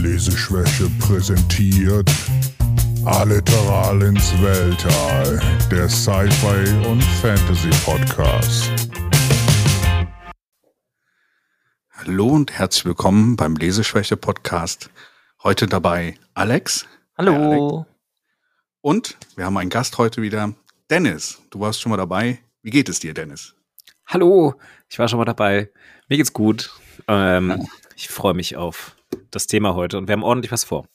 Leseschwäche präsentiert Alliteral ins Weltall, der Sci-Fi und Fantasy Podcast. Hallo und herzlich willkommen beim Leseschwäche Podcast. Heute dabei Alex. Hallo. Alex. Und wir haben einen Gast heute wieder, Dennis. Du warst schon mal dabei. Wie geht es dir, Dennis? Hallo, ich war schon mal dabei. Mir geht's gut. Ähm, ich freue mich auf das Thema heute und wir haben ordentlich was vor.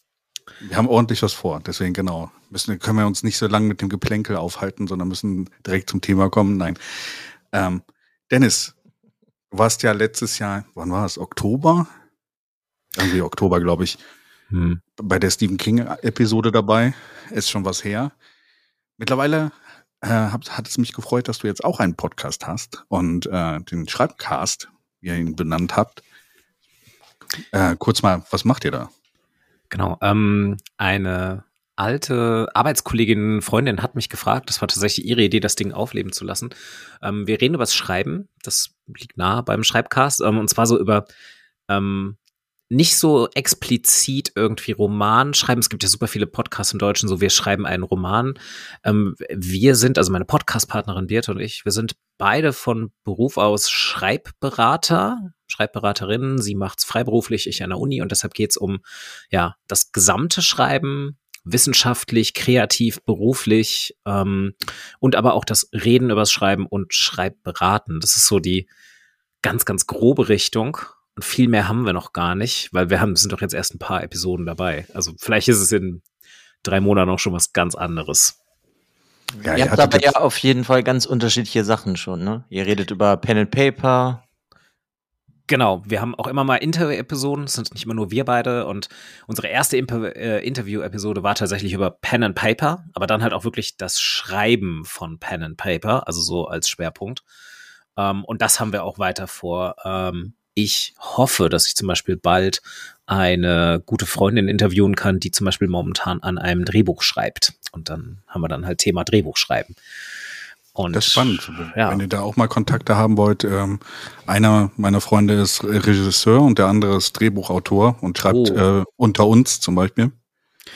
Wir haben ordentlich was vor, deswegen genau. Müssen, können wir uns nicht so lange mit dem Geplänkel aufhalten, sondern müssen direkt zum Thema kommen. Nein. Ähm, Dennis, du warst ja letztes Jahr, wann war es? Oktober? Irgendwie Oktober, glaube ich, hm. bei der Stephen King-Episode dabei. Ist schon was her. Mittlerweile äh, hat, hat es mich gefreut, dass du jetzt auch einen Podcast hast und äh, den Schreibcast, wie ihr ihn benannt habt. Äh, kurz mal, was macht ihr da? Genau, ähm, eine alte Arbeitskollegin, Freundin hat mich gefragt, das war tatsächlich ihre Idee, das Ding aufleben zu lassen. Ähm, wir reden über das Schreiben, das liegt nahe beim Schreibcast, ähm, und zwar so über ähm, nicht so explizit irgendwie Roman schreiben. Es gibt ja super viele Podcasts im Deutschen, so wir schreiben einen Roman. Ähm, wir sind, also meine Podcastpartnerin Birte und ich, wir sind beide von Beruf aus Schreibberater, Schreibberaterinnen. Sie macht's freiberuflich, ich an der Uni und deshalb geht's um ja das gesamte Schreiben, wissenschaftlich, kreativ, beruflich ähm, und aber auch das Reden übers Schreiben und Schreibberaten. Das ist so die ganz, ganz grobe Richtung. Und viel mehr haben wir noch gar nicht, weil wir haben, sind doch jetzt erst ein paar Episoden dabei. Also vielleicht ist es in drei Monaten auch schon was ganz anderes. Ja, ihr habt aber ja auf jeden Fall ganz unterschiedliche Sachen schon, ne? Ihr redet über Pen and Paper. Genau, wir haben auch immer mal Interview-Episoden, es sind nicht immer nur wir beide und unsere erste äh, Interview-Episode war tatsächlich über Pen and Paper, aber dann halt auch wirklich das Schreiben von Pen and Paper, also so als Schwerpunkt. Ähm, und das haben wir auch weiter vor. Ähm, ich hoffe, dass ich zum Beispiel bald eine gute Freundin interviewen kann, die zum Beispiel momentan an einem Drehbuch schreibt. Und dann haben wir dann halt Thema Drehbuch schreiben. Und, das ist spannend. Ja. Wenn ihr da auch mal Kontakte haben wollt, ähm, einer meiner Freunde ist Regisseur und der andere ist Drehbuchautor und schreibt oh. äh, unter uns zum Beispiel.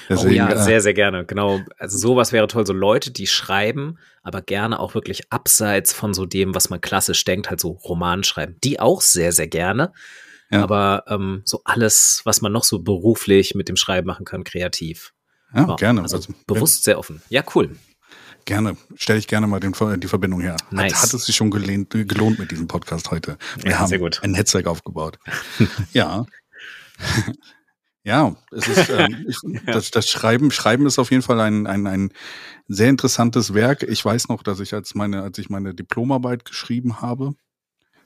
Deswegen, oh ja, äh, sehr, sehr gerne. Genau. Also sowas wäre toll. So Leute, die schreiben, aber gerne auch wirklich abseits von so dem, was man klassisch denkt, halt so Roman schreiben. Die auch sehr, sehr gerne. Ja. Aber ähm, so alles, was man noch so beruflich mit dem Schreiben machen kann, kreativ. Ja, wow. gerne. Also, also bewusst sehr offen. Ja, cool. Gerne. Stelle ich gerne mal den, die Verbindung her. Nice. Hat, hat es sich schon gelehnt, gelohnt mit diesem Podcast heute. Wir ja, haben ein Netzwerk aufgebaut. ja. Ja, es ist, ähm, ich, das, das Schreiben, Schreiben ist auf jeden Fall ein, ein, ein sehr interessantes Werk. Ich weiß noch, dass ich als meine, als ich meine Diplomarbeit geschrieben habe,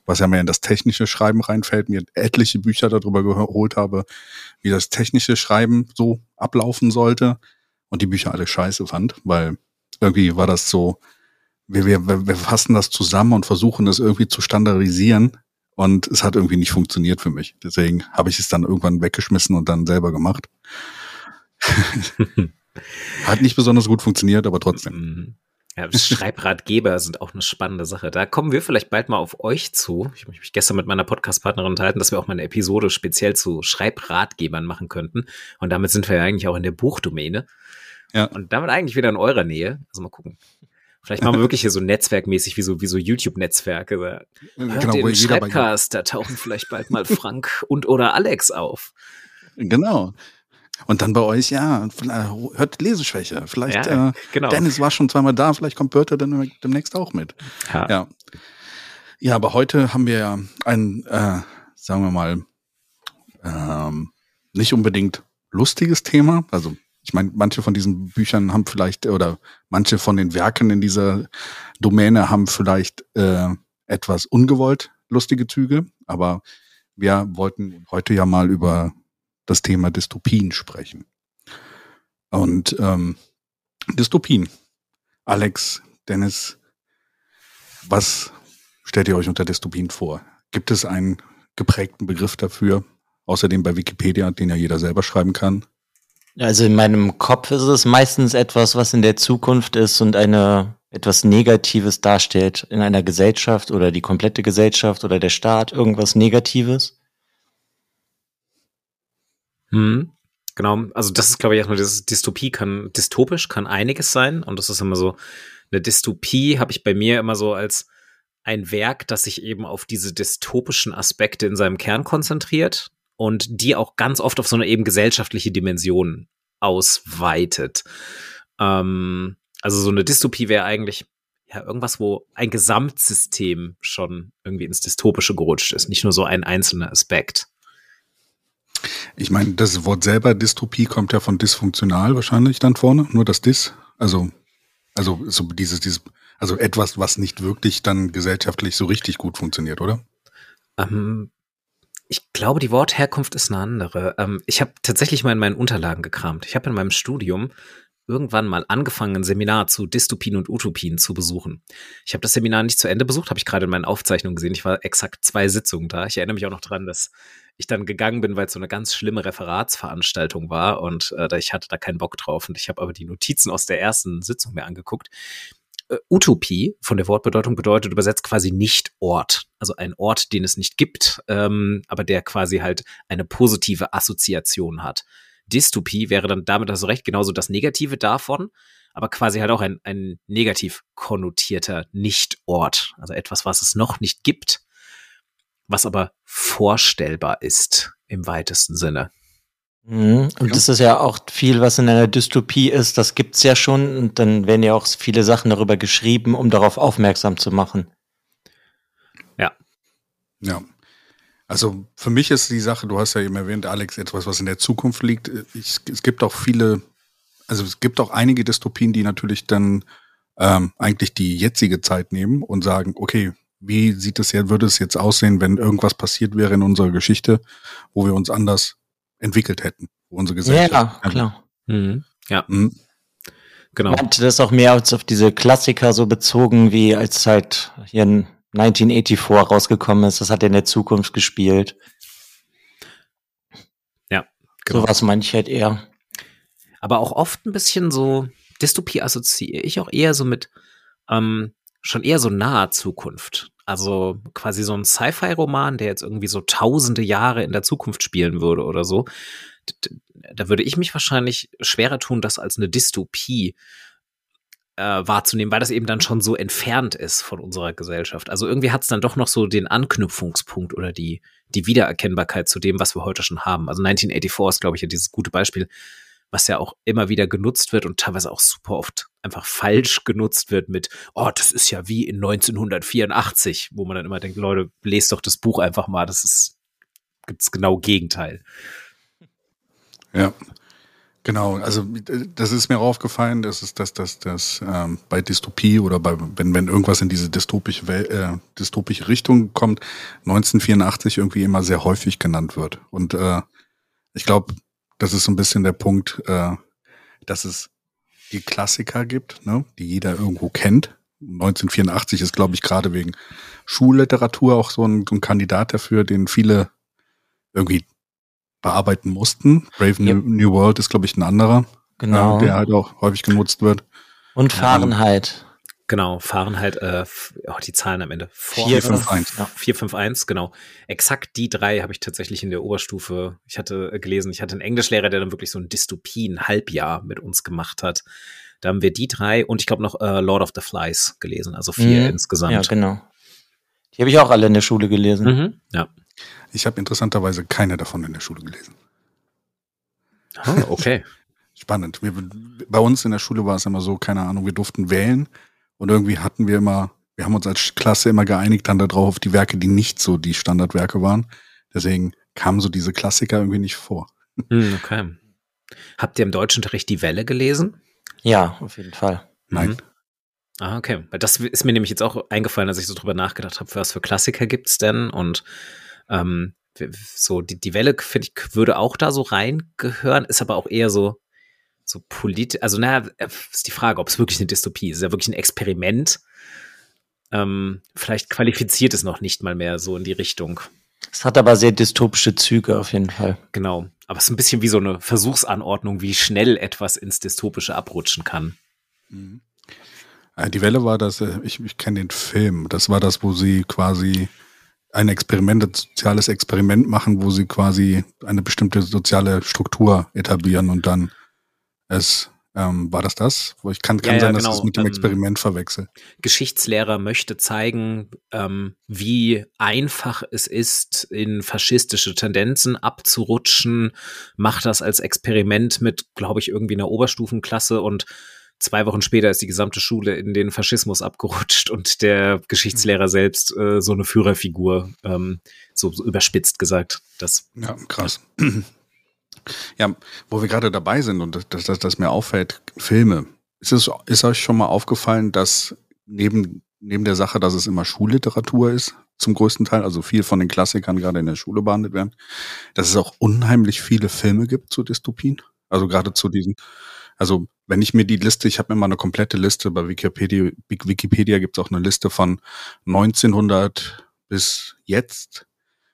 was ja mehr in das technische Schreiben reinfällt, mir etliche Bücher darüber geholt habe, wie das technische Schreiben so ablaufen sollte und die Bücher alle scheiße fand, weil irgendwie war das so, wir, wir, wir fassen das zusammen und versuchen das irgendwie zu standardisieren und es hat irgendwie nicht funktioniert für mich. Deswegen habe ich es dann irgendwann weggeschmissen und dann selber gemacht. hat nicht besonders gut funktioniert, aber trotzdem. Mhm. Ja, Schreibratgeber sind auch eine spannende Sache. Da kommen wir vielleicht bald mal auf euch zu. Ich habe mich gestern mit meiner Podcast-Partnerin unterhalten, dass wir auch mal eine Episode speziell zu Schreibratgebern machen könnten. Und damit sind wir ja eigentlich auch in der Buchdomäne. Ja. Und damit eigentlich wieder in eurer Nähe. Also mal gucken. Vielleicht machen wir wirklich hier so netzwerkmäßig wie so, wie so YouTube-Netzwerke. Genau, den Schreibcast, da tauchen vielleicht bald mal Frank und oder Alex auf. Genau. Und dann bei euch, ja, hört Leseschwäche. Vielleicht, ja, äh, genau. Dennis war schon zweimal da, vielleicht kommt Börter dann demnächst auch mit. Ja. ja. Ja, aber heute haben wir ja ein, äh, sagen wir mal, ähm, nicht unbedingt lustiges Thema. Also ich meine, manche von diesen Büchern haben vielleicht, oder manche von den Werken in dieser Domäne haben vielleicht äh, etwas ungewollt lustige Züge, aber wir wollten heute ja mal über das Thema Dystopien sprechen. Und ähm, Dystopien. Alex, Dennis, was stellt ihr euch unter Dystopien vor? Gibt es einen geprägten Begriff dafür? Außerdem bei Wikipedia, den ja jeder selber schreiben kann. Also in meinem Kopf ist es meistens etwas, was in der Zukunft ist und eine etwas Negatives darstellt in einer Gesellschaft oder die komplette Gesellschaft oder der Staat, irgendwas Negatives. Hm, genau, also das ist, glaube ich, erstmal dieses Dystopie kann, dystopisch kann einiges sein und das ist immer so, eine Dystopie habe ich bei mir immer so als ein Werk, das sich eben auf diese dystopischen Aspekte in seinem Kern konzentriert und die auch ganz oft auf so eine eben gesellschaftliche Dimension ausweitet. Ähm, also so eine Dystopie wäre eigentlich ja irgendwas, wo ein Gesamtsystem schon irgendwie ins Dystopische gerutscht ist, nicht nur so ein einzelner Aspekt. Ich meine, das Wort selber Dystopie kommt ja von dysfunktional wahrscheinlich dann vorne, nur das Dis, also also so dieses dieses also etwas, was nicht wirklich dann gesellschaftlich so richtig gut funktioniert, oder? Ähm, ich glaube, die Wortherkunft ist eine andere. Ähm, ich habe tatsächlich mal in meinen Unterlagen gekramt. Ich habe in meinem Studium irgendwann mal angefangen, ein Seminar zu Dystopien und Utopien zu besuchen. Ich habe das Seminar nicht zu Ende besucht, habe ich gerade in meinen Aufzeichnungen gesehen. Ich war exakt zwei Sitzungen da. Ich erinnere mich auch noch dran, dass ich dann gegangen bin, weil es so eine ganz schlimme Referatsveranstaltung war und äh, ich hatte da keinen Bock drauf. Und ich habe aber die Notizen aus der ersten Sitzung mir angeguckt. Äh, Utopie von der Wortbedeutung bedeutet übersetzt quasi nicht Ort. Also ein Ort, den es nicht gibt, ähm, aber der quasi halt eine positive Assoziation hat. Dystopie wäre dann damit also recht genauso das Negative davon, aber quasi halt auch ein, ein negativ konnotierter Nicht-Ort. Also etwas, was es noch nicht gibt, was aber vorstellbar ist im weitesten Sinne. Mhm. Und ja. das ist ja auch viel, was in einer Dystopie ist. Das gibt's ja schon. Und dann werden ja auch viele Sachen darüber geschrieben, um darauf aufmerksam zu machen. Ja. Ja. Also für mich ist die Sache, du hast ja eben erwähnt, Alex, etwas, was in der Zukunft liegt. Ich, es gibt auch viele, also es gibt auch einige Dystopien, die natürlich dann ähm, eigentlich die jetzige Zeit nehmen und sagen, okay, wie sieht es jetzt, würde es jetzt aussehen, wenn irgendwas passiert wäre in unserer Geschichte, wo wir uns anders entwickelt hätten, wo unsere Gesellschaft. Ja, klar. Mhm. Ja. Mhm. Genau. Man hat das auch mehr als auf diese Klassiker so bezogen, wie als halt hier ein 1984 rausgekommen ist. Das hat er in der Zukunft gespielt. Ja, genau. So was meine ich halt eher. Aber auch oft ein bisschen so, Dystopie assoziiere ich auch eher so mit ähm, schon eher so naher Zukunft. Also quasi so ein Sci-Fi-Roman, der jetzt irgendwie so tausende Jahre in der Zukunft spielen würde oder so. Da würde ich mich wahrscheinlich schwerer tun, das als eine Dystopie äh, wahrzunehmen, weil das eben dann schon so entfernt ist von unserer Gesellschaft. Also irgendwie hat es dann doch noch so den Anknüpfungspunkt oder die, die Wiedererkennbarkeit zu dem, was wir heute schon haben. Also 1984 ist, glaube ich, ja dieses gute Beispiel, was ja auch immer wieder genutzt wird und teilweise auch super oft einfach falsch genutzt wird mit, oh, das ist ja wie in 1984, wo man dann immer denkt, Leute, lest doch das Buch einfach mal, das ist, gibt's genau Gegenteil. Ja. Genau, also das ist mir aufgefallen, dass es dass, dass, dass ähm, bei Dystopie oder bei wenn, wenn irgendwas in diese dystopische, Welt, äh, dystopische Richtung kommt, 1984 irgendwie immer sehr häufig genannt wird. Und äh, ich glaube, das ist so ein bisschen der Punkt, äh, dass es die Klassiker gibt, ne, die jeder irgendwo kennt. 1984 ist, glaube ich, gerade wegen Schulliteratur auch so ein, so ein Kandidat dafür, den viele irgendwie bearbeiten mussten. Brave yep. New, New, World ist, glaube ich, ein anderer, genau. äh, der halt auch häufig genutzt wird. Und Fahrenheit. Genau, Fahrenheit, äh, oh, die Zahlen am Ende. 451. Ja. 451, genau. Exakt die drei habe ich tatsächlich in der Oberstufe, ich hatte äh, gelesen, ich hatte einen Englischlehrer, der dann wirklich so ein Dystopien-Halbjahr mit uns gemacht hat. Da haben wir die drei und ich glaube noch äh, Lord of the Flies gelesen, also vier mhm. insgesamt. Ja, genau. Die habe ich auch alle in der Schule gelesen. Mhm. Ja. Ich habe interessanterweise keine davon in der Schule gelesen. Oh, okay. Spannend. Wir, bei uns in der Schule war es immer so, keine Ahnung, wir durften wählen und irgendwie hatten wir immer, wir haben uns als Klasse immer geeinigt dann darauf auf die Werke, die nicht so die Standardwerke waren. Deswegen kamen so diese Klassiker irgendwie nicht vor. Hm, okay. Habt ihr im Deutschunterricht die Welle gelesen? Ja, auf jeden Fall. Nein. Mhm. Ah, okay. Das ist mir nämlich jetzt auch eingefallen, als ich so drüber nachgedacht habe, was für Klassiker gibt's denn? Und ähm, so die, die Welle, finde ich, würde auch da so reingehören, ist aber auch eher so, so politisch, also naja, äh, ist die Frage, ob es wirklich eine Dystopie ist. Ist ja wirklich ein Experiment. Ähm, vielleicht qualifiziert es noch nicht mal mehr so in die Richtung. Es hat aber sehr dystopische Züge auf jeden Fall. Genau. Aber es ist ein bisschen wie so eine Versuchsanordnung, wie schnell etwas ins Dystopische abrutschen kann. Mhm. Äh, die Welle war das, äh, ich, ich kenne den Film, das war das, wo sie quasi ein Experiment, ein soziales Experiment machen, wo sie quasi eine bestimmte soziale Struktur etablieren und dann es ähm, war das das? Wo ich kann, kann ja, sein, ja, genau. dass ich das mit dem ähm, Experiment verwechsel. Geschichtslehrer möchte zeigen, ähm, wie einfach es ist, in faschistische Tendenzen abzurutschen, macht das als Experiment mit, glaube ich, irgendwie einer Oberstufenklasse und zwei Wochen später ist die gesamte Schule in den Faschismus abgerutscht und der Geschichtslehrer selbst äh, so eine Führerfigur, ähm, so, so überspitzt gesagt. Das, ja, krass. Ja, wo wir gerade dabei sind und dass das, das mir auffällt, Filme. Ist es ist euch schon mal aufgefallen, dass neben neben der Sache, dass es immer Schulliteratur ist, zum größten Teil, also viel von den Klassikern gerade in der Schule behandelt werden, dass es auch unheimlich viele Filme gibt zu Dystopien. Also gerade zu diesen, also wenn ich mir die Liste, ich habe mir mal eine komplette Liste bei Wikipedia, Wikipedia gibt es auch eine Liste von 1900 bis jetzt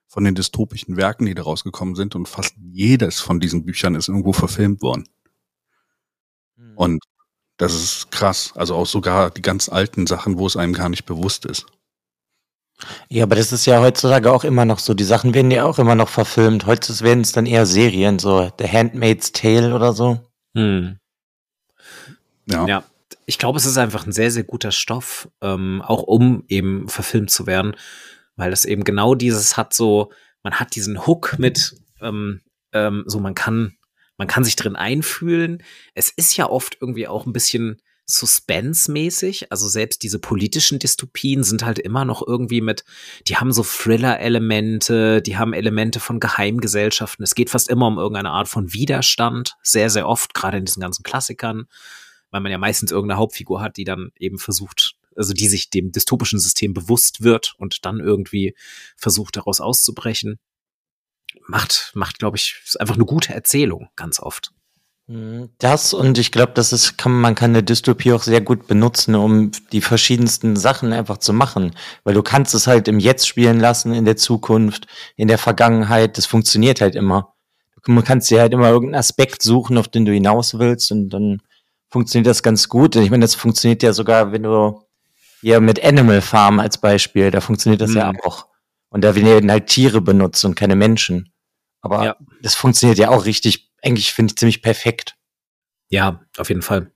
von den dystopischen Werken, die da rausgekommen sind und fast jedes von diesen Büchern ist irgendwo verfilmt worden. Mhm. Und das ist krass. Also auch sogar die ganz alten Sachen, wo es einem gar nicht bewusst ist. Ja, aber das ist ja heutzutage auch immer noch so. Die Sachen werden ja auch immer noch verfilmt. Heutzutage werden es dann eher Serien, so The Handmaid's Tale oder so. Hm. Ja. ja. Ich glaube, es ist einfach ein sehr, sehr guter Stoff, ähm, auch um eben verfilmt zu werden weil das eben genau dieses hat so, man hat diesen Hook mit, ähm, ähm, so man kann, man kann sich drin einfühlen. Es ist ja oft irgendwie auch ein bisschen Suspense-mäßig, also selbst diese politischen Dystopien sind halt immer noch irgendwie mit, die haben so Thriller-Elemente, die haben Elemente von Geheimgesellschaften. Es geht fast immer um irgendeine Art von Widerstand, sehr, sehr oft, gerade in diesen ganzen Klassikern, weil man ja meistens irgendeine Hauptfigur hat, die dann eben versucht, also die sich dem dystopischen System bewusst wird und dann irgendwie versucht, daraus auszubrechen. Macht, macht, glaube ich, ist einfach eine gute Erzählung, ganz oft. Mhm. Das und ich glaube, das ist, kann, man kann eine Dystopie auch sehr gut benutzen, um die verschiedensten Sachen einfach zu machen. Weil du kannst es halt im Jetzt spielen lassen, in der Zukunft, in der Vergangenheit. Das funktioniert halt immer. Du kannst dir halt immer irgendeinen Aspekt suchen, auf den du hinaus willst und dann funktioniert das ganz gut. Ich meine, das funktioniert ja sogar, wenn du hier mit Animal Farm als Beispiel, da funktioniert das mhm. ja auch. Und da werden halt Tiere benutzt und keine Menschen. Aber ja. das funktioniert ja auch richtig, eigentlich finde ich ziemlich perfekt. Ja, auf jeden Fall.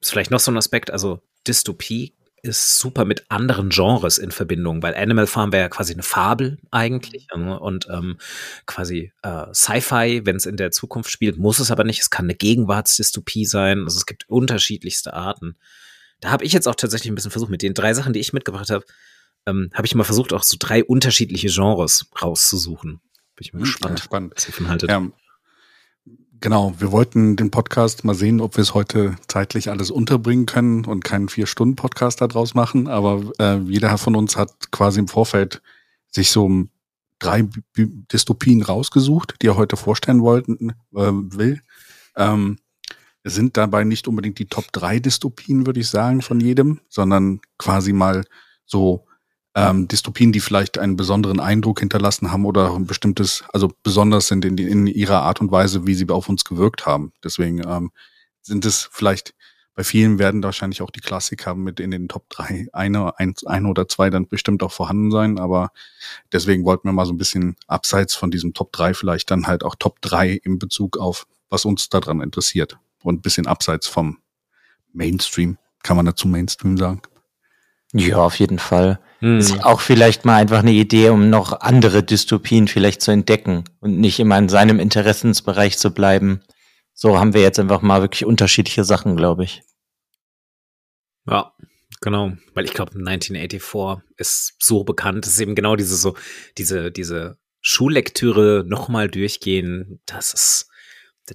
Ist vielleicht noch so ein Aspekt, also Dystopie ist super mit anderen Genres in Verbindung, weil Animal Farm wäre ja quasi eine Fabel eigentlich ne? und ähm, quasi äh, Sci-Fi, wenn es in der Zukunft spielt, muss es aber nicht. Es kann eine Gegenwartsdystopie sein. Also es gibt unterschiedlichste Arten da habe ich jetzt auch tatsächlich ein bisschen versucht, mit den drei Sachen, die ich mitgebracht habe, ähm, habe ich mal versucht, auch so drei unterschiedliche Genres rauszusuchen. Bin ich mal hm, gespannt, ja, spannend. was ihr von haltet. Ja, genau, wir wollten den Podcast mal sehen, ob wir es heute zeitlich alles unterbringen können und keinen Vier-Stunden-Podcast daraus machen. Aber äh, jeder von uns hat quasi im Vorfeld sich so drei Dystopien rausgesucht, die er heute vorstellen wollten, äh, will. Ähm, sind dabei nicht unbedingt die Top 3 Dystopien, würde ich sagen, von jedem, sondern quasi mal so ähm, Dystopien, die vielleicht einen besonderen Eindruck hinterlassen haben oder ein bestimmtes, also besonders sind in, in ihrer Art und Weise, wie sie auf uns gewirkt haben. Deswegen ähm, sind es vielleicht, bei vielen werden wahrscheinlich auch die Klassiker mit in den Top 3, eine, ein, ein oder zwei dann bestimmt auch vorhanden sein, aber deswegen wollten wir mal so ein bisschen abseits von diesem Top 3 vielleicht dann halt auch Top 3 in Bezug auf, was uns daran interessiert und ein bisschen abseits vom Mainstream. Kann man dazu Mainstream sagen? Ja, auf jeden Fall. Hm. Ist auch vielleicht mal einfach eine Idee, um noch andere Dystopien vielleicht zu entdecken und nicht immer in seinem Interessensbereich zu bleiben. So haben wir jetzt einfach mal wirklich unterschiedliche Sachen, glaube ich. Ja, genau. Weil ich glaube, 1984 ist so bekannt, es ist eben genau diese so, diese, diese Schullektüre nochmal durchgehen. Das ist,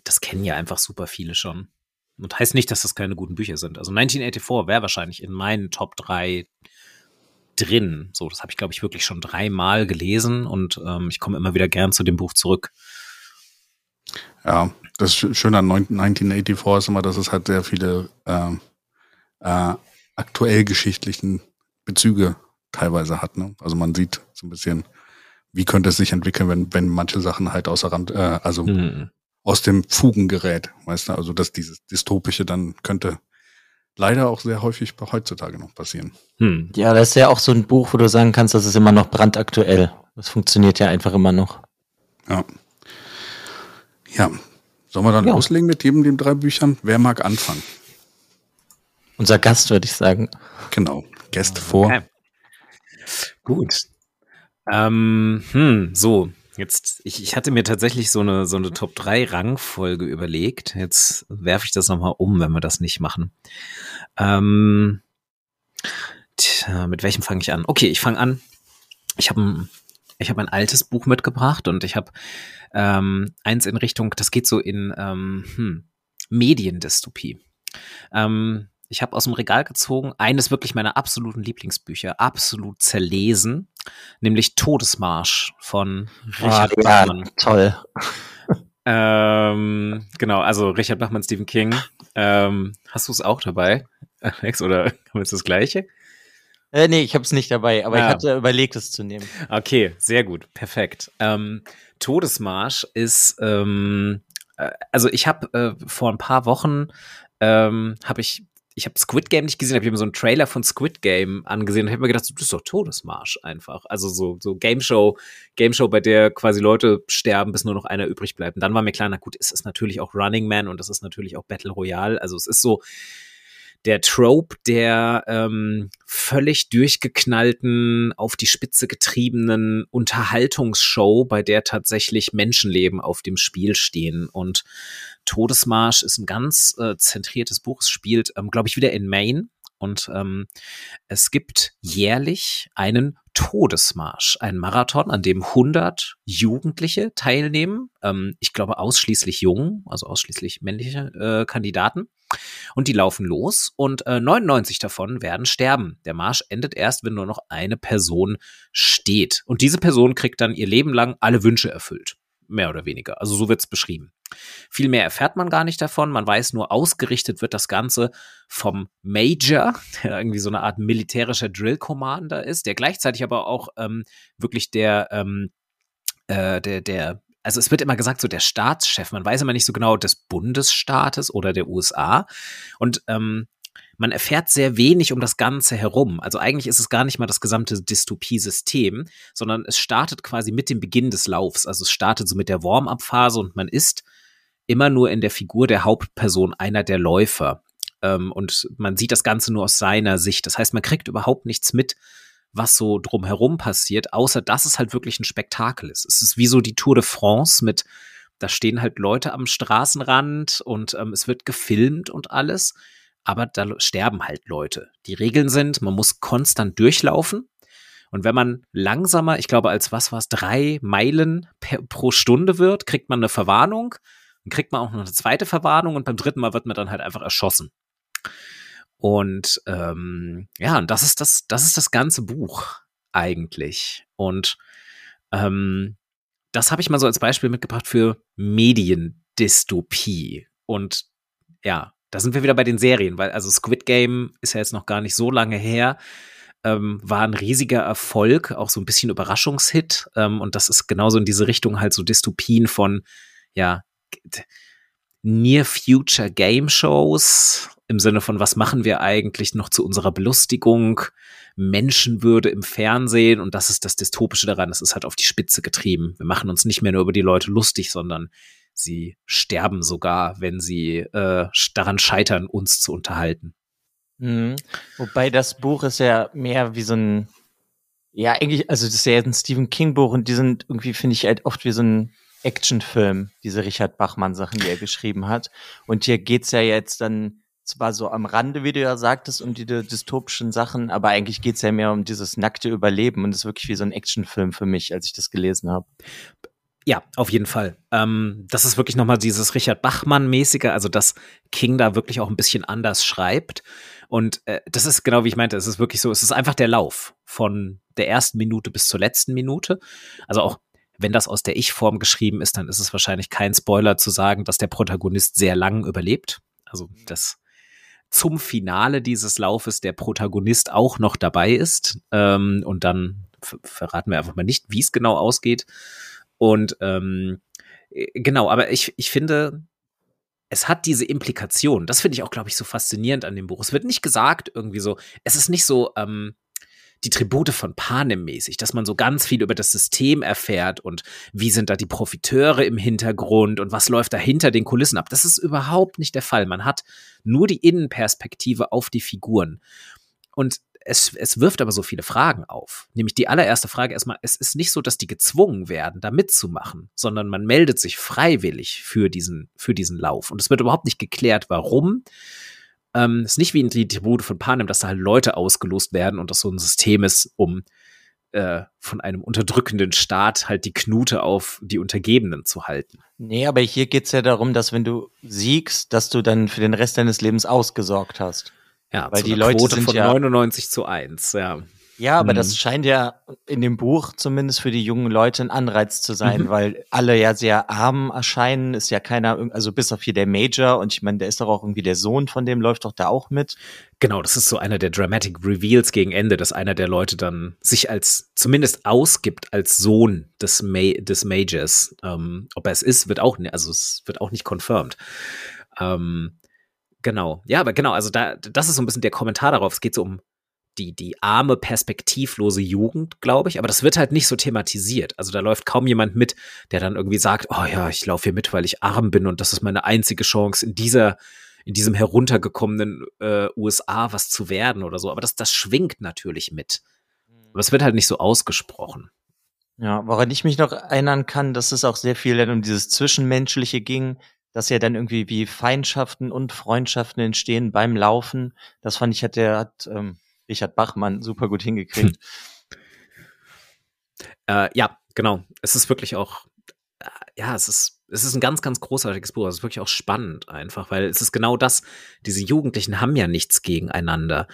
das kennen ja einfach super viele schon. Und heißt nicht, dass das keine guten Bücher sind. Also 1984 wäre wahrscheinlich in meinen Top 3 drin. So, das habe ich, glaube ich, wirklich schon dreimal gelesen und ähm, ich komme immer wieder gern zu dem Buch zurück. Ja, das Schöne an 1984 ist immer, dass es halt sehr viele äh, äh, aktuell geschichtlichen Bezüge teilweise hat. Ne? Also man sieht so ein bisschen, wie könnte es sich entwickeln, wenn, wenn manche Sachen halt außer Rand, äh, also mhm aus dem Fugengerät, weißt du, also dass dieses dystopische dann könnte leider auch sehr häufig heutzutage noch passieren. Hm. Ja, das ist ja auch so ein Buch, wo du sagen kannst, das ist immer noch brandaktuell. Das funktioniert ja einfach immer noch. Ja. Ja. Sollen wir dann ja. loslegen mit jedem den drei Büchern? Wer mag anfangen? Unser Gast, würde ich sagen. Genau. Gäste vor. Okay. Gut. Ähm, hm, so, jetzt, ich, ich hatte mir tatsächlich so eine, so eine Top 3 Rangfolge überlegt. Jetzt werfe ich das nochmal um, wenn wir das nicht machen. Ähm, tja, mit welchem fange ich an? Okay, ich fange an. Ich habe ein, ich hab ein altes Buch mitgebracht und ich habe ähm, eins in Richtung, das geht so in ähm, hm, Mediendystopie. Ähm, ich habe aus dem Regal gezogen eines wirklich meiner absoluten Lieblingsbücher, absolut zerlesen, nämlich Todesmarsch von Richard oh, ja, Bachmann. Toll. Ähm, genau, also Richard Bachmann, Stephen King. Ähm, hast du es auch dabei, Alex, oder haben wir jetzt das gleiche? Äh, nee, ich habe es nicht dabei, aber ah. ich hatte überlegt, es zu nehmen. Okay, sehr gut, perfekt. Ähm, Todesmarsch ist, ähm, äh, also ich habe äh, vor ein paar Wochen ähm, habe ich ich habe Squid Game nicht gesehen, habe ich mir so einen Trailer von Squid Game angesehen und habe mir gedacht, das ist doch Todesmarsch einfach. Also so, so Game Show, Game Show, bei der quasi Leute sterben, bis nur noch einer übrig bleibt. Und dann war mir klar, na gut, es ist natürlich auch Running Man und das ist natürlich auch Battle Royale. Also es ist so, der Trope der ähm, völlig durchgeknallten, auf die Spitze getriebenen Unterhaltungsshow, bei der tatsächlich Menschenleben auf dem Spiel stehen. Und Todesmarsch ist ein ganz äh, zentriertes Buch. Es spielt, ähm, glaube ich, wieder in Maine. Und ähm, es gibt jährlich einen Todesmarsch, einen Marathon, an dem 100 Jugendliche teilnehmen. Ähm, ich glaube ausschließlich jungen, also ausschließlich männliche äh, Kandidaten. Und die laufen los und äh, 99 davon werden sterben. Der Marsch endet erst, wenn nur noch eine Person steht. Und diese Person kriegt dann ihr Leben lang alle Wünsche erfüllt. Mehr oder weniger. Also so wird's beschrieben. Viel mehr erfährt man gar nicht davon. Man weiß nur, ausgerichtet wird das Ganze vom Major, der irgendwie so eine Art militärischer Drill Commander ist, der gleichzeitig aber auch ähm, wirklich der, ähm, äh, der, der also es wird immer gesagt, so der Staatschef, man weiß immer nicht so genau des Bundesstaates oder der USA. Und ähm, man erfährt sehr wenig um das Ganze herum. Also eigentlich ist es gar nicht mal das gesamte Dystopie-System, sondern es startet quasi mit dem Beginn des Laufs. Also es startet so mit der Warm-up-Phase und man ist immer nur in der Figur der Hauptperson einer der Läufer. Ähm, und man sieht das Ganze nur aus seiner Sicht. Das heißt, man kriegt überhaupt nichts mit, was so drumherum passiert, außer dass es halt wirklich ein Spektakel ist. Es ist wie so die Tour de France mit, da stehen halt Leute am Straßenrand und ähm, es wird gefilmt und alles, aber da sterben halt Leute. Die Regeln sind, man muss konstant durchlaufen. Und wenn man langsamer, ich glaube, als was war es, drei Meilen per, pro Stunde wird, kriegt man eine Verwarnung. Dann kriegt man auch noch eine zweite Verwarnung und beim dritten Mal wird man dann halt einfach erschossen. Und ähm, ja, und das ist das, das ist das ganze Buch eigentlich. Und ähm, das habe ich mal so als Beispiel mitgebracht für Mediendystopie. Und ja, da sind wir wieder bei den Serien, weil also Squid Game ist ja jetzt noch gar nicht so lange her. Ähm, war ein riesiger Erfolg, auch so ein bisschen Überraschungshit. Ähm, und das ist genauso in diese Richtung halt so Dystopien von, ja, Near Future Game Shows im Sinne von, was machen wir eigentlich noch zu unserer Belustigung, Menschenwürde im Fernsehen und das ist das Dystopische daran, es ist halt auf die Spitze getrieben. Wir machen uns nicht mehr nur über die Leute lustig, sondern sie sterben sogar, wenn sie äh, daran scheitern, uns zu unterhalten. Mhm. Wobei das Buch ist ja mehr wie so ein, ja eigentlich, also das ist ja ein Stephen King Buch und die sind irgendwie, finde ich, halt oft wie so ein Actionfilm, diese Richard Bachmann Sachen, die er geschrieben hat. Und hier geht's ja jetzt dann zwar so am Rande, wie du ja sagtest, um die dystopischen Sachen, aber eigentlich geht's ja mehr um dieses nackte Überleben und ist wirklich wie so ein Actionfilm für mich, als ich das gelesen habe. Ja, auf jeden Fall. Ähm, das ist wirklich nochmal dieses Richard Bachmann-mäßige, also dass King da wirklich auch ein bisschen anders schreibt. Und äh, das ist genau wie ich meinte, es ist wirklich so, es ist einfach der Lauf von der ersten Minute bis zur letzten Minute. Also auch wenn das aus der Ich-Form geschrieben ist, dann ist es wahrscheinlich kein Spoiler zu sagen, dass der Protagonist sehr lang überlebt. Also das zum Finale dieses Laufes der Protagonist auch noch dabei ist. Ähm, und dann verraten wir einfach mal nicht, wie es genau ausgeht. Und ähm, äh, genau, aber ich, ich finde, es hat diese Implikation. Das finde ich auch, glaube ich, so faszinierend an dem Buch. Es wird nicht gesagt irgendwie so, es ist nicht so, ähm, die Tribute von Panem mäßig, dass man so ganz viel über das System erfährt und wie sind da die Profiteure im Hintergrund und was läuft da hinter den Kulissen ab. Das ist überhaupt nicht der Fall. Man hat nur die Innenperspektive auf die Figuren. Und es, es wirft aber so viele Fragen auf. Nämlich die allererste Frage erstmal, es ist nicht so, dass die gezwungen werden, da mitzumachen, sondern man meldet sich freiwillig für diesen, für diesen Lauf. Und es wird überhaupt nicht geklärt, warum. Ähm, ist nicht wie in die Tribute von Panem, dass da halt Leute ausgelost werden und das so ein System ist, um äh, von einem unterdrückenden Staat halt die Knute auf die Untergebenen zu halten. Nee, aber hier geht's ja darum, dass wenn du siegst, dass du dann für den Rest deines Lebens ausgesorgt hast. Ja, weil die Leute Quote sind von ja 99 zu 1, ja. Ja, aber mhm. das scheint ja in dem Buch zumindest für die jungen Leute ein Anreiz zu sein, mhm. weil alle ja sehr arm erscheinen, ist ja keiner, also bis auf hier der Major und ich meine, der ist doch auch irgendwie der Sohn von dem, läuft doch da auch mit. Genau, das ist so einer der Dramatic Reveals gegen Ende, dass einer der Leute dann sich als zumindest ausgibt als Sohn des, Ma des Majors. Ähm, ob er es ist, wird auch, also es wird auch nicht confirmed. Ähm, Genau. Ja, aber genau, also da, das ist so ein bisschen der Kommentar darauf. Es geht so um die, die arme, perspektivlose Jugend, glaube ich. Aber das wird halt nicht so thematisiert. Also da läuft kaum jemand mit, der dann irgendwie sagt, oh ja, ich laufe hier mit, weil ich arm bin und das ist meine einzige Chance in dieser, in diesem heruntergekommenen äh, USA was zu werden oder so. Aber das, das schwingt natürlich mit. Aber es wird halt nicht so ausgesprochen. Ja, woran ich mich noch erinnern kann, dass es auch sehr viel dann um dieses Zwischenmenschliche ging, dass ja dann irgendwie wie Feindschaften und Freundschaften entstehen beim Laufen. Das fand ich, hat der hat ähm, Richard Bachmann super gut hingekriegt. Äh, ja, genau. Es ist wirklich auch, äh, ja, es ist, es ist ein ganz, ganz großartiges Buch. Es ist wirklich auch spannend einfach, weil es ist genau das. Diese Jugendlichen haben ja nichts gegeneinander.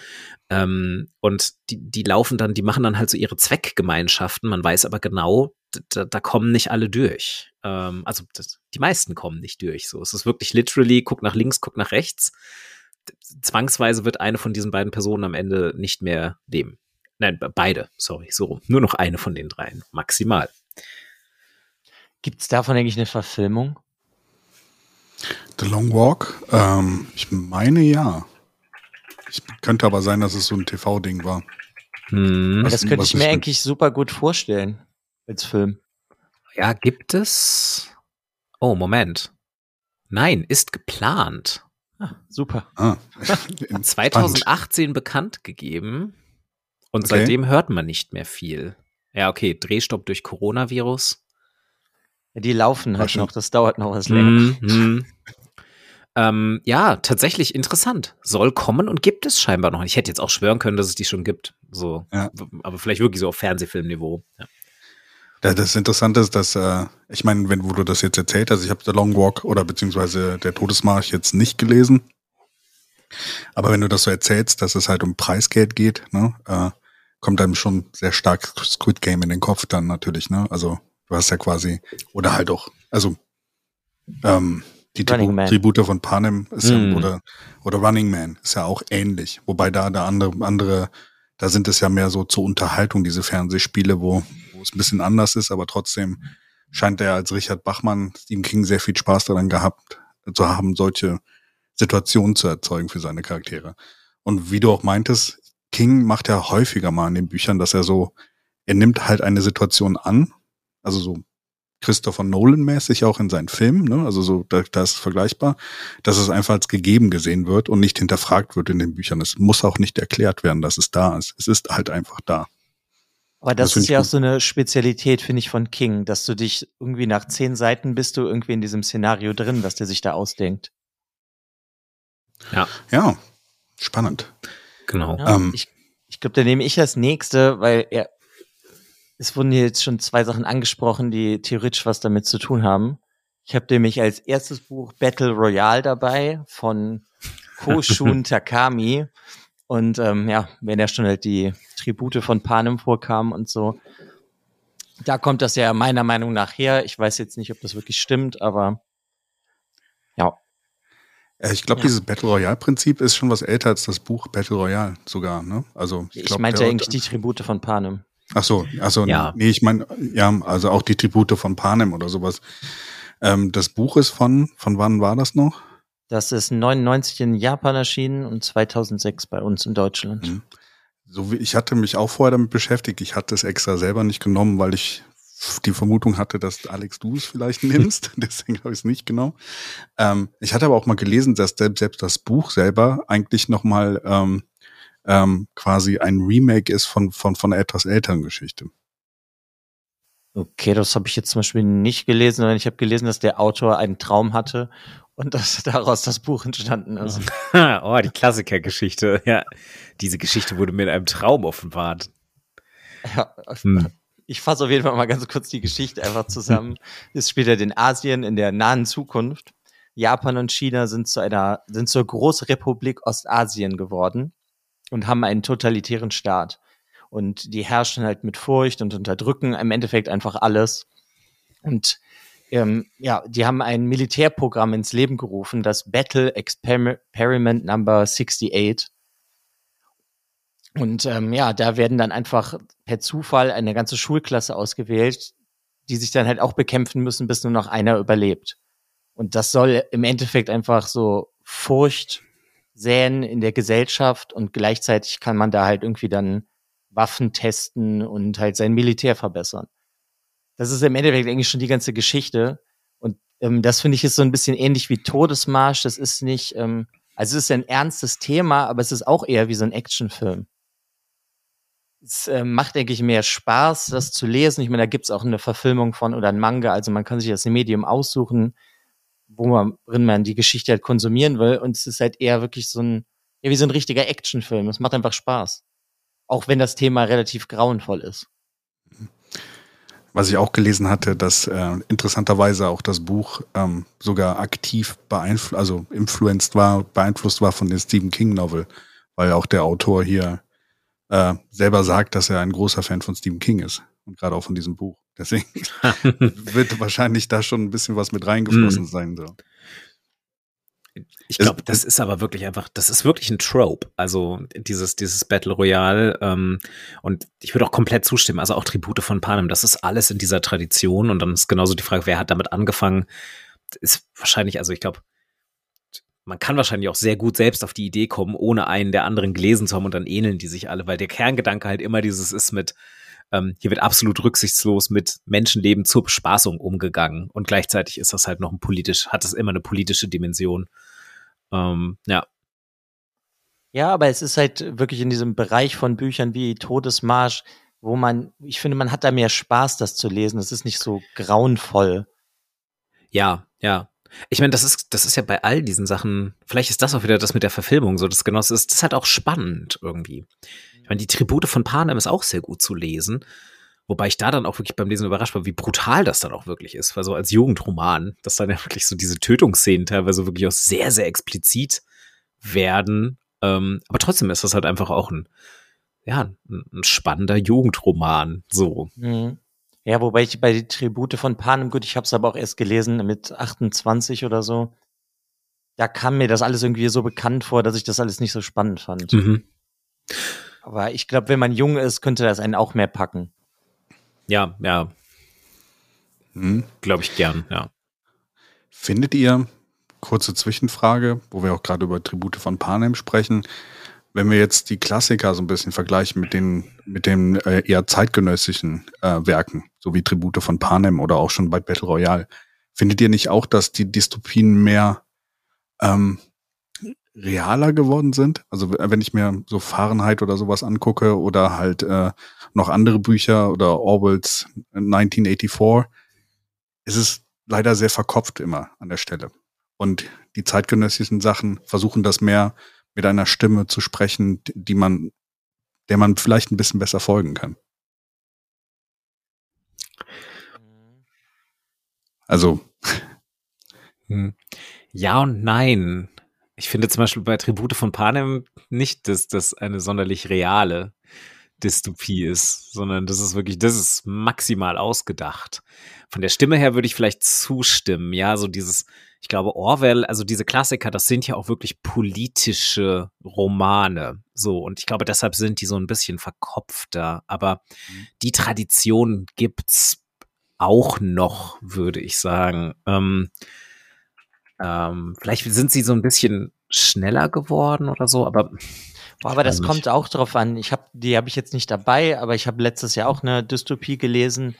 Ähm, und die, die laufen dann, die machen dann halt so ihre Zweckgemeinschaften. Man weiß aber genau, da, da kommen nicht alle durch. Ähm, also das, die meisten kommen nicht durch. So, es ist wirklich literally, guck nach links, guck nach rechts. Zwangsweise wird eine von diesen beiden Personen am Ende nicht mehr leben. Nein, beide, sorry, so rum. Nur noch eine von den dreien, maximal. Gibt es davon eigentlich eine Verfilmung? The Long Walk? Ähm, ich meine ja. Ich könnte aber sein, dass es so ein TV-Ding war. Hm. Das könnte ich mir eigentlich super gut vorstellen als Film. Ja, gibt es. Oh, Moment. Nein, ist geplant. Ah, super. Ah. 2018 bekannt gegeben und okay. seitdem hört man nicht mehr viel. Ja, okay, Drehstopp durch Coronavirus. Ja, die laufen halt noch, das dauert noch was länger. Mm, mm. ähm, ja, tatsächlich interessant. Soll kommen und gibt es scheinbar noch. Ich hätte jetzt auch schwören können, dass es die schon gibt. So, ja. aber vielleicht wirklich so auf Fernsehfilmniveau. Ja. Das Interessante ist, dass, äh, ich meine, wenn wo du das jetzt erzählt hast, ich habe The Long Walk oder beziehungsweise der Todesmarsch jetzt nicht gelesen. Aber wenn du das so erzählst, dass es halt um Preisgeld geht, ne, äh, kommt einem schon sehr stark Squid Game in den Kopf dann natürlich, ne? Also du hast ja quasi, oder halt auch, also ähm, die Tribu Tribute von Panem ist mm. ja, oder, oder Running Man ist ja auch ähnlich. Wobei da der andere, andere, da sind es ja mehr so zur Unterhaltung, diese Fernsehspiele, wo wo es ein bisschen anders ist, aber trotzdem scheint er als Richard Bachmann, Stephen King, sehr viel Spaß daran gehabt zu haben, solche Situationen zu erzeugen für seine Charaktere. Und wie du auch meintest, King macht ja häufiger mal in den Büchern, dass er so, er nimmt halt eine Situation an, also so Christopher Nolan-mäßig auch in seinen Filmen, ne? also so, da, da ist es vergleichbar, dass es einfach als gegeben gesehen wird und nicht hinterfragt wird in den Büchern. Es muss auch nicht erklärt werden, dass es da ist. Es ist halt einfach da. Aber das, das ist ja auch so eine Spezialität, finde ich, von King, dass du dich irgendwie nach zehn Seiten bist du irgendwie in diesem Szenario drin, was der sich da ausdenkt. Ja. Ja, spannend. Genau. Ja, ähm, ich ich glaube, da nehme ich das nächste, weil er, es wurden hier jetzt schon zwei Sachen angesprochen, die theoretisch was damit zu tun haben. Ich habe nämlich als erstes Buch Battle Royale dabei von Koshun Takami. Und ähm, ja, wenn ja schon halt die Tribute von Panem vorkamen und so, da kommt das ja meiner Meinung nach her. Ich weiß jetzt nicht, ob das wirklich stimmt, aber ja. Äh, ich glaube, ja. dieses Battle Royale-Prinzip ist schon was älter als das Buch Battle Royale sogar. Ne? Also ich, ich meinte eigentlich die Tribute von Panem. Ach so, also ja. nee, ich meine, ja, also auch die Tribute von Panem oder sowas. Ähm, das Buch ist von, von wann war das noch? Das ist 99 in Japan erschienen und 2006 bei uns in Deutschland. Mhm. So wie ich hatte mich auch vorher damit beschäftigt. Ich hatte es extra selber nicht genommen, weil ich die Vermutung hatte, dass Alex du es vielleicht nimmst. Deswegen habe ich es nicht genommen. Ähm, ich hatte aber auch mal gelesen, dass selbst das Buch selber eigentlich nochmal ähm, ähm, quasi ein Remake ist von, von, von einer etwas älteren Geschichte. Okay, das habe ich jetzt zum Beispiel nicht gelesen, sondern ich habe gelesen, dass der Autor einen Traum hatte und dass daraus das Buch entstanden ist. oh, die Klassikergeschichte. Ja, diese Geschichte wurde mir in einem Traum offenbart. Ja, hm. ich fasse auf jeden Fall mal ganz kurz die Geschichte einfach zusammen. es spielt halt in Asien in der nahen Zukunft. Japan und China sind zu einer, sind zur Großrepublik Ostasien geworden und haben einen totalitären Staat. Und die herrschen halt mit Furcht und unterdrücken im Endeffekt einfach alles. Und ähm, ja, die haben ein Militärprogramm ins Leben gerufen, das Battle Experiment Number 68. Und ähm, ja, da werden dann einfach per Zufall eine ganze Schulklasse ausgewählt, die sich dann halt auch bekämpfen müssen, bis nur noch einer überlebt. Und das soll im Endeffekt einfach so Furcht säen in der Gesellschaft und gleichzeitig kann man da halt irgendwie dann Waffen testen und halt sein Militär verbessern. Das ist im Endeffekt eigentlich schon die ganze Geschichte. Und ähm, das finde ich ist so ein bisschen ähnlich wie Todesmarsch. Das ist nicht, ähm, also es ist ein ernstes Thema, aber es ist auch eher wie so ein Actionfilm. Es äh, macht, denke ich, mehr Spaß, das zu lesen. Ich meine, da gibt's auch eine Verfilmung von oder ein Manga, also man kann sich das Medium aussuchen wo man, drin man die Geschichte halt konsumieren will. Und es ist halt eher wirklich so ein, ja, wie so ein richtiger Actionfilm. Es macht einfach Spaß. Auch wenn das Thema relativ grauenvoll ist. Was ich auch gelesen hatte, dass äh, interessanterweise auch das Buch ähm, sogar aktiv beeinflusst, also influenced war, beeinflusst war von der Stephen King Novel, weil auch der Autor hier äh, selber sagt, dass er ein großer Fan von Stephen King ist und gerade auch von diesem Buch. Deswegen wird wahrscheinlich da schon ein bisschen was mit reingeflossen mm. sein. So. Ich glaube, das ist aber wirklich einfach, das ist wirklich ein Trope. Also dieses, dieses Battle Royale. Ähm, und ich würde auch komplett zustimmen. Also auch Tribute von Panem, das ist alles in dieser Tradition. Und dann ist genauso die Frage, wer hat damit angefangen? Ist wahrscheinlich, also ich glaube, man kann wahrscheinlich auch sehr gut selbst auf die Idee kommen, ohne einen der anderen gelesen zu haben und dann ähneln die sich alle, weil der Kerngedanke halt immer dieses ist mit, ähm, hier wird absolut rücksichtslos mit Menschenleben zur Bespaßung umgegangen und gleichzeitig ist das halt noch ein politisch, hat es immer eine politische Dimension. Ähm, ja. Ja, aber es ist halt wirklich in diesem Bereich von Büchern wie Todesmarsch, wo man, ich finde, man hat da mehr Spaß, das zu lesen. Es ist nicht so grauenvoll. Ja, ja. Ich meine, das ist, das ist ja bei all diesen Sachen, vielleicht ist das auch wieder das mit der Verfilmung so, das Genoss ist, das ist halt auch spannend irgendwie. Ich meine, die Tribute von Panem ist auch sehr gut zu lesen. Wobei ich da dann auch wirklich beim Lesen überrascht war, wie brutal das dann auch wirklich ist. Weil so als Jugendroman, dass dann ja wirklich so diese Tötungsszenen teilweise wirklich auch sehr, sehr explizit werden. Ähm, aber trotzdem ist das halt einfach auch ein, ja, ein, spannender Jugendroman. So. Mhm. Ja, wobei ich bei die Tribute von Panem, gut, ich habe es aber auch erst gelesen mit 28 oder so. Da kam mir das alles irgendwie so bekannt vor, dass ich das alles nicht so spannend fand. Mhm. Aber ich glaube, wenn man jung ist, könnte das einen auch mehr packen. Ja, ja. Hm. Glaube ich gern, ja. Findet ihr, kurze Zwischenfrage, wo wir auch gerade über Tribute von Panem sprechen, wenn wir jetzt die Klassiker so ein bisschen vergleichen mit den, mit den äh, eher zeitgenössischen äh, Werken, so wie Tribute von Panem oder auch schon bei Battle Royale, findet ihr nicht auch, dass die Dystopien mehr ähm, realer geworden sind. Also wenn ich mir so Fahrenheit oder sowas angucke oder halt äh, noch andere Bücher oder Orwells 1984, ist es leider sehr verkopft immer an der Stelle. Und die zeitgenössischen Sachen versuchen das mehr mit einer Stimme zu sprechen, die man, der man vielleicht ein bisschen besser folgen kann. Also. Hm. Ja und nein. Ich finde zum Beispiel bei Tribute von Panem nicht, dass das eine sonderlich reale Dystopie ist, sondern das ist wirklich, das ist maximal ausgedacht. Von der Stimme her würde ich vielleicht zustimmen, ja, so dieses, ich glaube, Orwell, also diese Klassiker, das sind ja auch wirklich politische Romane, so, und ich glaube, deshalb sind die so ein bisschen verkopfter, aber mhm. die Tradition gibt's auch noch, würde ich sagen. Ähm, Ähm, vielleicht sind sie so ein bisschen schneller geworden oder so, aber Boah, aber das kommt auch drauf an. Ich habe, die habe ich jetzt nicht dabei, aber ich habe letztes Jahr auch eine Dystopie gelesen,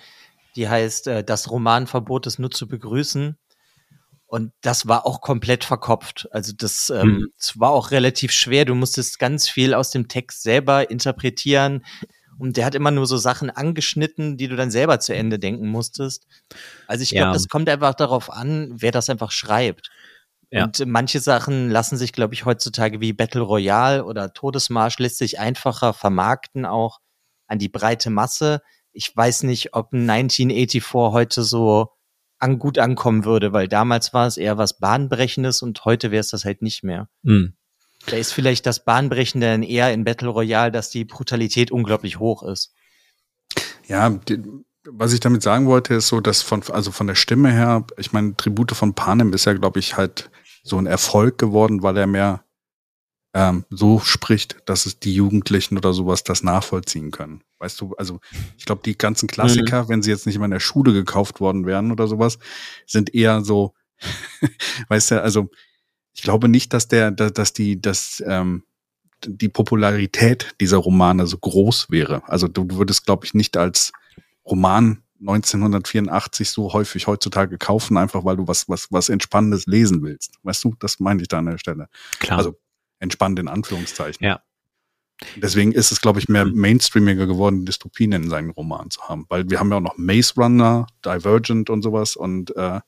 die heißt äh, Das Romanverbot ist nur zu begrüßen. Und das war auch komplett verkopft. Also das, ähm, mhm. das war auch relativ schwer. Du musstest ganz viel aus dem Text selber interpretieren. Und der hat immer nur so Sachen angeschnitten, die du dann selber zu Ende denken musstest. Also ich glaube, ja. das kommt einfach darauf an, wer das einfach schreibt. Ja. Und manche Sachen lassen sich, glaube ich, heutzutage wie Battle Royale oder Todesmarsch lässt sich einfacher vermarkten auch an die breite Masse. Ich weiß nicht, ob 1984 heute so an, gut ankommen würde, weil damals war es eher was Bahnbrechendes und heute wäre es das halt nicht mehr. Mhm. Da ist vielleicht das Bahnbrechende dann eher in Battle Royale, dass die Brutalität unglaublich hoch ist. Ja, die, was ich damit sagen wollte, ist so, dass von, also von der Stimme her, ich meine, Tribute von Panem ist ja, glaube ich, halt so ein Erfolg geworden, weil er mehr ähm, so spricht, dass es die Jugendlichen oder sowas das nachvollziehen können. Weißt du, also ich glaube, die ganzen Klassiker, mhm. wenn sie jetzt nicht mal in der Schule gekauft worden wären oder sowas, sind eher so, weißt du, also ich glaube nicht, dass der, dass die, dass ähm, die Popularität dieser Romane so groß wäre. Also du würdest, glaube ich, nicht als Roman 1984 so häufig heutzutage kaufen, einfach weil du was, was, was Entspannendes lesen willst. Weißt du, das meine ich da an der Stelle. Klar. Also entspannt in Anführungszeichen. Ja. Deswegen ist es, glaube ich, mehr mhm. mainstreamiger geworden, Dystopien in seinen Romanen zu haben. Weil wir haben ja auch noch Maze Runner, Divergent und sowas und äh,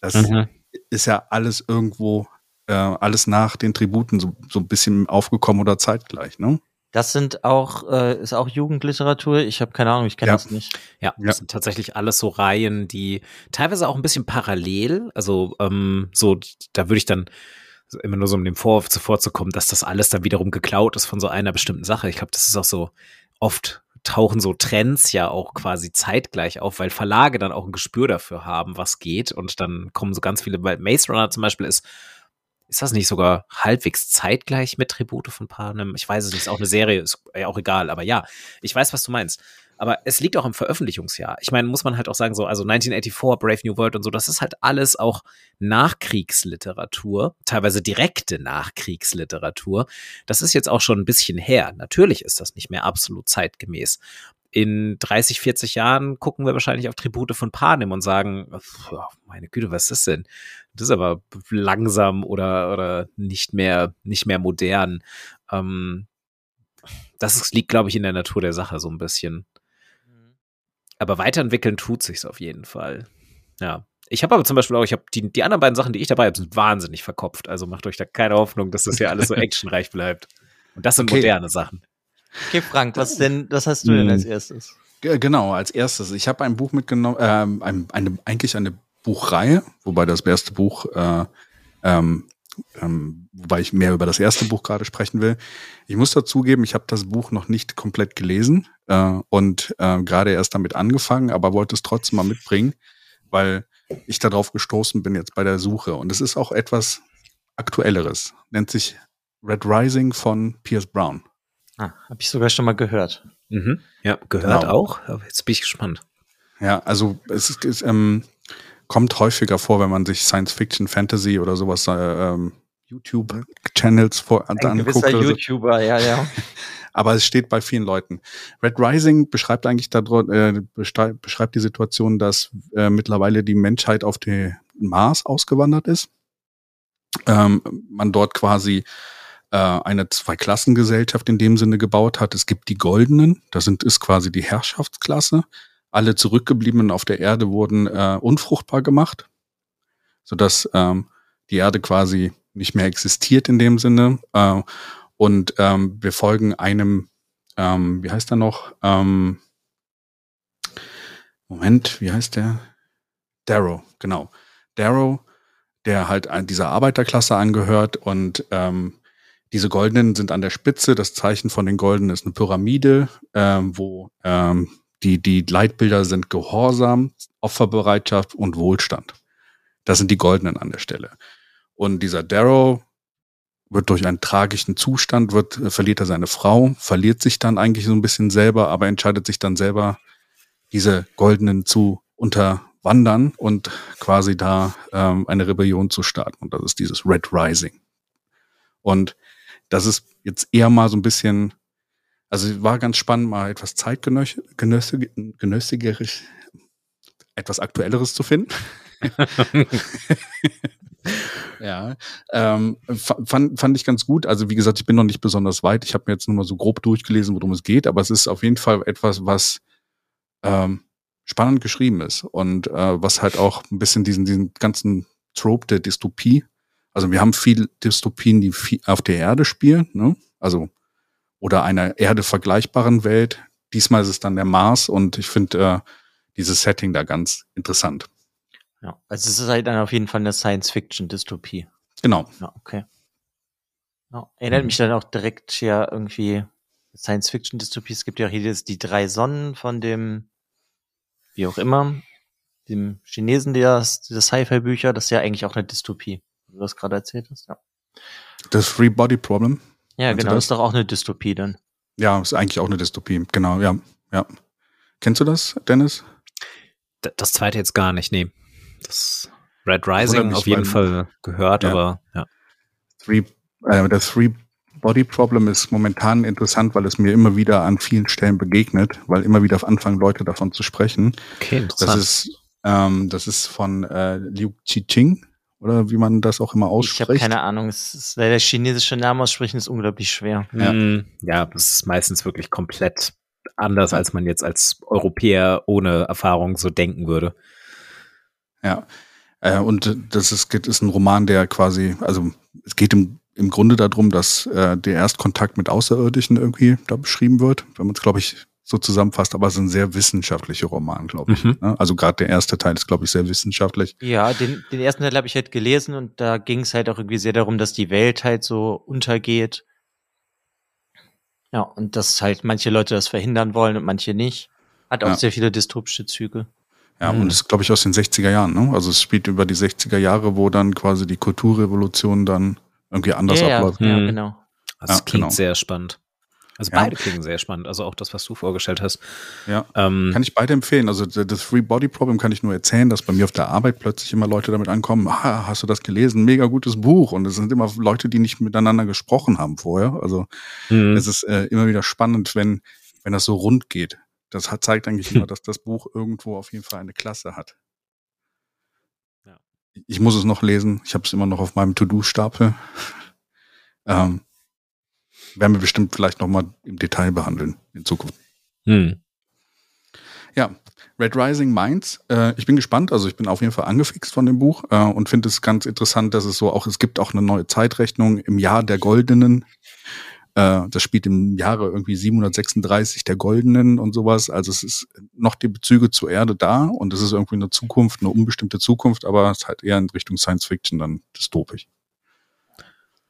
das mhm. ist ja alles irgendwo, äh, alles nach den Tributen so, so ein bisschen aufgekommen oder zeitgleich, ne? Das sind auch, äh, ist auch Jugendliteratur. Ich habe keine Ahnung, ich kenne ja. das nicht. Ja, das ja. sind tatsächlich alles so Reihen, die teilweise auch ein bisschen parallel, also ähm, so, da würde ich dann immer nur so um dem Vorwurf zuvorzukommen, dass das alles dann wiederum geklaut ist von so einer bestimmten Sache. Ich glaube, das ist auch so oft tauchen so Trends ja auch quasi zeitgleich auf, weil Verlage dann auch ein Gespür dafür haben, was geht und dann kommen so ganz viele, weil Maze Runner zum Beispiel ist ist das nicht sogar halbwegs zeitgleich mit Tribute von Panem? Ich weiß es nicht, ist auch eine Serie, ist ja auch egal, aber ja, ich weiß, was du meinst. Aber es liegt auch im Veröffentlichungsjahr. Ich meine, muss man halt auch sagen, so, also 1984, Brave New World und so, das ist halt alles auch Nachkriegsliteratur, teilweise direkte Nachkriegsliteratur. Das ist jetzt auch schon ein bisschen her. Natürlich ist das nicht mehr absolut zeitgemäß in 30, 40 Jahren gucken wir wahrscheinlich auf Tribute von Panem und sagen, meine Güte, was ist das denn? Das ist aber langsam oder, oder nicht mehr, nicht mehr modern. Ähm, das liegt, glaube ich, in der Natur der Sache so ein bisschen. Aber weiterentwickeln tut sich's auf jeden Fall. Ja. Ich habe aber zum Beispiel auch, ich habe die, die anderen beiden Sachen, die ich dabei habe, sind wahnsinnig verkopft. Also macht euch da keine Hoffnung, dass das hier alles so actionreich bleibt. Und das sind okay. moderne Sachen. Okay, Frank, was denn, was hast du denn als hm. erstes? Genau, als erstes. Ich habe ein Buch mitgenommen, ähm, ein, eine, eigentlich eine Buchreihe, wobei das erste Buch, äh, ähm, ähm, wobei ich mehr über das erste Buch gerade sprechen will. Ich muss dazugeben, ich habe das Buch noch nicht komplett gelesen äh, und äh, gerade erst damit angefangen, aber wollte es trotzdem mal mitbringen, weil ich darauf gestoßen bin jetzt bei der Suche. Und es ist auch etwas Aktuelleres. Nennt sich Red Rising von Pierce Brown. Ah, habe ich sogar schon mal gehört. Mhm. Ja, gehört genau. auch. Jetzt bin ich gespannt. Ja, also es ist, es, ähm, kommt häufiger vor, wenn man sich Science Fiction, Fantasy oder sowas äh, ähm, YouTube-Channels vor Ein anguckt. Gewisser YouTuber, ja, ja. Aber es steht bei vielen Leuten. Red Rising beschreibt eigentlich da, äh, beschreibt die Situation, dass äh, mittlerweile die Menschheit auf den Mars ausgewandert ist. Ähm, man dort quasi äh, eine Zweiklassengesellschaft in dem Sinne gebaut hat. Es gibt die Goldenen, das sind, ist quasi die Herrschaftsklasse. Alle Zurückgebliebenen auf der Erde wurden äh, unfruchtbar gemacht, sodass ähm, die Erde quasi nicht mehr existiert in dem Sinne. Äh, und ähm, wir folgen einem, ähm, wie heißt er noch? Ähm, Moment, wie heißt der? Darrow, genau. Darrow, der halt dieser Arbeiterklasse angehört und ähm, diese goldenen sind an der Spitze. Das Zeichen von den goldenen ist eine Pyramide, ähm, wo ähm, die, die Leitbilder sind Gehorsam, Opferbereitschaft und Wohlstand. Das sind die goldenen an der Stelle. Und dieser Darrow wird durch einen tragischen Zustand, wird, äh, verliert er seine Frau, verliert sich dann eigentlich so ein bisschen selber, aber entscheidet sich dann selber, diese goldenen zu unter wandern und quasi da ähm, eine Rebellion zu starten. Und das ist dieses Red Rising. Und das ist jetzt eher mal so ein bisschen, also war ganz spannend, mal etwas zeitgenössigeres, etwas aktuelleres zu finden. ja, ähm, fand, fand ich ganz gut. Also wie gesagt, ich bin noch nicht besonders weit. Ich habe mir jetzt nur mal so grob durchgelesen, worum es geht, aber es ist auf jeden Fall etwas, was ähm, spannend geschrieben ist und äh, was halt auch ein bisschen diesen, diesen ganzen Trope der Dystopie. Also wir haben viel Dystopien, die viel auf der Erde spielen, ne? Also oder einer Erde vergleichbaren Welt. Diesmal ist es dann der Mars und ich finde äh, dieses Setting da ganz interessant. Ja, also es ist halt dann auf jeden Fall eine Science-Fiction-Dystopie. Genau. Ja, okay. Ja, erinnert mhm. mich dann auch direkt ja irgendwie Science-Fiction-Dystopie. Es gibt ja auch hier die drei Sonnen von dem, wie auch immer, dem Chinesen, der diese Sci-Fi-Bücher, das ist ja eigentlich auch eine Dystopie, wie du das gerade erzählt hast, ja. Das Free Body Problem. Ja, genau, das ist doch auch eine Dystopie dann. Ja, ist eigentlich auch eine Dystopie, genau, ja, ja. Kennst du das, Dennis? Das zweite jetzt gar nicht, nee. Das Red Rising auf jeden Fall gehört, ja. aber ja. Three, äh, das Three Body Problem ist momentan interessant, weil es mir immer wieder an vielen Stellen begegnet, weil immer wieder anfangen Leute davon zu sprechen. Okay, interessant. Das ist, ähm, das ist von äh, Liu Qi-Ching oder wie man das auch immer ausspricht. Ich habe keine Ahnung. Es ist, der chinesische Name aussprechen ist unglaublich schwer. Ja. Ja, das ist meistens wirklich komplett anders, als man jetzt als Europäer ohne Erfahrung so denken würde. Ja. Äh, und das ist, ist ein Roman, der quasi, also es geht im, im Grunde darum, dass äh, der Erstkontakt mit Außerirdischen irgendwie da beschrieben wird, wenn man es, glaube ich, so zusammenfasst, aber es ist ein sehr wissenschaftlicher Roman, glaube ich. Mhm. Ne? Also gerade der erste Teil ist, glaube ich, sehr wissenschaftlich. Ja, den, den ersten Teil habe ich halt gelesen und da ging es halt auch irgendwie sehr darum, dass die Welt halt so untergeht. Ja, und dass halt manche Leute das verhindern wollen und manche nicht. Hat auch ja. sehr viele dystopische Züge. Ja, mhm. und das ist, glaube ich, aus den 60er Jahren, ne? Also es spielt über die 60er Jahre, wo dann quasi die Kulturrevolution dann irgendwie anders ja, abläuft. Ja, ja, mhm. genau. Das ja, klingt genau. sehr spannend. Also beide ja. klingen sehr spannend, also auch das, was du vorgestellt hast. Ja, ähm, kann ich beide empfehlen. Also das Free Body Problem kann ich nur erzählen, dass bei mir auf der Arbeit plötzlich immer Leute damit ankommen, ah, hast du das gelesen? Mega gutes Buch. Und es sind immer Leute, die nicht miteinander gesprochen haben vorher. Also mhm. es ist äh, immer wieder spannend, wenn, wenn das so rund geht. Das hat, zeigt eigentlich immer, dass das Buch irgendwo auf jeden Fall eine Klasse hat. Ja. Ich muss es noch lesen. Ich habe es immer noch auf meinem To-Do-Stapel. ähm, werden wir bestimmt vielleicht noch mal im Detail behandeln in Zukunft. Hm. Ja, Red Rising Minds. Äh, ich bin gespannt. Also ich bin auf jeden Fall angefixt von dem Buch äh, und finde es ganz interessant, dass es so auch, es gibt auch eine neue Zeitrechnung im Jahr der Goldenen. Äh, das spielt im Jahre irgendwie 736 der Goldenen und sowas. Also es ist noch die Bezüge zur Erde da und es ist irgendwie eine Zukunft, eine unbestimmte Zukunft, aber es ist halt eher in Richtung Science Fiction dann dystopisch.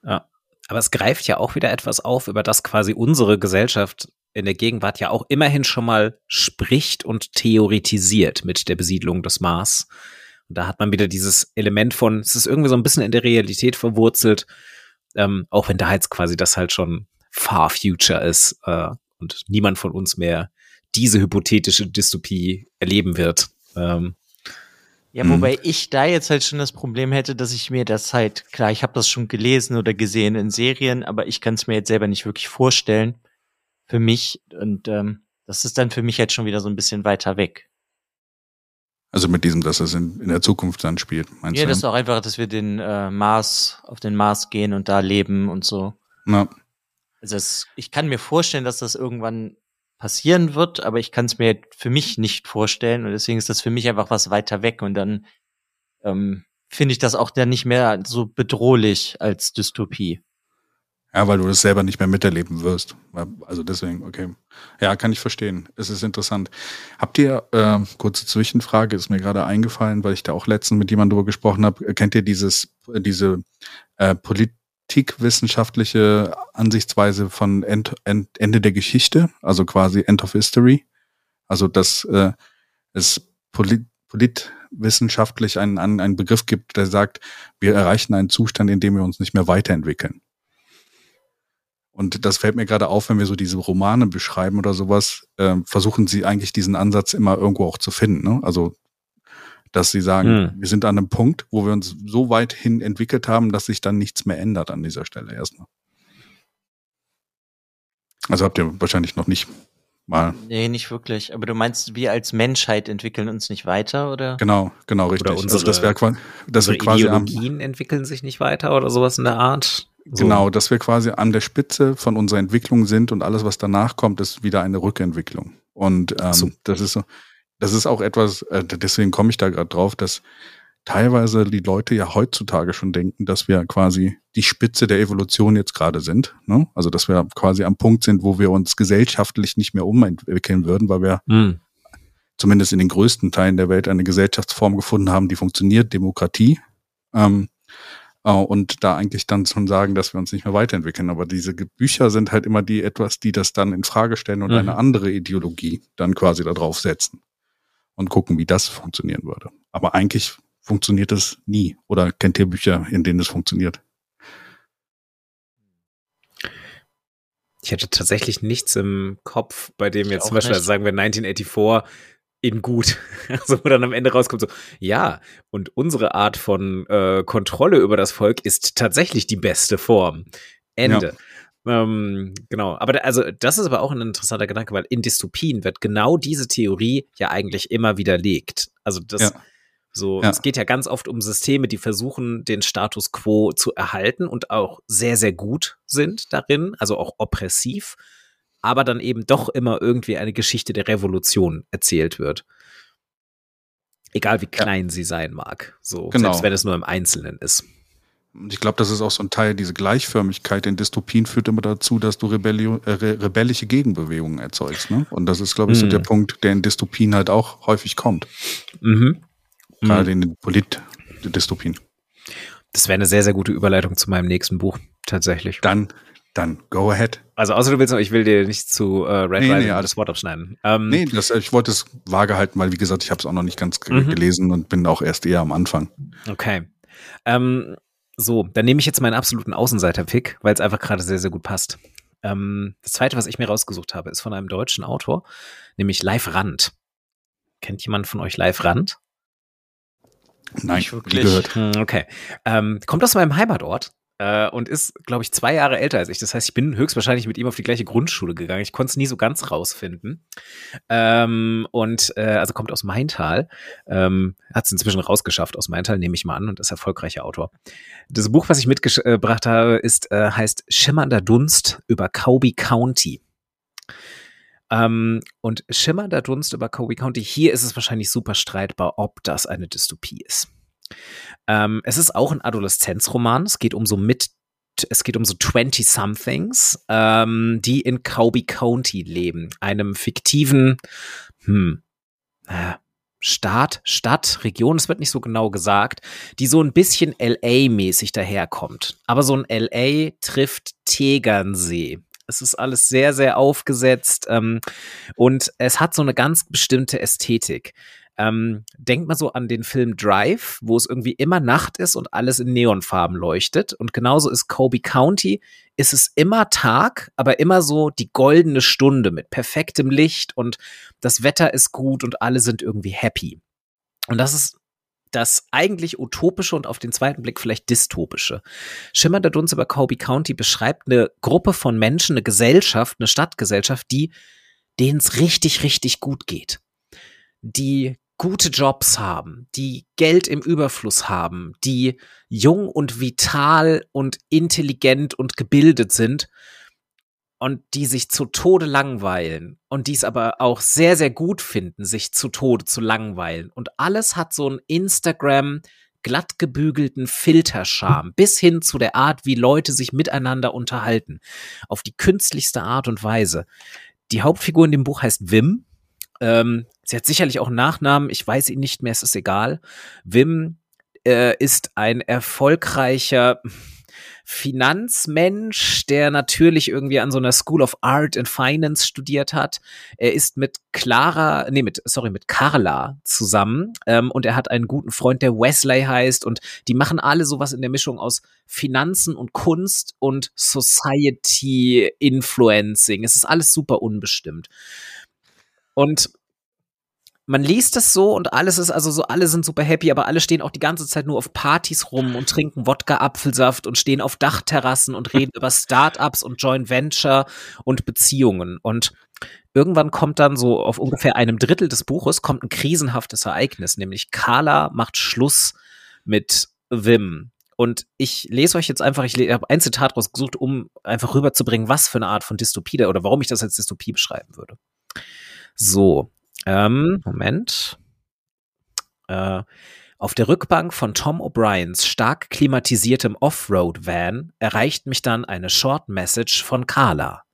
Ja. Aber es greift ja auch wieder etwas auf, über das quasi unsere Gesellschaft in der Gegenwart ja auch immerhin schon mal spricht und theoretisiert mit der Besiedlung des Mars. Und da hat man wieder dieses Element von, es ist irgendwie so ein bisschen in der Realität verwurzelt, ähm, auch wenn da jetzt quasi das halt schon Far Future ist äh, und niemand von uns mehr diese hypothetische Dystopie erleben wird. Ähm, ja, wobei mhm. ich da jetzt halt schon das Problem hätte, dass ich mir das halt, klar, ich habe das schon gelesen oder gesehen in Serien, aber ich kann es mir jetzt selber nicht wirklich vorstellen für mich und ähm, das ist dann für mich jetzt schon wieder so ein bisschen weiter weg. Also mit diesem, dass es in, in der Zukunft dann spielt, meinst ja, du? Ja, das ist auch einfach, dass wir den äh, Mars, auf den Mars gehen und da leben und so. Ja. Also es, ich kann mir vorstellen, dass das irgendwann passieren wird, aber ich kann es mir für mich nicht vorstellen und deswegen ist das für mich einfach was weiter weg und dann ähm, finde ich das auch dann nicht mehr so bedrohlich als Dystopie. Ja, weil du das selber nicht mehr miterleben wirst. Also deswegen, okay. Ja, kann ich verstehen. Es ist interessant. Habt ihr, äh, kurze Zwischenfrage, ist mir gerade eingefallen, weil ich da auch letztens mit jemandem drüber gesprochen habe. Kennt ihr dieses, diese äh, Polit politikwissenschaftliche Ansichtsweise von End, End, Ende der Geschichte, also quasi End of History. Also dass äh, es polit, politwissenschaftlich einen, einen Begriff gibt, der sagt, wir erreichen einen Zustand, in dem wir uns nicht mehr weiterentwickeln. Und das fällt mir gerade auf, wenn wir so diese Romane beschreiben oder sowas, äh, versuchen sie eigentlich diesen Ansatz immer irgendwo auch zu finden. Ne? Also dass sie sagen, hm. wir sind an einem Punkt, wo wir uns so weit hin entwickelt haben, dass sich dann nichts mehr ändert an dieser Stelle erstmal. Also habt ihr wahrscheinlich noch nicht mal. Nee, nicht wirklich. Aber du meinst, wir als Menschheit entwickeln uns nicht weiter, oder? Genau, genau, richtig. Oder unsere, also das wäre das wär quasi Ideologien am, entwickeln sich nicht weiter oder sowas in der Art. So. Genau, dass wir quasi an der Spitze von unserer Entwicklung sind und alles, was danach kommt, ist wieder eine Rückentwicklung. Und ähm, so. das ist so, das ist auch etwas, äh, deswegen komme ich da gerade drauf, dass teilweise die Leute ja heutzutage schon denken, dass wir quasi die Spitze der Evolution jetzt gerade sind. Ne? Also dass wir quasi am Punkt sind, wo wir uns gesellschaftlich nicht mehr umentwickeln würden, weil wir mhm. zumindest in den größten Teilen der Welt eine Gesellschaftsform gefunden haben, die funktioniert, Demokratie. Ähm, äh, und da eigentlich dann schon sagen, dass wir uns nicht mehr weiterentwickeln. Aber diese Bücher sind halt immer die etwas, die das dann in Frage stellen und mhm. eine andere Ideologie dann quasi da drauf setzen und gucken, wie das funktionieren würde. Aber eigentlich funktioniert es nie. Oder kennt ihr Bücher, in denen es funktioniert? Ich hätte tatsächlich nichts im Kopf, bei dem jetzt zum Beispiel, also sagen wir 1984, in gut. Also wo dann am Ende rauskommt so, ja, und unsere Art von äh, Kontrolle über das Volk ist tatsächlich die beste Form. Ende. Ja. Ähm, genau, aber da, also das ist aber auch ein interessanter Gedanke, weil in Dystopien wird genau diese Theorie ja eigentlich immer widerlegt. Also das, ja. So, ja. es geht ja ganz oft um Systeme, die versuchen, den Status quo zu erhalten und auch sehr, sehr gut sind darin, also auch oppressiv, aber dann eben doch immer irgendwie eine Geschichte der Revolution erzählt wird. Egal wie klein ja. sie sein mag. So, genau. selbst wenn es nur im Einzelnen ist. Und ich glaube, das ist auch so ein Teil, diese Gleichförmigkeit in Dystopien führt immer dazu, dass du Rebellion, äh, rebellische Gegenbewegungen erzeugst. Ne? Und das ist, glaube ich, so der mhm. Punkt, der in Dystopien halt auch häufig kommt. Mhm. Gerade mhm. in den Polit-Dystopien. Das wäre eine sehr, sehr gute Überleitung zu meinem nächsten Buch, tatsächlich. Dann, dann, go ahead. Also, außer du willst noch, ich will dir nicht zu äh, Red nee, Rising nee, das Wort abschneiden. Ähm, nee, das, ich wollte es vage halten, weil, wie gesagt, ich habe es auch noch nicht ganz mhm. gelesen und bin auch erst eher am Anfang. Okay. Ähm, so, dann nehme ich jetzt meinen absoluten Außenseiter-Pick, weil es einfach gerade sehr, sehr gut passt. Ähm, das zweite, was ich mir rausgesucht habe, ist von einem deutschen Autor, nämlich Live Rand. Kennt jemand von euch Live Rand? Nein, nicht wirklich. Gehört. Hm, okay. Ähm, kommt aus meinem Heimatort äh, und ist, glaube ich, zwei Jahre älter als ich. Das heißt, ich bin höchstwahrscheinlich mit ihm auf die gleiche Grundschule gegangen. Ich konnte es nie so ganz rausfinden. Ähm, und äh, also kommt aus Maintal. Ähm, Hat es inzwischen rausgeschafft aus Maintal, nehme ich mal an, und ist erfolgreicher Autor. Das Buch, was ich mitgebracht habe, ist, äh, heißt Schimmernder Dunst über Cowby County. Ähm, und schimmernder Dunst über Kobe County. Hier ist es wahrscheinlich super streitbar, ob das eine Dystopie ist. Ähm, es ist auch ein Adoleszenzroman. Es geht um so mit es geht um so 20-somethings, ähm, die in Cowby County leben, einem fiktiven hm, äh, Staat, Stadt, Region, es wird nicht so genau gesagt, die so ein bisschen LA-mäßig daherkommt. Aber so ein LA trifft Tegernsee. Es ist alles sehr, sehr aufgesetzt ähm, und es hat so eine ganz bestimmte Ästhetik. Ähm, denkt mal so an den Film Drive, wo es irgendwie immer Nacht ist und alles in Neonfarben leuchtet. Und genauso ist Kobe County, ist es immer Tag, aber immer so die goldene Stunde mit perfektem Licht und das Wetter ist gut und alle sind irgendwie happy. Und das ist das eigentlich utopische und auf den zweiten Blick vielleicht dystopische. Schimmer der Dunst über Kobe County beschreibt eine Gruppe von Menschen, eine Gesellschaft, eine Stadtgesellschaft, die denen es richtig, richtig gut geht. Die gute Jobs haben, die Geld im Überfluss haben, die jung und vital und intelligent und gebildet sind und die sich zu Tode langweilen und dies aber auch sehr, sehr gut finden, sich zu Tode zu langweilen. Und alles hat so einen Instagram glatt gebügelten Filterscham bis hin zu der Art, wie Leute sich miteinander unterhalten. Auf die künstlichste Art und Weise. Die Hauptfigur in dem Buch heißt Wim. Ähm, sie hat sicherlich auch einen Nachnamen, ich weiß ihn nicht mehr, es ist egal. Wim äh, ist ein erfolgreicher, Finanzmensch, der natürlich irgendwie an so einer School of Art and Finance studiert hat. Er ist mit Clara, nee, mit, sorry, mit Carla zusammen ähm, und er hat einen guten Freund, der Wesley heißt und die machen alle sowas in der Mischung aus Finanzen und Kunst und Society Influencing. Es ist alles super unbestimmt. Und man liest es so und alles ist, also so, alle sind super happy, aber alle stehen auch die ganze Zeit nur auf Partys rum und trinken Wodka-Apfelsaft und stehen auf Dachterrassen und reden über Startups und Joint Venture und Beziehungen. Und irgendwann kommt dann so auf ungefähr einem Drittel des Buches kommt ein krisenhaftes Ereignis, nämlich Carla macht Schluss mit Wim. Und ich lese euch jetzt einfach, ich habe ein Zitat rausgesucht, um einfach rüberzubringen, was für eine Art von Dystopie da oder warum ich das als Dystopie beschreiben würde. So, ähm, Moment. Äh, auf der Rückbank von Tom O'Briens stark klimatisiertem Offroad-Van erreicht mich dann eine Short Message von Carla.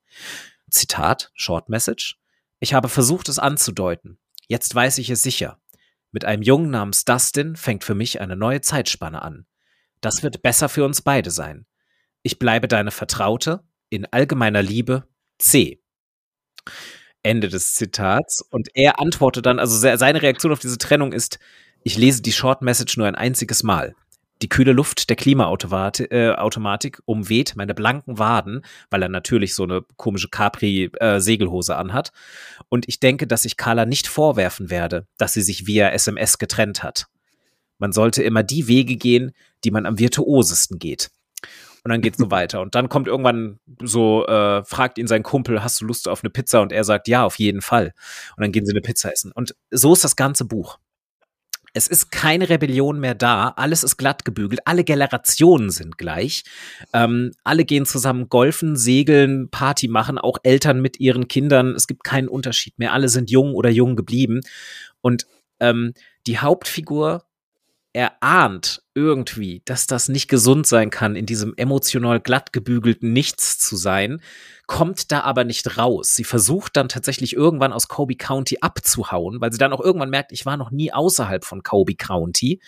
Zitat, Short Message. Ich habe versucht, es anzudeuten. Jetzt weiß ich es sicher. Mit einem Jungen namens Dustin fängt für mich eine neue Zeitspanne an. Das wird besser für uns beide sein. Ich bleibe deine Vertraute, in allgemeiner Liebe, C. Ende des Zitats. Und er antwortet dann, also seine Reaktion auf diese Trennung ist, ich lese die Short Message nur ein einziges Mal. Die kühle Luft der Klimaautomatik äh, umweht meine blanken Waden, weil er natürlich so eine komische Capri-Segelhose äh, anhat. Und ich denke, dass ich Carla nicht vorwerfen werde, dass sie sich via SMS getrennt hat. Man sollte immer die Wege gehen, die man am virtuosesten geht. Und dann geht's so weiter. Und dann kommt irgendwann so, äh, fragt ihn sein Kumpel, hast du Lust auf eine Pizza? Und er sagt, ja, auf jeden Fall. Und dann gehen sie eine Pizza essen. Und so ist das ganze Buch. Es ist keine Rebellion mehr da, alles ist glatt gebügelt, alle Generationen sind gleich. Ähm, alle gehen zusammen golfen, segeln, Party machen, auch Eltern mit ihren Kindern. Es gibt keinen Unterschied mehr. Alle sind jung oder jung geblieben. Und ähm, die Hauptfigur er ahnt irgendwie, dass das nicht gesund sein kann, in diesem emotional glatt gebügelten Nichts zu sein, kommt da aber nicht raus. Sie versucht dann tatsächlich irgendwann aus Kobe County abzuhauen, weil sie dann auch irgendwann merkt, ich war noch nie außerhalb von Kobe County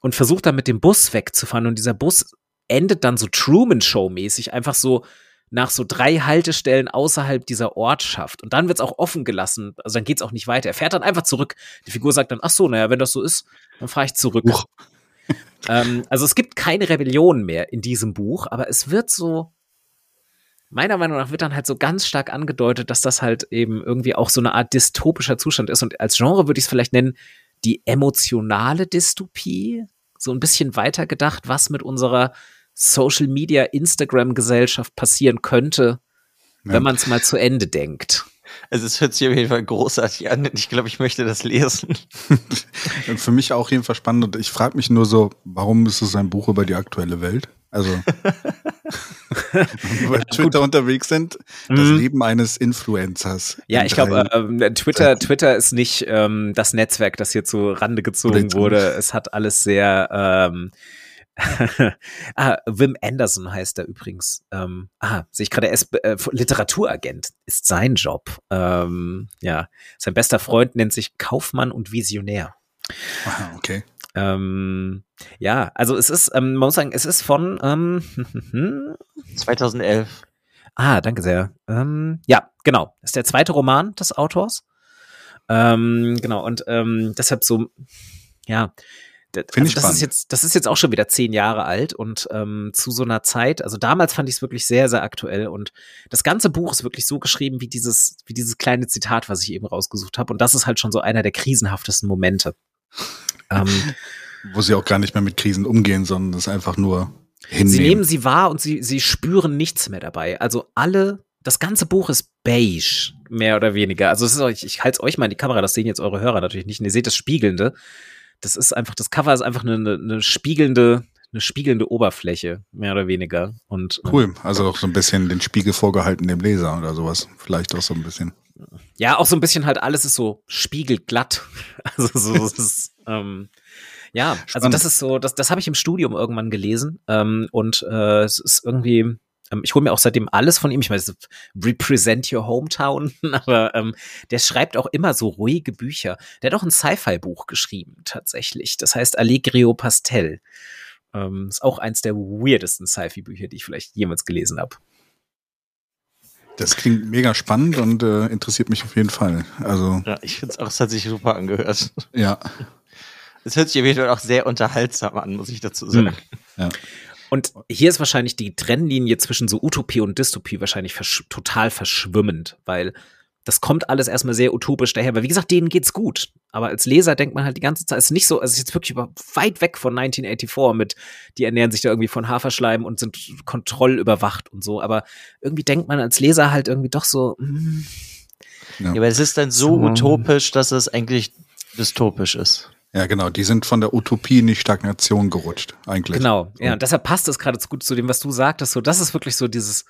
und versucht dann mit dem Bus wegzufahren und dieser Bus endet dann so Truman Show mäßig einfach so nach so drei Haltestellen außerhalb dieser Ortschaft. Und dann wird es auch offen gelassen. Also dann geht es auch nicht weiter. Er fährt dann einfach zurück. Die Figur sagt dann, ach so, naja, wenn das so ist, dann fahre ich zurück. ähm, also es gibt keine Rebellion mehr in diesem Buch, aber es wird so, meiner Meinung nach wird dann halt so ganz stark angedeutet, dass das halt eben irgendwie auch so eine Art dystopischer Zustand ist. Und als Genre würde ich es vielleicht nennen, die emotionale Dystopie. So ein bisschen weiter gedacht, was mit unserer Social Media, Instagram-Gesellschaft passieren könnte, ja. wenn man es mal zu Ende denkt. Also es hört sich auf jeden Fall großartig an. Ich glaube, ich möchte das lesen. Für mich auch jeden Fall spannend. Und ich frage mich nur so, warum ist es ein Buch über die aktuelle Welt? Also, wenn wir bei Twitter unterwegs sind, das mhm. Leben eines Influencers. Ja, ich glaube, äh, Twitter, Twitter ist nicht ähm, das Netzwerk, das hier zu Rande gezogen wurde. Es hat alles sehr ähm, ah, Wim Anderson heißt er übrigens. Ähm, ah, sehe ich gerade, er ist äh, Literaturagent, ist sein Job. Ähm, ja, sein bester Freund nennt sich Kaufmann und Visionär. Ah, okay. Ähm, ja, also es ist, ähm, man muss sagen, es ist von ähm, 2011. Ah, danke sehr. Ähm, ja, genau. Das ist der zweite Roman des Autors. Ähm, genau, und ähm, deshalb so, ja, also ich das ist jetzt, das ist jetzt auch schon wieder zehn Jahre alt und ähm, zu so einer Zeit, also damals fand ich es wirklich sehr, sehr aktuell und das ganze Buch ist wirklich so geschrieben wie dieses, wie dieses kleine Zitat, was ich eben rausgesucht habe und das ist halt schon so einer der krisenhaftesten Momente. ähm, Wo sie auch gar nicht mehr mit Krisen umgehen, sondern es einfach nur hinnehmen. Sie nehmen sie wahr und sie, sie spüren nichts mehr dabei. Also alle das ganze Buch ist beige, mehr oder weniger. Also es ist euch, ich halte es euch mal in die Kamera, das sehen jetzt eure Hörer natürlich nicht. Und ihr seht das Spiegelnde das ist einfach, das Cover ist einfach eine, eine spiegelnde, eine spiegelnde Oberfläche, mehr oder weniger. Und, ähm, cool, also auch so ein bisschen den Spiegel vorgehalten dem Leser oder sowas. Vielleicht auch so ein bisschen. Ja, auch so ein bisschen halt, alles ist so spiegelglatt. Also so, es ist, ähm, ja, also Spannend. das ist so, das, das habe ich im Studium irgendwann gelesen ähm, und äh, es ist irgendwie, ähm, ich hole mir auch seitdem alles von ihm. Ich weiß, Represent Your Hometown, aber ähm, der schreibt auch immer so ruhige Bücher. Der hat auch ein Sci-Fi-Buch geschrieben, tatsächlich. Das heißt Allegrio Pastel. Ähm, ist auch eins der weirdesten Sci-Fi-Bücher, die ich vielleicht jemals gelesen habe. Das klingt mega spannend und äh, interessiert mich auf jeden Fall. Also ja, ich finde es auch, es hat sich super angehört. Ja. Es hört sich eventuell auch sehr unterhaltsam an, muss ich dazu sagen. Ja. Und hier ist wahrscheinlich die Trennlinie zwischen so Utopie und Dystopie wahrscheinlich versch total verschwimmend, weil das kommt alles erstmal sehr utopisch daher, weil wie gesagt, denen geht's gut. Aber als Leser denkt man halt die ganze Zeit, es ist nicht so, es ist jetzt wirklich über, weit weg von 1984 mit, die ernähren sich da irgendwie von Haferschleim und sind kontrollüberwacht und so. Aber irgendwie denkt man als Leser halt irgendwie doch so, mm, ja. ja, aber es ist dann so, so utopisch, dass es eigentlich dystopisch ist. Ja, genau. Die sind von der Utopie in die Stagnation gerutscht, eigentlich. Genau. Ja, und deshalb passt es gerade so gut zu dem, was du sagtest. So, das ist wirklich so dieses,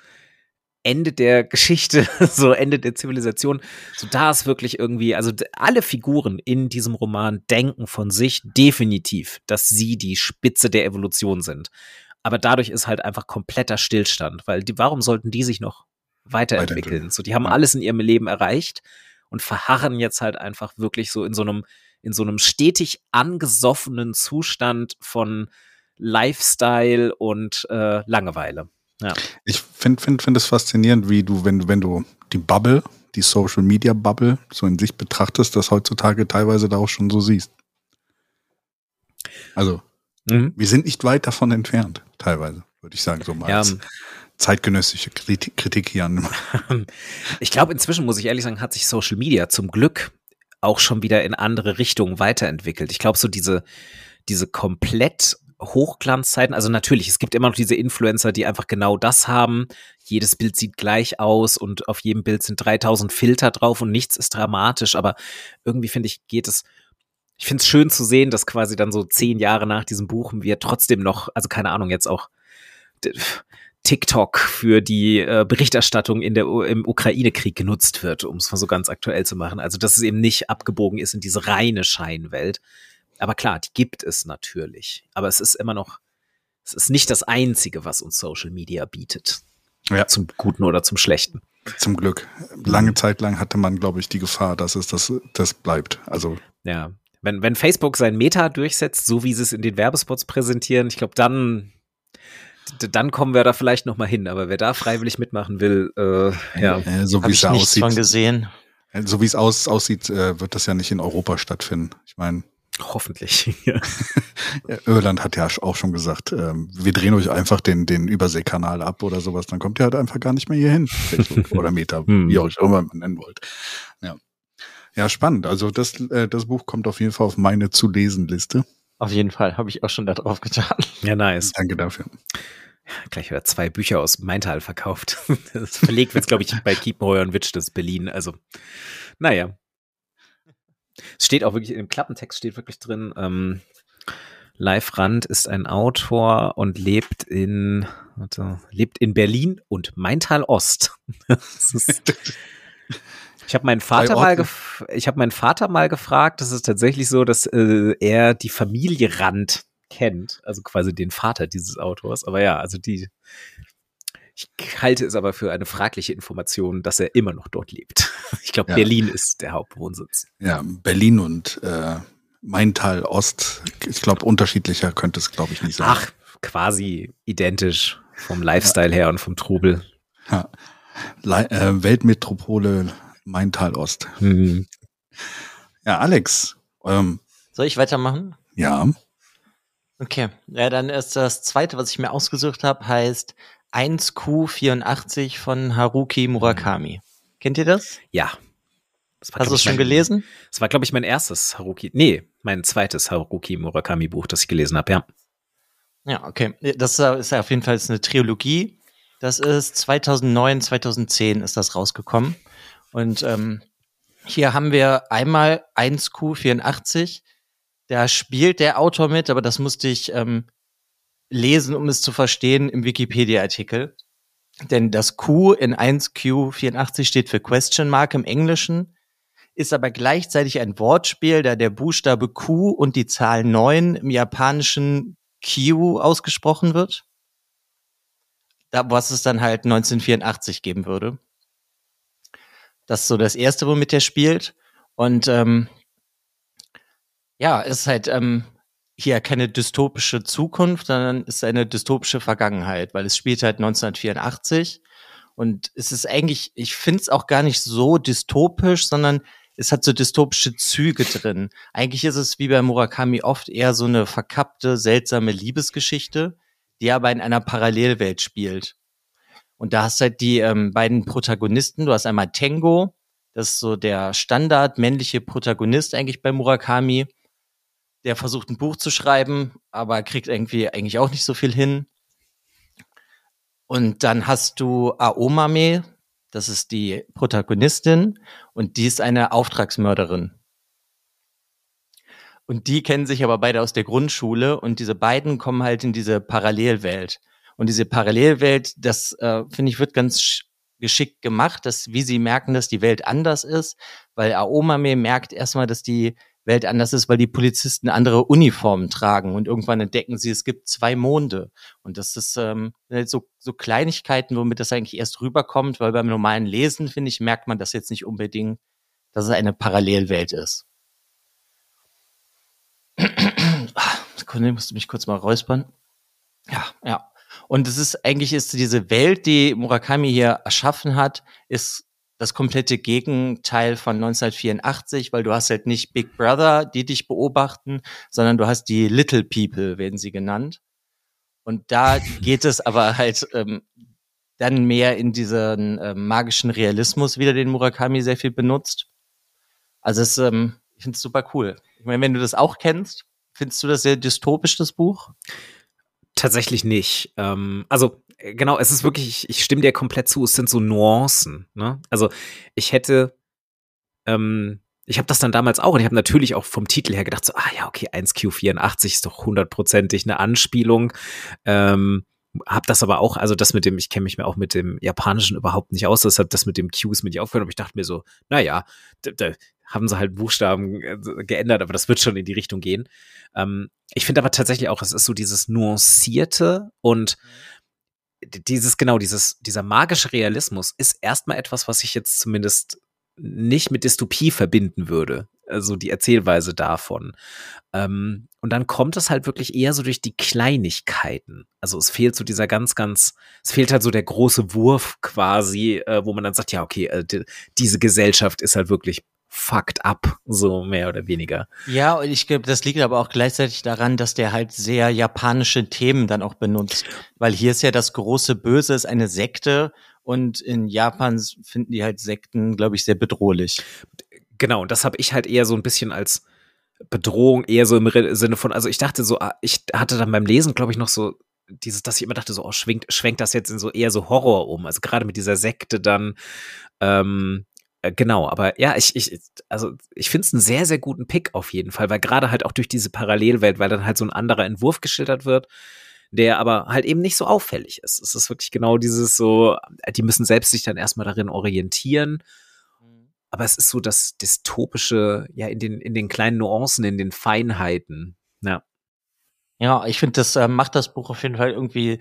Ende der Geschichte, so Ende der Zivilisation. So da ist wirklich irgendwie, also alle Figuren in diesem Roman denken von sich definitiv, dass sie die Spitze der Evolution sind. Aber dadurch ist halt einfach kompletter Stillstand, weil die, warum sollten die sich noch weiterentwickeln? So, die haben alles in ihrem Leben erreicht und verharren jetzt halt einfach wirklich so in so einem, in so einem stetig angesoffenen Zustand von Lifestyle und äh, Langeweile. Ja. Ich finde find, find es faszinierend, wie du, wenn, wenn du die Bubble, die Social Media Bubble, so in sich betrachtest, das heutzutage teilweise da auch schon so siehst. Also, mhm. wir sind nicht weit davon entfernt, teilweise, würde ich sagen, so mal. Ja, als zeitgenössische Kritik, Kritik hier an. ich glaube, inzwischen muss ich ehrlich sagen, hat sich Social Media zum Glück auch schon wieder in andere Richtungen weiterentwickelt. Ich glaube, so diese, diese komplett Hochglanzzeiten, also natürlich, es gibt immer noch diese Influencer, die einfach genau das haben. Jedes Bild sieht gleich aus und auf jedem Bild sind 3000 Filter drauf und nichts ist dramatisch, aber irgendwie finde ich, geht es, ich finde es schön zu sehen, dass quasi dann so zehn Jahre nach diesem Buch wir trotzdem noch, also keine Ahnung, jetzt auch TikTok für die äh, Berichterstattung in der, im Ukraine-Krieg genutzt wird, um es mal so ganz aktuell zu machen. Also, dass es eben nicht abgebogen ist in diese reine Scheinwelt, aber klar, die gibt es natürlich. Aber es ist immer noch, es ist nicht das Einzige, was uns Social Media bietet. Ja. Zum Guten oder zum Schlechten. Zum Glück. Lange mhm. Zeit lang hatte man, glaube ich, die Gefahr, dass es das, das bleibt. Also. Ja. Wenn, wenn Facebook sein Meta durchsetzt, so wie sie es in den Werbespots präsentieren, ich glaube, dann, dann kommen wir da vielleicht noch mal hin. Aber wer da freiwillig mitmachen will, äh, ja. Äh, so wie es aussieht. Von gesehen. So wie es aus, aussieht, äh, wird das ja nicht in Europa stattfinden. Ich meine, Hoffentlich. Irland hat ja auch schon gesagt, ähm, wir drehen euch einfach den, den Überseekanal ab oder sowas, dann kommt ihr halt einfach gar nicht mehr hier hin. Facebook oder Meta, hm. wie auch immer man nennen wollt. Ja. Ja, spannend. Also das, äh, das Buch kommt auf jeden Fall auf meine zu lesen Liste. Auf jeden Fall, habe ich auch schon da drauf getan. Ja, nice. Danke dafür. Gleich wieder zwei Bücher aus Maintal verkauft. Das verlegt wird, glaube ich, bei Kiepenheuer und Witsch, das Berlin. Also, naja. Es steht auch wirklich, im Klappentext steht wirklich drin, ähm, Live Rand ist ein Autor und lebt in, warte, lebt in Berlin und Maintal Ost. ich habe meinen Vater mal, ich habe meinen Vater mal gefragt. Das ist tatsächlich so, dass äh, er die Familie Rand kennt, also quasi den Vater dieses Autors. Aber ja, also die ich halte es aber für eine fragliche Information, dass er immer noch dort lebt. Ich glaube, ja. Berlin ist der Hauptwohnsitz. Ja, Berlin und äh, Maintal Ost. Ich glaube, unterschiedlicher könnte es, glaube ich, nicht sein. Ach, quasi identisch vom Lifestyle ja. her und vom Trubel. Ja. Le äh, Weltmetropole Maintal Ost. Mhm. Ja, Alex. Ähm, Soll ich weitermachen? Ja. Okay, ja, dann ist das zweite, was ich mir ausgesucht habe, heißt 1Q84 von Haruki Murakami. Kennt ihr das? Ja. Das war, Hast du es schon mein, gelesen? Das war, glaube ich, mein erstes Haruki, nee, mein zweites Haruki Murakami Buch, das ich gelesen habe, ja. Ja, okay. Das ist auf jeden Fall eine Trilogie. Das ist 2009, 2010 ist das rausgekommen. Und ähm, hier haben wir einmal 1Q84. Da spielt der Autor mit, aber das musste ich ähm, lesen, um es zu verstehen, im Wikipedia-Artikel. Denn das Q in 1Q84 steht für Question Mark im Englischen, ist aber gleichzeitig ein Wortspiel, da der Buchstabe Q und die Zahl 9 im japanischen Q ausgesprochen wird. Da, was es dann halt 1984 geben würde. Das ist so das erste, womit er spielt. Und ähm, ja, ist halt ähm, hier keine dystopische Zukunft, sondern ist eine dystopische Vergangenheit, weil es spielt halt 1984 und es ist eigentlich, ich finde es auch gar nicht so dystopisch, sondern es hat so dystopische Züge drin. Eigentlich ist es wie bei Murakami oft eher so eine verkappte, seltsame Liebesgeschichte, die aber in einer Parallelwelt spielt. Und da hast halt die ähm, beiden Protagonisten, du hast einmal Tango, Das ist so der Standard männliche Protagonist eigentlich bei Murakami. Der versucht ein Buch zu schreiben, aber kriegt irgendwie eigentlich auch nicht so viel hin. Und dann hast du Aomame, das ist die Protagonistin, und die ist eine Auftragsmörderin. Und die kennen sich aber beide aus der Grundschule und diese beiden kommen halt in diese Parallelwelt. Und diese Parallelwelt, das äh, finde ich, wird ganz geschickt gemacht, dass wie sie merken, dass die Welt anders ist, weil Aomame merkt erstmal, dass die Welt anders ist, weil die Polizisten andere Uniformen tragen und irgendwann entdecken sie, es gibt zwei Monde. Und das ist ähm, halt so, so Kleinigkeiten, womit das eigentlich erst rüberkommt, weil beim normalen Lesen, finde ich, merkt man das jetzt nicht unbedingt, dass es eine Parallelwelt ist. Sekunde, musste mich kurz mal räuspern. Ja, ja. Und es ist eigentlich ist diese Welt, die Murakami hier erschaffen hat, ist das komplette Gegenteil von 1984, weil du hast halt nicht Big Brother, die dich beobachten, sondern du hast die Little People, werden sie genannt. Und da geht es aber halt ähm, dann mehr in diesen äh, magischen Realismus wieder, den Murakami sehr viel benutzt. Also es, ähm, ich finde es super cool. Ich meine, wenn du das auch kennst, findest du das sehr dystopisch, das Buch? Tatsächlich nicht. Ähm, also äh, genau, es ist wirklich, ich stimme dir komplett zu, es sind so Nuancen. Ne? Also ich hätte, ähm, ich habe das dann damals auch und ich habe natürlich auch vom Titel her gedacht, so, ah ja, okay, 1Q84 ist doch hundertprozentig eine Anspielung. Ähm, hab das aber auch, also das mit dem, ich kenne mich mir auch mit dem Japanischen überhaupt nicht aus, deshalb das mit dem Q ist mir nicht aufgehört, aber ich dachte mir so, naja, da, haben sie halt Buchstaben äh, geändert, aber das wird schon in die Richtung gehen. Ähm, ich finde aber tatsächlich auch, es ist so dieses Nuancierte und dieses, genau, dieses, dieser magische Realismus ist erstmal etwas, was ich jetzt zumindest nicht mit Dystopie verbinden würde. Also die Erzählweise davon. Ähm, und dann kommt es halt wirklich eher so durch die Kleinigkeiten. Also es fehlt so dieser ganz, ganz, es fehlt halt so der große Wurf quasi, äh, wo man dann sagt, ja, okay, äh, die, diese Gesellschaft ist halt wirklich fucked up, so mehr oder weniger. Ja, und ich glaube, das liegt aber auch gleichzeitig daran, dass der halt sehr japanische Themen dann auch benutzt. Weil hier ist ja das große Böse, ist eine Sekte und in Japan finden die halt Sekten, glaube ich, sehr bedrohlich. Genau, und das habe ich halt eher so ein bisschen als Bedrohung, eher so im Sinne von, also ich dachte so, ah, ich hatte dann beim Lesen, glaube ich, noch so dieses, dass ich immer dachte, so, oh, schwenkt, schwenkt das jetzt in so eher so Horror um. Also gerade mit dieser Sekte dann, ähm, äh, genau, aber ja, ich, ich, also ich finde es einen sehr, sehr guten Pick auf jeden Fall, weil gerade halt auch durch diese Parallelwelt, weil dann halt so ein anderer Entwurf geschildert wird, der aber halt eben nicht so auffällig ist. Es ist wirklich genau dieses so, die müssen selbst sich dann erstmal darin orientieren. Mhm. Aber es ist so das dystopische, ja, in den, in den kleinen Nuancen, in den Feinheiten. Ja. Ja, ich finde, das äh, macht das Buch auf jeden Fall irgendwie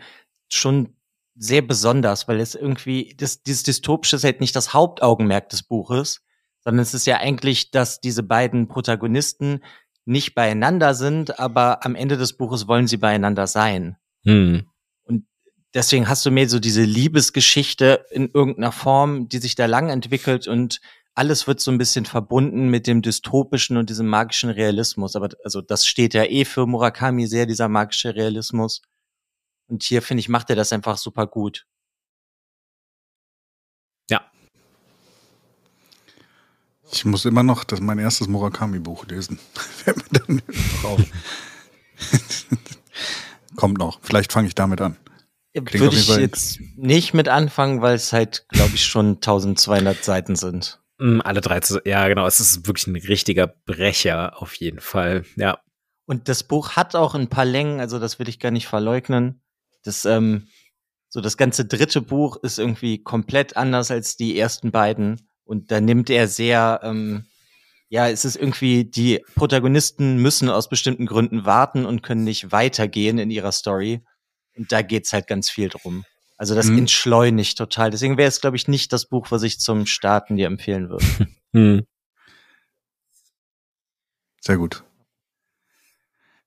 schon sehr besonders, weil es irgendwie, das, dieses Dystopische ist halt nicht das Hauptaugenmerk des Buches, sondern es ist ja eigentlich, dass diese beiden Protagonisten nicht beieinander sind, aber am Ende des Buches wollen sie beieinander sein. Hm. Und deswegen hast du mehr so diese Liebesgeschichte in irgendeiner Form, die sich da lang entwickelt und alles wird so ein bisschen verbunden mit dem dystopischen und diesem magischen Realismus. Aber also das steht ja eh für Murakami sehr, dieser magische Realismus. Und hier, finde ich, macht er das einfach super gut. Ja. Ich muss immer noch das mein erstes Murakami-Buch lesen. Fällt mir dann drauf. Kommt noch. Vielleicht fange ich damit an. Klingt Würde ich jetzt nicht mit anfangen, weil es halt, glaube ich, schon 1200 Seiten sind. Mm, alle 13, ja, genau. Es ist wirklich ein richtiger Brecher auf jeden Fall. Ja. Und das Buch hat auch ein paar Längen, also das will ich gar nicht verleugnen. Das, ähm, so das ganze dritte Buch ist irgendwie komplett anders als die ersten beiden. Und da nimmt er sehr, ähm, ja, es ist irgendwie, die Protagonisten müssen aus bestimmten Gründen warten und können nicht weitergehen in ihrer Story. Und da geht's halt ganz viel drum. Also das mhm. entschleunigt total. Deswegen wäre es, glaube ich, nicht das Buch, was ich zum Starten dir empfehlen würde. Mhm. Sehr gut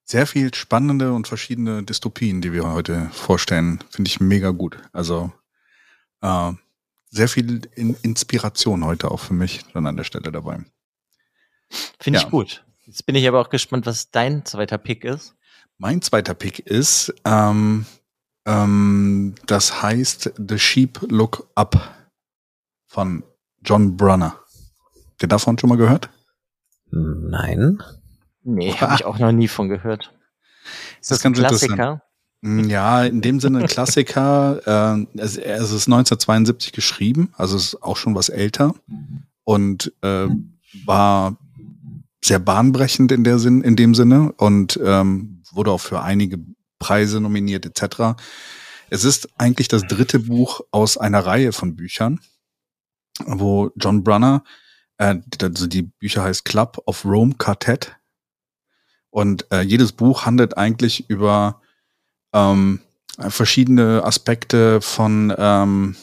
sehr viel spannende und verschiedene Dystopien, die wir heute vorstellen. Finde ich mega gut. Also äh, sehr viel in Inspiration heute auch für mich dann an der Stelle dabei. Finde ja. ich gut. Jetzt bin ich aber auch gespannt, was dein zweiter Pick ist. Mein zweiter Pick ist, ähm, ähm, das heißt The Sheep Look Up von John Brunner. Habt ihr davon schon mal gehört? Nein. Nee, habe ich auch noch nie von gehört. Ist das, das ein Klassiker? Hm, ja, in dem Sinne ein Klassiker. Äh, es, es ist 1972 geschrieben, also es ist auch schon was älter und äh, war sehr bahnbrechend in der Sinn, in dem Sinne und ähm, wurde auch für einige Preise nominiert etc. Es ist eigentlich das dritte Buch aus einer Reihe von Büchern, wo John Brunner, äh, also die Bücher heißt Club of Rome Quartet und äh, jedes Buch handelt eigentlich über ähm, verschiedene Aspekte von ähm,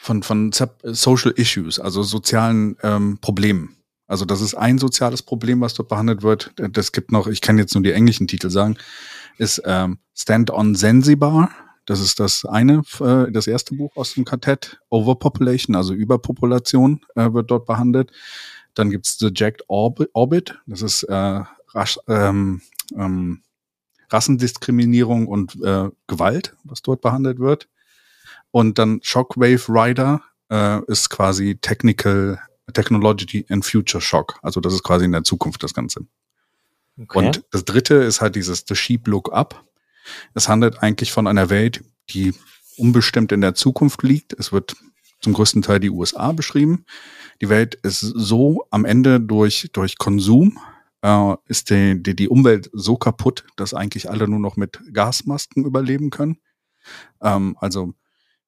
von von Social Issues, also sozialen ähm, Problemen. Also das ist ein soziales Problem, was dort behandelt wird. Das gibt noch, ich kann jetzt nur die englischen Titel sagen, ist ähm, Stand on Zanzibar. Das ist das eine, äh, das erste Buch aus dem Kartett. Overpopulation, also Überpopulation, äh, wird dort behandelt. Dann gibt's The Jacked Orbit. Das ist äh, rasch, ähm, ähm, Rassendiskriminierung und äh, Gewalt, was dort behandelt wird. Und dann Shockwave Rider äh, ist quasi Technical Technology and Future Shock. Also das ist quasi in der Zukunft das Ganze. Okay. Und das dritte ist halt dieses The Sheep Look Up. Es handelt eigentlich von einer Welt, die unbestimmt in der Zukunft liegt. Es wird zum größten Teil die USA beschrieben. Die Welt ist so am Ende durch, durch Konsum, äh, ist die, die, die Umwelt so kaputt, dass eigentlich alle nur noch mit Gasmasken überleben können. Ähm, also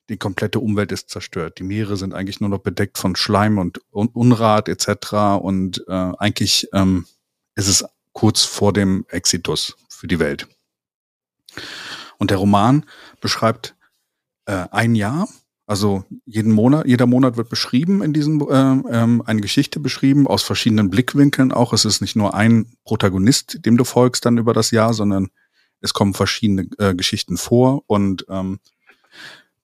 die komplette Umwelt ist zerstört. Die Meere sind eigentlich nur noch bedeckt von Schleim und Unrat etc. Und äh, eigentlich ähm, ist es kurz vor dem Exitus für die Welt. Und der Roman beschreibt äh, ein Jahr, also jeden Monat, jeder Monat wird beschrieben in diesem äh, ähm, eine Geschichte beschrieben aus verschiedenen Blickwinkeln. Auch es ist nicht nur ein Protagonist, dem du folgst dann über das Jahr, sondern es kommen verschiedene äh, Geschichten vor und ähm,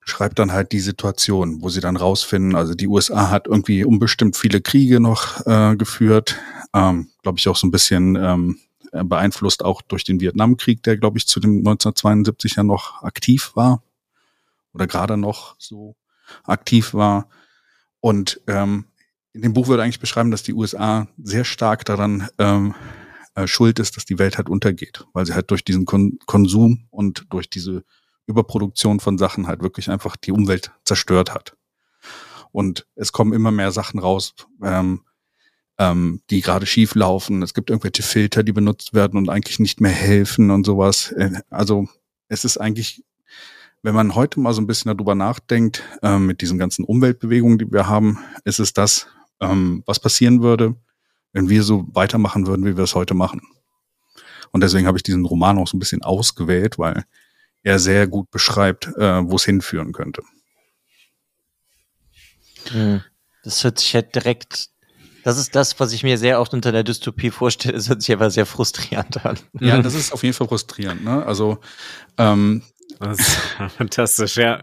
beschreibt dann halt die Situation, wo sie dann rausfinden, also die USA hat irgendwie unbestimmt viele Kriege noch äh, geführt, ähm, glaube ich auch so ein bisschen ähm, beeinflusst auch durch den Vietnamkrieg, der glaube ich zu dem 1972 ja noch aktiv war oder gerade noch so aktiv war. Und ähm, in dem Buch wird eigentlich beschreiben, dass die USA sehr stark daran ähm, äh, schuld ist, dass die Welt halt untergeht, weil sie halt durch diesen Kon Konsum und durch diese Überproduktion von Sachen halt wirklich einfach die Umwelt zerstört hat. Und es kommen immer mehr Sachen raus, ähm, ähm, die gerade schief laufen. Es gibt irgendwelche Filter, die benutzt werden und eigentlich nicht mehr helfen und sowas. Äh, also es ist eigentlich, wenn man heute mal so ein bisschen darüber nachdenkt, äh, mit diesen ganzen Umweltbewegungen, die wir haben, ist es das, ähm, was passieren würde, wenn wir so weitermachen würden, wie wir es heute machen. Und deswegen habe ich diesen Roman auch so ein bisschen ausgewählt, weil er sehr gut beschreibt, äh, wo es hinführen könnte. Hm. Das hört sich halt direkt, das ist das, was ich mir sehr oft unter der Dystopie vorstelle. Das hört sich aber sehr frustrierend an. Ja, das ist auf jeden Fall frustrierend. Ne? Also ähm, das ist fantastisch, ja.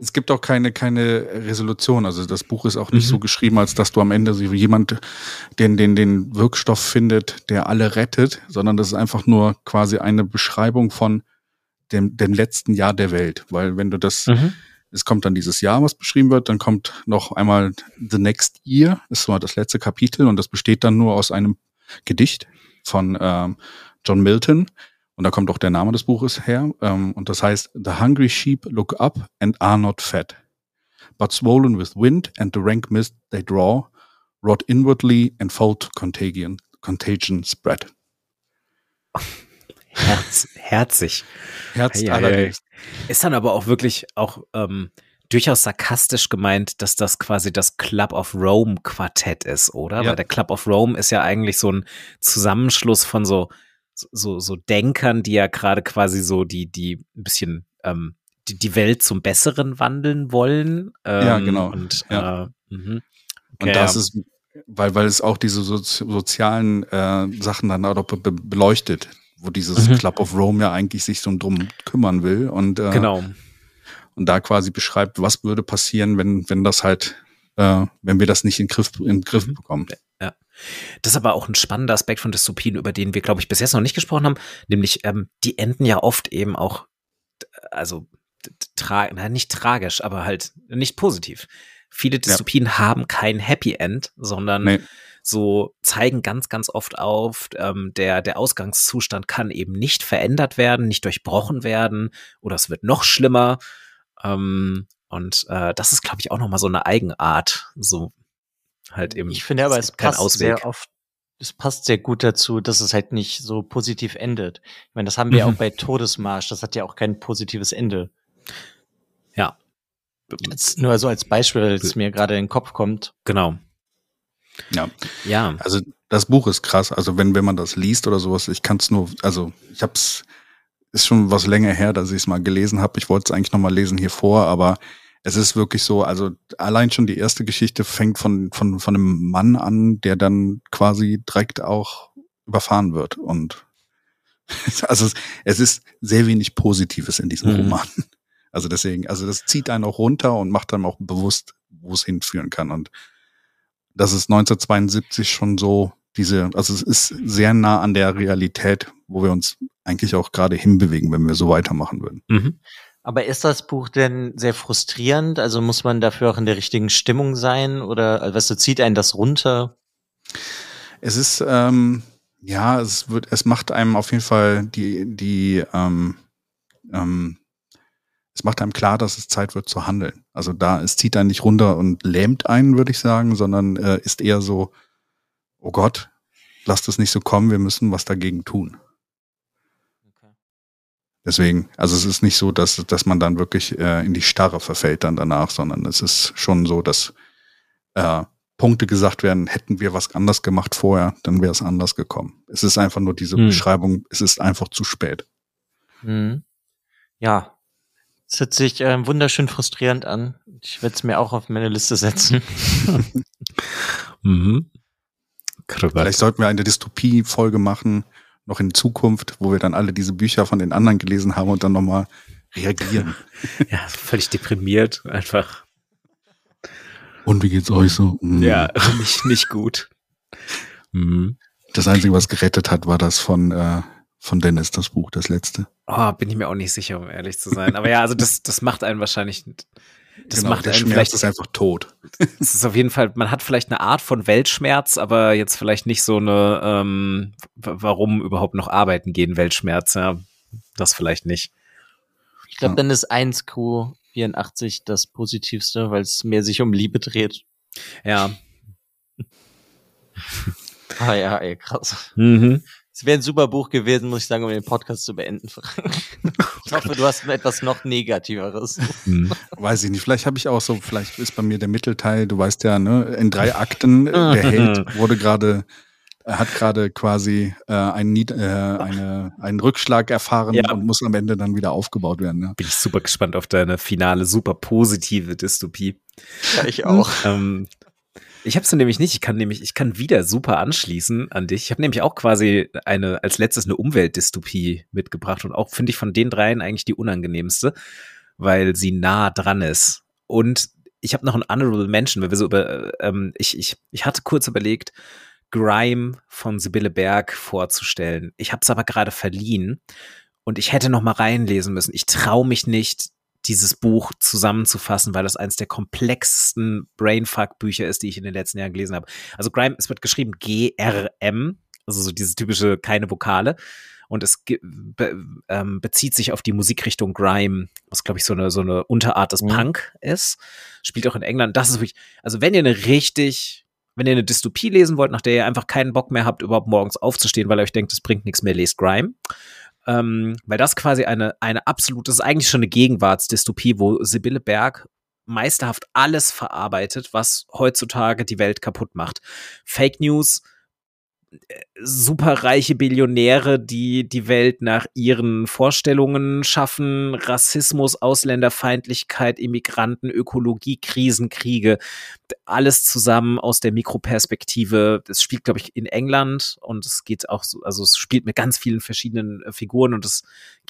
Es gibt auch keine, keine Resolution. Also das Buch ist auch nicht mhm. so geschrieben, als dass du am Ende so jemand den, den, den Wirkstoff findet, der alle rettet, sondern das ist einfach nur quasi eine Beschreibung von, dem, dem letzten Jahr der Welt. Weil wenn du das, mhm. es kommt dann dieses Jahr, was beschrieben wird, dann kommt noch einmal The Next Year, das war das letzte Kapitel und das besteht dann nur aus einem Gedicht von ähm, John Milton. Und da kommt auch der Name des Buches her. Ähm, und das heißt, The hungry sheep look up and are not fed, but swollen with wind and the rank mist they draw, rot inwardly and fold contagion, contagion spread. Herz, herzig. Herz ja, allerdings. Ist dann aber auch wirklich auch ähm, durchaus sarkastisch gemeint, dass das quasi das Club of Rome Quartett ist, oder? Ja. Weil der Club of Rome ist ja eigentlich so ein Zusammenschluss von so so so Denkern, die ja gerade quasi so die die ein bisschen ähm, die, die Welt zum Besseren wandeln wollen. Ähm, ja, genau. Und, ja. Äh, mhm. okay, und das ja. ist weil, weil es auch diese so, sozialen äh, Sachen dann auch be beleuchtet, wo dieses mhm. Club of Rome ja eigentlich sich so drum kümmern will und äh, genau und da quasi beschreibt, was würde passieren, wenn wenn das halt äh, wenn wir das nicht in Griff in Griff mhm. bekommen. Das ist aber auch ein spannender Aspekt von Dystopien, über den wir, glaube ich, bis jetzt noch nicht gesprochen haben, nämlich ähm, die enden ja oft eben auch, also tra na, nicht tragisch, aber halt nicht positiv. Viele Dystopien ja. haben kein Happy End, sondern nee. so zeigen ganz, ganz oft auf, ähm, der, der Ausgangszustand kann eben nicht verändert werden, nicht durchbrochen werden oder es wird noch schlimmer. Ähm, und äh, das ist, glaube ich, auch nochmal so eine Eigenart. So halt eben. Ich finde aber, es passt Ausweg. sehr oft es passt sehr gut dazu, dass es halt nicht so positiv endet. Ich meine, das haben wir mhm. auch bei Todesmarsch. Das hat ja auch kein positives Ende. Ja. Jetzt nur so als Beispiel, das mir gerade in den Kopf kommt. Genau. Ja. Ja. Also das Buch ist krass. Also wenn, wenn man das liest oder sowas, ich kann es nur, also ich hab's, ist schon was länger her, dass ich es mal gelesen habe. Ich wollte es eigentlich noch mal lesen hier vor, aber es ist wirklich so, also allein schon die erste Geschichte fängt von, von, von einem Mann an, der dann quasi direkt auch überfahren wird. Und also es ist sehr wenig Positives in diesem mhm. Roman. Also deswegen, also das zieht einen auch runter und macht einem auch bewusst, wo es hinführen kann. Und das ist 1972 schon so diese, also es ist sehr nah an der Realität, wo wir uns eigentlich auch gerade hinbewegen, wenn wir so weitermachen würden. Mhm. Aber ist das Buch denn sehr frustrierend? Also muss man dafür auch in der richtigen Stimmung sein? Oder also, weißt du, zieht einen das runter? Es ist, ähm, ja, es wird, es macht einem auf jeden Fall die, die, ähm, ähm, es macht einem klar, dass es Zeit wird zu handeln. Also da, es zieht einen nicht runter und lähmt einen, würde ich sagen, sondern äh, ist eher so, oh Gott, lasst es nicht so kommen, wir müssen was dagegen tun. Deswegen, also es ist nicht so, dass, dass man dann wirklich äh, in die Starre verfällt dann danach, sondern es ist schon so, dass äh, Punkte gesagt werden, hätten wir was anders gemacht vorher, dann wäre es anders gekommen. Es ist einfach nur diese hm. Beschreibung, es ist einfach zu spät. Hm. Ja, es hört sich äh, wunderschön frustrierend an. Ich werde es mir auch auf meine Liste setzen. mhm. Vielleicht sollten wir eine Dystopie-Folge machen, noch in Zukunft, wo wir dann alle diese Bücher von den anderen gelesen haben und dann nochmal reagieren. ja, völlig deprimiert, einfach. Und wie geht's euch so? Mhm. Ja, nicht, nicht gut. Mhm. Das Einzige, was gerettet hat, war das von, äh, von Dennis, das Buch, das letzte. Oh, bin ich mir auch nicht sicher, um ehrlich zu sein. Aber ja, also das, das macht einen wahrscheinlich das genau, macht der Schmerz vielleicht, ist einfach tot. Es ist auf jeden Fall, man hat vielleicht eine Art von Weltschmerz, aber jetzt vielleicht nicht so eine, ähm, warum überhaupt noch arbeiten gehen, Weltschmerz, ja. Das vielleicht nicht. Ich glaube, ja. dann ist 1 Q84 das Positivste, weil es mehr sich um Liebe dreht. Ja. ah ja, ey, krass. Mhm. Es wäre ein super Buch gewesen, muss ich sagen, um den Podcast zu beenden. ich hoffe, du hast etwas noch Negativeres. Hm. Weiß ich nicht. Vielleicht habe ich auch so, vielleicht ist bei mir der Mittelteil, du weißt ja, ne, in drei Akten, der Held wurde gerade hat gerade quasi äh, einen, äh, eine, einen Rückschlag erfahren ja. und muss am Ende dann wieder aufgebaut werden. Ja. Bin ich super gespannt auf deine finale, super positive Dystopie. Ja, ich auch. Ähm, ich habe es nämlich nicht. Ich kann nämlich, ich kann wieder super anschließen an dich. Ich habe nämlich auch quasi eine als letztes eine Umweltdystopie mitgebracht und auch finde ich von den dreien eigentlich die unangenehmste, weil sie nah dran ist. Und ich habe noch ein honorable Mention, weil wir so über, ähm, ich, ich, ich hatte kurz überlegt, Grime von Sibylle Berg vorzustellen. Ich habe es aber gerade verliehen und ich hätte noch mal reinlesen müssen. Ich traue mich nicht, dieses Buch zusammenzufassen, weil das eines der komplexesten Brainfuck-Bücher ist, die ich in den letzten Jahren gelesen habe. Also Grime, es wird geschrieben G-R-M, also so diese typische keine Vokale. Und es be ähm, bezieht sich auf die Musikrichtung Grime, was glaube ich so eine, so eine Unterart des mhm. Punk ist. Spielt auch in England. Das ist wirklich, also wenn ihr eine richtig, wenn ihr eine Dystopie lesen wollt, nach der ihr einfach keinen Bock mehr habt, überhaupt morgens aufzustehen, weil ihr euch denkt, es bringt nichts mehr, lest Grime ähm, weil das quasi eine, eine absolute, das ist eigentlich schon eine Gegenwartsdystopie, wo Sibylle Berg meisterhaft alles verarbeitet, was heutzutage die Welt kaputt macht. Fake News, superreiche Billionäre, die die Welt nach ihren Vorstellungen schaffen, Rassismus, Ausländerfeindlichkeit, Immigranten, Ökologie, Krisen, Kriege, alles zusammen aus der Mikroperspektive. Das spielt, glaube ich, in England und es geht auch so, also es spielt mit ganz vielen verschiedenen äh, Figuren und es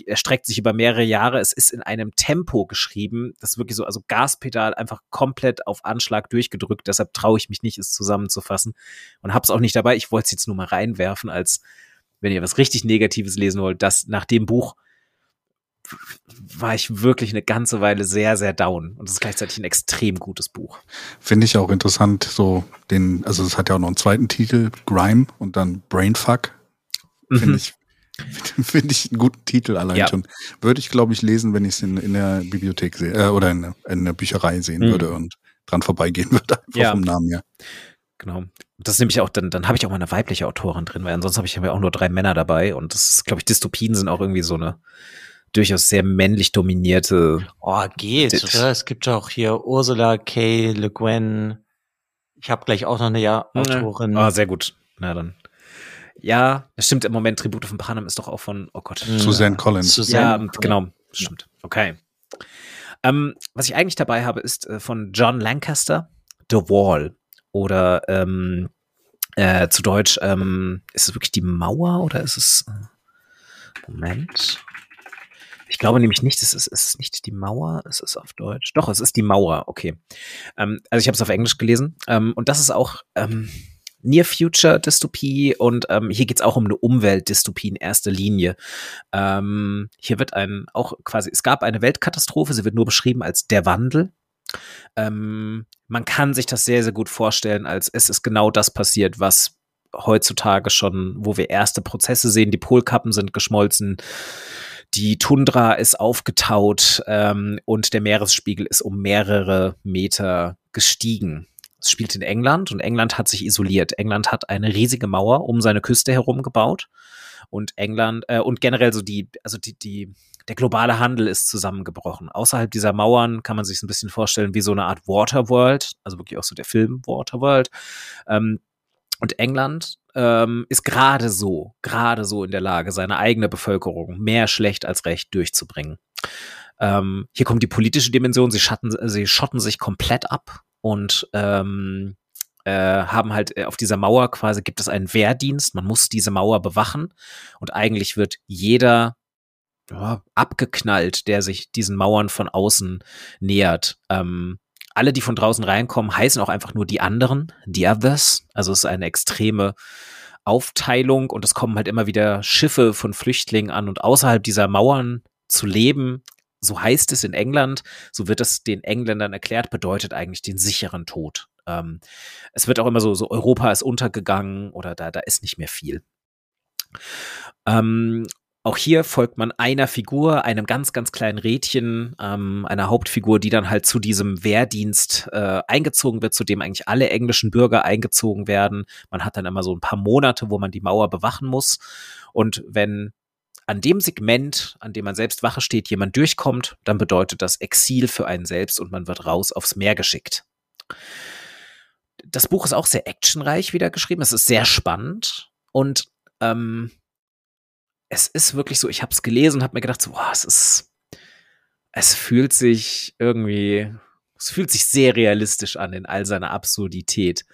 erstreckt sich über mehrere Jahre. Es ist in einem Tempo geschrieben, das wirklich so, also Gaspedal einfach komplett auf Anschlag durchgedrückt. Deshalb traue ich mich nicht, es zusammenzufassen und habe es auch nicht dabei. Ich wollte es jetzt nur mal reinwerfen, als wenn ihr was richtig Negatives lesen wollt, dass nach dem Buch war ich wirklich eine ganze Weile sehr, sehr down. Und es ist gleichzeitig ein extrem gutes Buch. Finde ich auch interessant, so den, also es hat ja auch noch einen zweiten Titel, Grime und dann Brainfuck. Finde mhm. ich, finde ich einen guten Titel allein ja. schon. Würde ich, glaube ich, lesen, wenn ich es in, in der Bibliothek sehe, äh, oder in, in der Bücherei sehen mhm. würde und dran vorbeigehen würde, einfach ja. vom Namen her. Genau. Das ist nämlich auch, dann, dann habe ich auch mal eine weibliche Autorin drin, weil ansonsten habe ich ja auch nur drei Männer dabei und das ist, glaube ich, Dystopien sind auch irgendwie so eine durchaus sehr männlich dominierte. Oh, geht, Dit oder? Es gibt auch hier Ursula K. Le Guin. Ich habe gleich auch noch eine ja Autorin. Ah, sehr gut. Na dann. Ja, das stimmt im Moment. Tribute von Panem ist doch auch von, oh Gott. Suzanne Collins. Suzanne ja, genau. Stimmt. Okay. Ähm, was ich eigentlich dabei habe, ist äh, von John Lancaster, The Wall. Oder ähm, äh, zu Deutsch, ähm, ist es wirklich die Mauer oder ist es. Äh, Moment. Ich glaube nämlich nicht, es ist, es ist nicht die Mauer, es ist auf Deutsch. Doch, es ist die Mauer, okay. Ähm, also ich habe es auf Englisch gelesen. Ähm, und das ist auch ähm, Near Future Dystopie und ähm, hier geht es auch um eine Umweltdystopie in erster Linie. Ähm, hier wird ein auch quasi, es gab eine Weltkatastrophe, sie wird nur beschrieben als der Wandel. Ähm, man kann sich das sehr, sehr gut vorstellen, als es ist genau das passiert, was heutzutage schon, wo wir erste Prozesse sehen, die Polkappen sind geschmolzen, die Tundra ist aufgetaut ähm, und der Meeresspiegel ist um mehrere Meter gestiegen. Es spielt in England und England hat sich isoliert. England hat eine riesige Mauer um seine Küste herum gebaut und England äh, und generell so die, also die, die, der globale Handel ist zusammengebrochen. Außerhalb dieser Mauern kann man sich ein bisschen vorstellen wie so eine Art Waterworld, also wirklich auch so der Film Waterworld. Ähm, und England ähm, ist gerade so, gerade so in der Lage, seine eigene Bevölkerung mehr schlecht als recht durchzubringen. Ähm, hier kommt die politische Dimension, sie, schatten, sie schotten sich komplett ab und ähm, äh, haben halt äh, auf dieser Mauer quasi gibt es einen Wehrdienst, man muss diese Mauer bewachen und eigentlich wird jeder ja, abgeknallt, der sich diesen Mauern von außen nähert. Ähm, alle, die von draußen reinkommen, heißen auch einfach nur die anderen, die others. Also es ist eine extreme Aufteilung und es kommen halt immer wieder Schiffe von Flüchtlingen an und außerhalb dieser Mauern zu leben, so heißt es in England, so wird es den Engländern erklärt, bedeutet eigentlich den sicheren Tod. Ähm, es wird auch immer so, so Europa ist untergegangen oder da, da ist nicht mehr viel. Ähm, auch hier folgt man einer Figur, einem ganz, ganz kleinen Rädchen, ähm, einer Hauptfigur, die dann halt zu diesem Wehrdienst äh, eingezogen wird, zu dem eigentlich alle englischen Bürger eingezogen werden. Man hat dann immer so ein paar Monate, wo man die Mauer bewachen muss. Und wenn an dem Segment, an dem man selbst Wache steht, jemand durchkommt, dann bedeutet das Exil für einen selbst und man wird raus aufs Meer geschickt. Das Buch ist auch sehr actionreich wieder geschrieben. Es ist sehr spannend und ähm, es ist wirklich so, ich habe es gelesen und habe mir gedacht, so, boah, es ist, es fühlt sich irgendwie, es fühlt sich sehr realistisch an in all seiner Absurdität.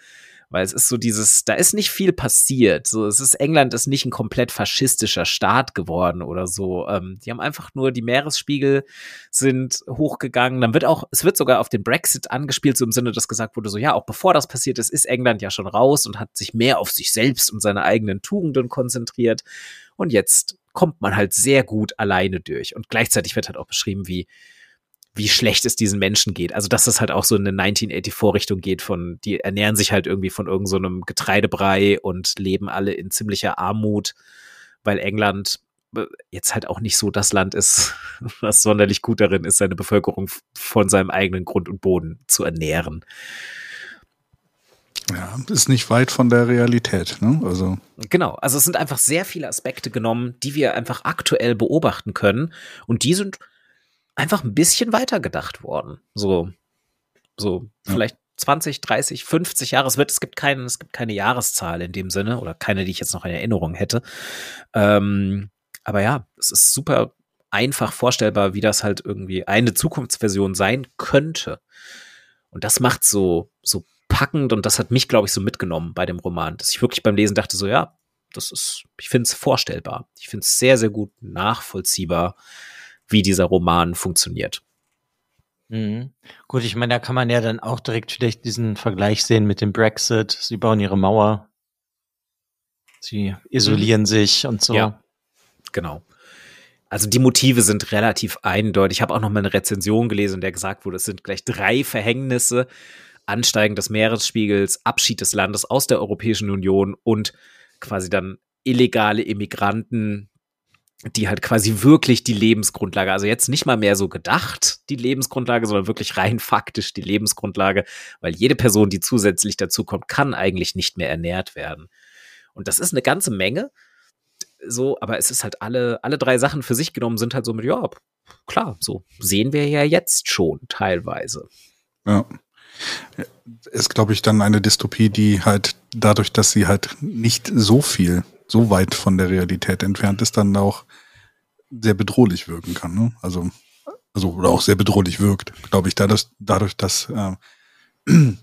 Weil es ist so dieses, da ist nicht viel passiert. So, es ist, England ist nicht ein komplett faschistischer Staat geworden oder so. Ähm, die haben einfach nur, die Meeresspiegel sind hochgegangen. Dann wird auch, es wird sogar auf den Brexit angespielt, so im Sinne, dass gesagt wurde, so, ja, auch bevor das passiert ist, ist England ja schon raus und hat sich mehr auf sich selbst und seine eigenen Tugenden konzentriert. Und jetzt kommt man halt sehr gut alleine durch. Und gleichzeitig wird halt auch beschrieben, wie, wie schlecht es diesen Menschen geht. Also, dass das halt auch so in eine 1984-Richtung geht von, die ernähren sich halt irgendwie von irgendeinem so Getreidebrei und leben alle in ziemlicher Armut, weil England äh, jetzt halt auch nicht so das Land ist, was sonderlich gut darin ist, seine Bevölkerung von seinem eigenen Grund und Boden zu ernähren. Ja, ist nicht weit von der Realität, ne? Also. Genau, also es sind einfach sehr viele Aspekte genommen, die wir einfach aktuell beobachten können und die sind einfach ein bisschen weiter gedacht worden. So, so ja. vielleicht 20, 30, 50 Jahre. Es wird, es gibt keinen, es gibt keine Jahreszahl in dem Sinne oder keine, die ich jetzt noch in Erinnerung hätte. Ähm, aber ja, es ist super einfach vorstellbar, wie das halt irgendwie eine Zukunftsversion sein könnte. Und das macht so, so packend und das hat mich, glaube ich, so mitgenommen bei dem Roman, dass ich wirklich beim Lesen dachte, so ja, das ist, ich finde es vorstellbar. Ich finde es sehr, sehr gut nachvollziehbar, wie dieser Roman funktioniert. Mhm. Gut, ich meine, da kann man ja dann auch direkt vielleicht diesen Vergleich sehen mit dem Brexit. Sie bauen ihre Mauer. Sie isolieren mhm. sich und so. Ja, genau. Also die Motive sind relativ eindeutig. Ich habe auch noch mal eine Rezension gelesen, in der gesagt wurde, es sind gleich drei Verhängnisse. Ansteigen des Meeresspiegels, Abschied des Landes aus der Europäischen Union und quasi dann illegale Immigranten, die halt quasi wirklich die Lebensgrundlage, also jetzt nicht mal mehr so gedacht, die Lebensgrundlage, sondern wirklich rein faktisch die Lebensgrundlage, weil jede Person, die zusätzlich dazu kommt, kann eigentlich nicht mehr ernährt werden. Und das ist eine ganze Menge so, aber es ist halt alle, alle drei Sachen für sich genommen sind halt so mit, ja, klar, so sehen wir ja jetzt schon teilweise. Ja. Ist, glaube ich, dann eine Dystopie, die halt dadurch, dass sie halt nicht so viel, so weit von der Realität entfernt ist, dann auch sehr bedrohlich wirken kann. Ne? Also, also, oder auch sehr bedrohlich wirkt, glaube ich, dadurch, dadurch, dass, äh, sagen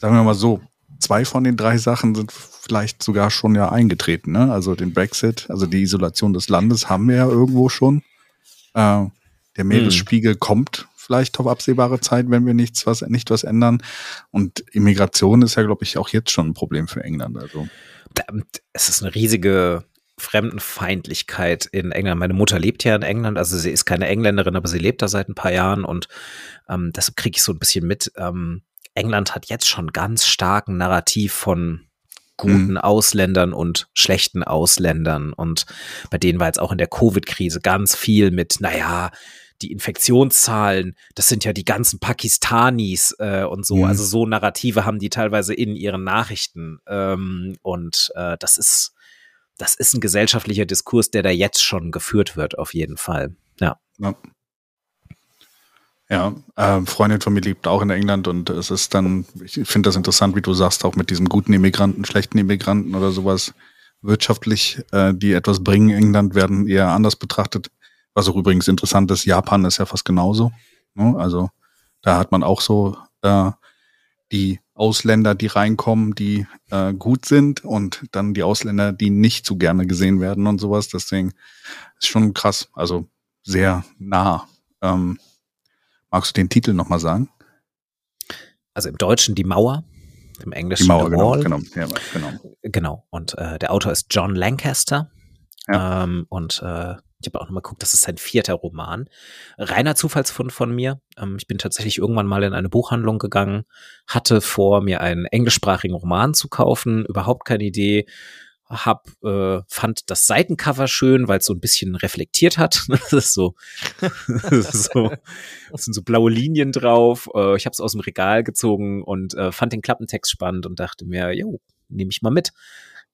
wir mal so, zwei von den drei Sachen sind vielleicht sogar schon ja eingetreten. Ne? Also den Brexit, also die Isolation des Landes haben wir ja irgendwo schon. Äh, der Meeresspiegel hm. kommt vielleicht auf absehbare Zeit, wenn wir nichts was nicht was ändern. Und Immigration ist ja, glaube ich, auch jetzt schon ein Problem für England. Also es ist eine riesige Fremdenfeindlichkeit in England. Meine Mutter lebt ja in England, also sie ist keine Engländerin, aber sie lebt da seit ein paar Jahren und ähm, deshalb kriege ich so ein bisschen mit. Ähm, England hat jetzt schon ganz starken Narrativ von guten mhm. Ausländern und schlechten Ausländern. Und bei denen war jetzt auch in der Covid-Krise ganz viel mit, naja, die Infektionszahlen, das sind ja die ganzen Pakistanis äh, und so. Mhm. Also so Narrative haben die teilweise in ihren Nachrichten. Ähm, und äh, das ist, das ist ein gesellschaftlicher Diskurs, der da jetzt schon geführt wird, auf jeden Fall. Ja. ja. Ja, äh, Freundin von mir lebt auch in England und es ist dann, ich finde das interessant, wie du sagst, auch mit diesem guten Immigranten, schlechten Immigranten oder sowas wirtschaftlich, äh, die etwas bringen. England werden eher anders betrachtet. Was auch übrigens interessant ist, Japan ist ja fast genauso. Ne? Also da hat man auch so äh, die Ausländer, die reinkommen, die äh, gut sind und dann die Ausländer, die nicht so gerne gesehen werden und sowas. Deswegen ist schon krass, also sehr nah. Ähm, Magst du den Titel nochmal sagen? Also im Deutschen Die Mauer, im Englischen Die Mauer, genau, genau, ja, genau. Genau. Und äh, der Autor ist John Lancaster. Ja. Ähm, und äh, ich habe auch nochmal geguckt, das ist sein vierter Roman. Reiner Zufallsfund von mir. Ähm, ich bin tatsächlich irgendwann mal in eine Buchhandlung gegangen, hatte vor, mir einen englischsprachigen Roman zu kaufen, überhaupt keine Idee hab, äh, fand das Seitencover schön, weil es so ein bisschen reflektiert hat. das ist so, das ist so, das sind so blaue Linien drauf. Äh, ich habe es aus dem Regal gezogen und äh, fand den Klappentext spannend und dachte mir, jo, nehme ich mal mit.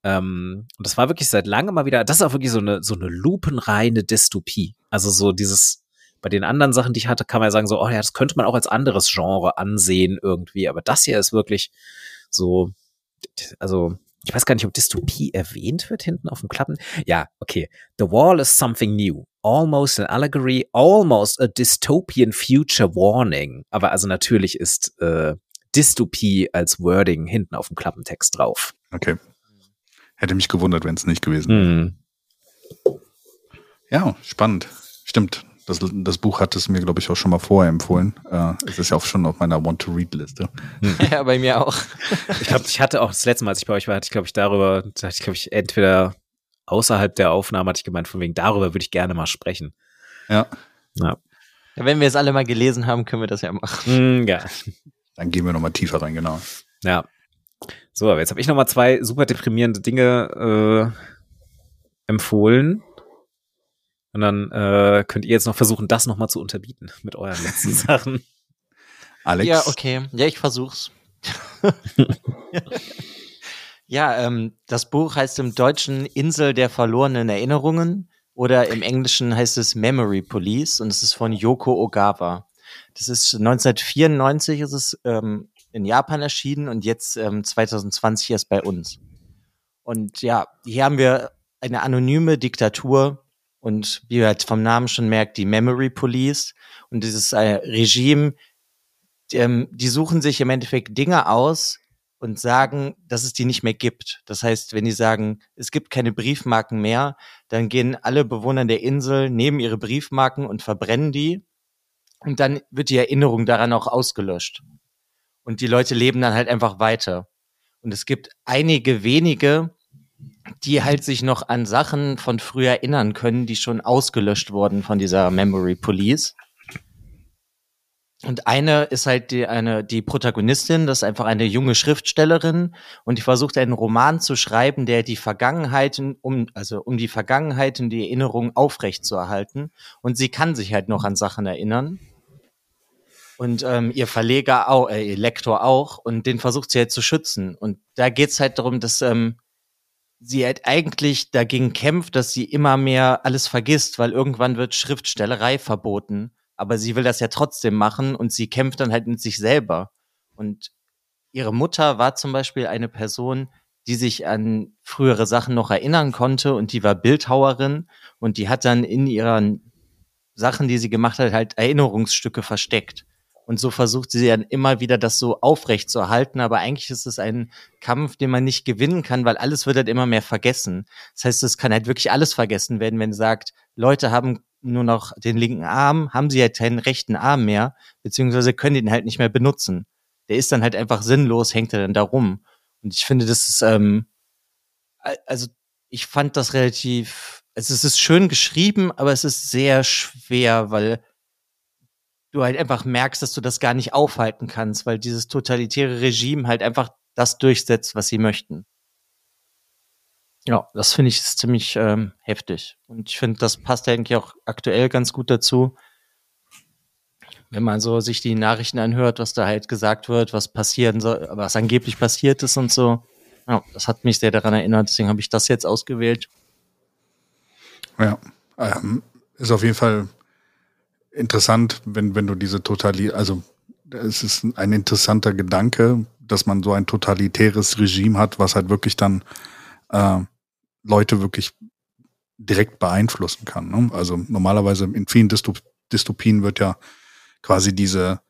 Ähm, und das war wirklich seit langem mal wieder, das ist auch wirklich so eine, so eine lupenreine Dystopie. Also so dieses, bei den anderen Sachen, die ich hatte, kann man ja sagen, so, oh ja, das könnte man auch als anderes Genre ansehen irgendwie. Aber das hier ist wirklich so, also ich weiß gar nicht, ob Dystopie erwähnt wird hinten auf dem Klappen. Ja, okay. The Wall is something new. Almost an allegory, almost a dystopian future warning. Aber also natürlich ist äh, Dystopie als Wording hinten auf dem Klappentext drauf. Okay. Hätte mich gewundert, wenn es nicht gewesen wäre. Mm. Ja, spannend. Stimmt. Das, das Buch hat es mir, glaube ich, auch schon mal vorher empfohlen. Äh, es ist ja auch schon auf meiner Want-to-Read-Liste. Ja, bei mir auch. ich glaube, ich hatte auch das letzte Mal, als ich bei euch war, hatte ich, glaube ich, darüber, hatte ich, glaube ich, entweder außerhalb der Aufnahme hatte ich gemeint, von wegen darüber würde ich gerne mal sprechen. Ja. Ja. ja wenn wir es alle mal gelesen haben, können wir das ja machen. Mm, ja. Dann gehen wir nochmal tiefer rein, genau. Ja. So, aber jetzt habe ich nochmal zwei super deprimierende Dinge äh, empfohlen. Und dann äh, könnt ihr jetzt noch versuchen, das nochmal zu unterbieten mit euren letzten Sachen. Alex? Ja, okay. Ja, ich versuch's. ja, ähm, das Buch heißt im Deutschen Insel der verlorenen Erinnerungen oder im Englischen heißt es Memory Police und es ist von Yoko Ogawa. Das ist 1994 ist es ähm, in Japan erschienen und jetzt ähm, 2020 erst bei uns. Und ja, hier haben wir eine anonyme Diktatur, und wie ihr halt vom Namen schon merkt, die Memory Police und dieses äh, Regime, die, ähm, die suchen sich im Endeffekt Dinge aus und sagen, dass es die nicht mehr gibt. Das heißt, wenn die sagen, es gibt keine Briefmarken mehr, dann gehen alle Bewohner der Insel, nehmen ihre Briefmarken und verbrennen die. Und dann wird die Erinnerung daran auch ausgelöscht. Und die Leute leben dann halt einfach weiter. Und es gibt einige wenige, die halt sich noch an Sachen von früher erinnern können, die schon ausgelöscht wurden von dieser Memory Police. Und eine ist halt die, eine, die Protagonistin, das ist einfach eine junge Schriftstellerin und die versucht einen Roman zu schreiben, der die Vergangenheiten, um, also um die Vergangenheit und die Erinnerung aufrecht zu erhalten. Und sie kann sich halt noch an Sachen erinnern. Und ähm, ihr Verleger auch, äh, ihr Lektor auch, und den versucht sie halt zu schützen. Und da geht's halt darum, dass ähm, sie halt eigentlich dagegen kämpft, dass sie immer mehr alles vergisst, weil irgendwann wird Schriftstellerei verboten. Aber sie will das ja trotzdem machen und sie kämpft dann halt mit sich selber. Und ihre Mutter war zum Beispiel eine Person, die sich an frühere Sachen noch erinnern konnte und die war Bildhauerin und die hat dann in ihren Sachen, die sie gemacht hat, halt Erinnerungsstücke versteckt. Und so versucht sie dann immer wieder das so aufrecht zu erhalten. Aber eigentlich ist es ein Kampf, den man nicht gewinnen kann, weil alles wird halt immer mehr vergessen. Das heißt, es kann halt wirklich alles vergessen werden, wenn sagt, Leute haben nur noch den linken Arm, haben sie halt keinen rechten Arm mehr, beziehungsweise können den halt nicht mehr benutzen. Der ist dann halt einfach sinnlos, hängt er dann da rum. Und ich finde, das ist, ähm, also ich fand das relativ, also es ist schön geschrieben, aber es ist sehr schwer, weil du halt einfach merkst, dass du das gar nicht aufhalten kannst, weil dieses totalitäre Regime halt einfach das durchsetzt, was sie möchten. Ja, das finde ich ziemlich ähm, heftig. Und ich finde, das passt eigentlich auch aktuell ganz gut dazu. Wenn man so sich die Nachrichten anhört, was da halt gesagt wird, was passieren soll, was angeblich passiert ist und so. Ja, das hat mich sehr daran erinnert, deswegen habe ich das jetzt ausgewählt. Ja, ähm, ist auf jeden Fall interessant, wenn, wenn du diese Totali, also es ist ein interessanter Gedanke, dass man so ein totalitäres Regime hat, was halt wirklich dann äh, Leute wirklich direkt beeinflussen kann. Ne? Also normalerweise in vielen Dystop Dystopien wird ja quasi diese,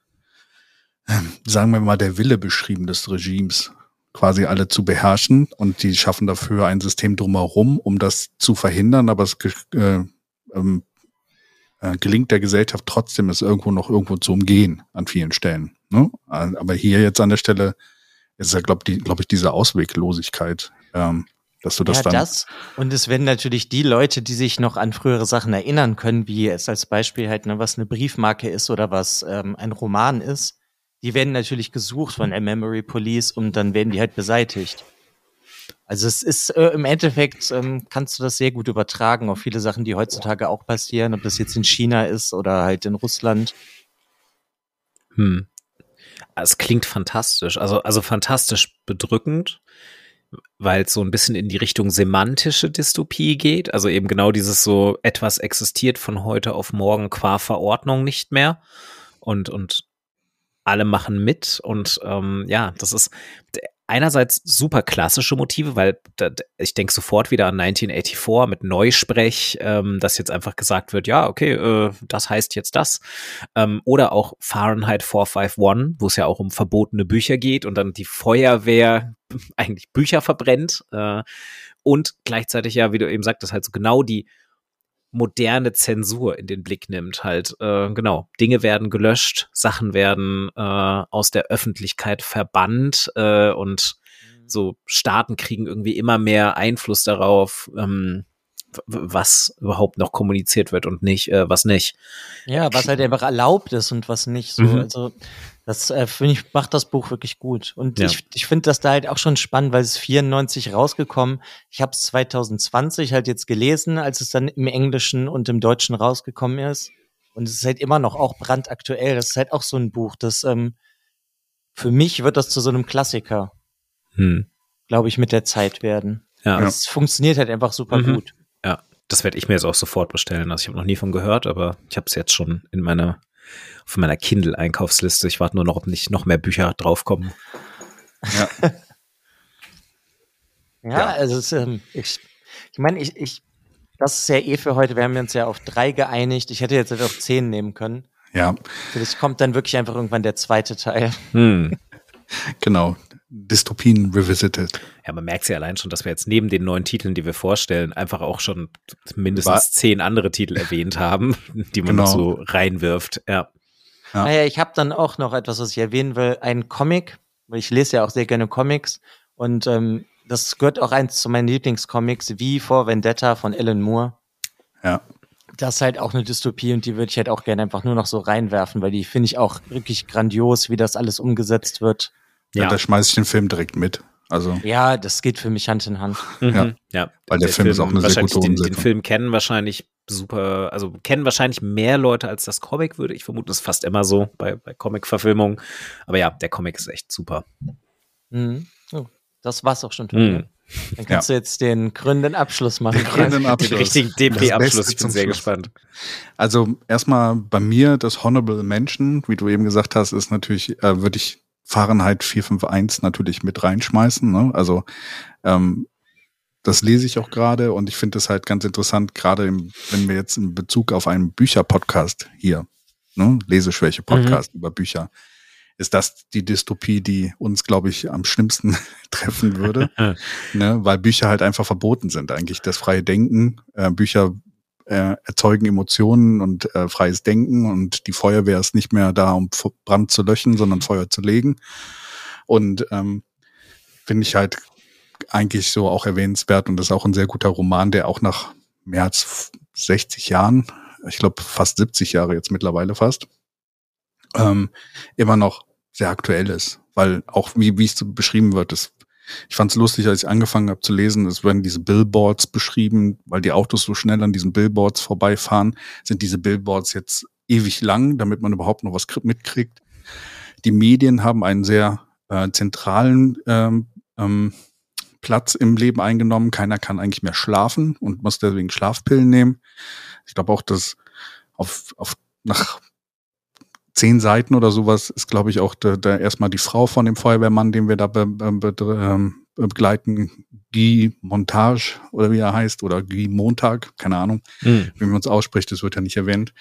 sagen wir mal, der Wille beschrieben des Regimes, quasi alle zu beherrschen und die schaffen dafür ein System drumherum, um das zu verhindern, aber es äh, ähm, äh, gelingt der Gesellschaft trotzdem, es irgendwo noch irgendwo zu umgehen an vielen Stellen. Ne? Aber hier jetzt an der Stelle ist ja, glaube glaub ich, diese Ausweglosigkeit, ähm, dass du das ja, dann. Das und es werden natürlich die Leute, die sich noch an frühere Sachen erinnern können, wie es als Beispiel halt, ne, was eine Briefmarke ist oder was ähm, ein Roman ist, die werden natürlich gesucht von der Memory Police und dann werden die halt beseitigt. Also es ist äh, im Endeffekt, ähm, kannst du das sehr gut übertragen auf viele Sachen, die heutzutage auch passieren, ob das jetzt in China ist oder halt in Russland. Hm. Es klingt fantastisch, also, also fantastisch bedrückend, weil es so ein bisschen in die Richtung semantische Dystopie geht. Also eben genau dieses so, etwas existiert von heute auf morgen qua Verordnung nicht mehr. Und, und alle machen mit und ähm, ja, das ist einerseits super klassische Motive, weil da, ich denke sofort wieder an 1984 mit Neusprech, ähm, dass jetzt einfach gesagt wird, ja, okay, äh, das heißt jetzt das. Ähm, oder auch Fahrenheit 451, wo es ja auch um verbotene Bücher geht und dann die Feuerwehr eigentlich Bücher verbrennt. Äh, und gleichzeitig ja, wie du eben sagtest, halt so genau die moderne Zensur in den Blick nimmt. Halt, äh, genau, Dinge werden gelöscht, Sachen werden äh, aus der Öffentlichkeit verbannt äh, und mhm. so Staaten kriegen irgendwie immer mehr Einfluss darauf, ähm, was überhaupt noch kommuniziert wird und nicht, äh, was nicht. Ja, was halt einfach erlaubt ist und was nicht. So. Mhm. Also das äh, finde ich, macht das Buch wirklich gut. Und ja. ich, ich finde das da halt auch schon spannend, weil es 94 rausgekommen. Ich habe es 2020 halt jetzt gelesen, als es dann im Englischen und im Deutschen rausgekommen ist. Und es ist halt immer noch auch brandaktuell. Das ist halt auch so ein Buch, das ähm, für mich wird das zu so einem Klassiker, hm. glaube ich, mit der Zeit werden. Ja. Es funktioniert halt einfach super mhm. gut. Ja, das werde ich mir jetzt auch sofort bestellen. Also ich habe noch nie von gehört, aber ich habe es jetzt schon in meiner auf meiner Kindle-Einkaufsliste. Ich warte nur noch, ob nicht noch mehr Bücher draufkommen. Ja. ja, ja, also es, ähm, ich, ich meine, ich, ich, das ist ja eh für heute. Wir haben uns ja auf drei geeinigt. Ich hätte jetzt auf zehn nehmen können. Ja. Vielleicht kommt dann wirklich einfach irgendwann der zweite Teil. Hm. genau. Dystopien revisited. Ja, man merkt ja allein schon, dass wir jetzt neben den neuen Titeln, die wir vorstellen, einfach auch schon mindestens War zehn andere Titel erwähnt haben, die man genau. so reinwirft. Ja. Ja. Naja, ich habe dann auch noch etwas, was ich erwähnen will. Ein Comic, weil ich lese ja auch sehr gerne Comics. Und ähm, das gehört auch eins zu meinen Lieblingscomics, wie vor Vendetta von Alan Moore. Ja. Das ist halt auch eine Dystopie und die würde ich halt auch gerne einfach nur noch so reinwerfen, weil die finde ich auch wirklich grandios, wie das alles umgesetzt wird. Ja, ja da schmeiße ich den Film direkt mit. Also ja, das geht für mich Hand in Hand. Mhm. Ja. ja. weil der, der Film, Film, ist auch eine sehr gute den, den Film kennen wahrscheinlich super, also kennen wahrscheinlich mehr Leute als das Comic, würde ich vermuten. Das ist fast immer so bei, bei Comic-Verfilmungen. Aber ja, der Comic ist echt super. Mhm. Oh, das war's auch schon. Mhm. Dann kannst ja. du jetzt den gründenden Abschluss machen. Den gründenden Abschluss. Den richtigen DP-Abschluss. Ich bin sehr Schluss. gespannt. Also erstmal bei mir das Honorable Mention, wie du eben gesagt hast, ist natürlich, äh, würde ich Fahrenheit 451 natürlich mit reinschmeißen. Ne? Also ähm, das lese ich auch gerade und ich finde das halt ganz interessant, gerade wenn wir jetzt in Bezug auf einen Bücher-Podcast hier, ne, Leseschwäche-Podcast mhm. über Bücher, ist das die Dystopie, die uns, glaube ich, am schlimmsten treffen würde, ne, weil Bücher halt einfach verboten sind. Eigentlich das freie Denken, äh, Bücher äh, erzeugen Emotionen und äh, freies Denken und die Feuerwehr ist nicht mehr da, um Brand zu löschen, sondern Feuer zu legen. Und ähm, finde ich halt eigentlich so auch erwähnenswert und das ist auch ein sehr guter Roman, der auch nach mehr als 60 Jahren, ich glaube fast 70 Jahre jetzt mittlerweile fast, ähm, immer noch sehr aktuell ist. Weil auch wie, wie es so beschrieben wird, das, ich fand es lustig, als ich angefangen habe zu lesen, es werden diese Billboards beschrieben, weil die Autos so schnell an diesen Billboards vorbeifahren, sind diese Billboards jetzt ewig lang, damit man überhaupt noch was mitkriegt. Die Medien haben einen sehr äh, zentralen ähm, ähm, Platz im Leben eingenommen. Keiner kann eigentlich mehr schlafen und muss deswegen Schlafpillen nehmen. Ich glaube auch, dass auf, auf nach zehn Seiten oder sowas ist, glaube ich, auch der, der erstmal die Frau von dem Feuerwehrmann, den wir da be, be, ähm, begleiten, Guy Montage oder wie er heißt, oder Guy Montag, keine Ahnung, mhm. wie man es ausspricht, das wird ja nicht erwähnt,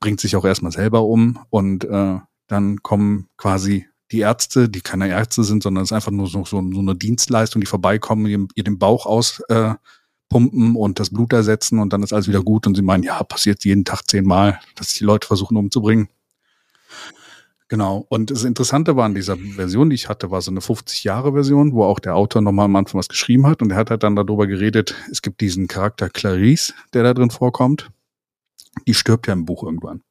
bringt sich auch erstmal selber um und äh, dann kommen quasi die Ärzte, die keine Ärzte sind, sondern es ist einfach nur so, so, so eine Dienstleistung, die vorbeikommen, ihr, ihr den Bauch auspumpen äh, und das Blut ersetzen und dann ist alles wieder gut und sie meinen, ja, passiert jeden Tag zehnmal, dass die Leute versuchen umzubringen. Genau. Und das Interessante war an dieser Version, die ich hatte, war so eine 50-Jahre-Version, wo auch der Autor nochmal am Anfang was geschrieben hat. Und er hat halt dann darüber geredet, es gibt diesen Charakter Clarice, der da drin vorkommt. Die stirbt ja im Buch irgendwann.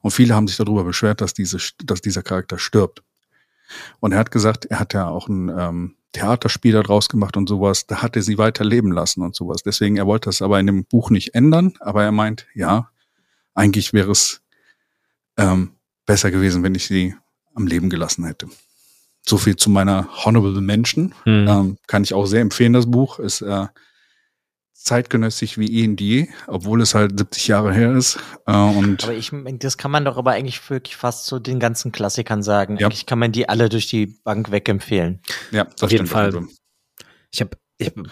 Und viele haben sich darüber beschwert, dass, diese, dass dieser Charakter stirbt. Und er hat gesagt, er hat ja auch ein ähm, Theaterspiel daraus gemacht und sowas. Da hat er sie weiter leben lassen und sowas. Deswegen, er wollte das aber in dem Buch nicht ändern. Aber er meint, ja, eigentlich wäre es ähm, besser gewesen, wenn ich sie am Leben gelassen hätte. So viel zu meiner Honorable Mention. Mhm. Ähm, kann ich auch sehr empfehlen, das Buch. Ist äh, zeitgenössisch wie eh und je, obwohl es halt 70 Jahre her ist. Äh, und aber ich, das kann man doch aber eigentlich wirklich fast zu den ganzen Klassikern sagen. Ja. Eigentlich kann man die alle durch die Bank wegempfehlen. Ja, auf jeden Fall. Ich habe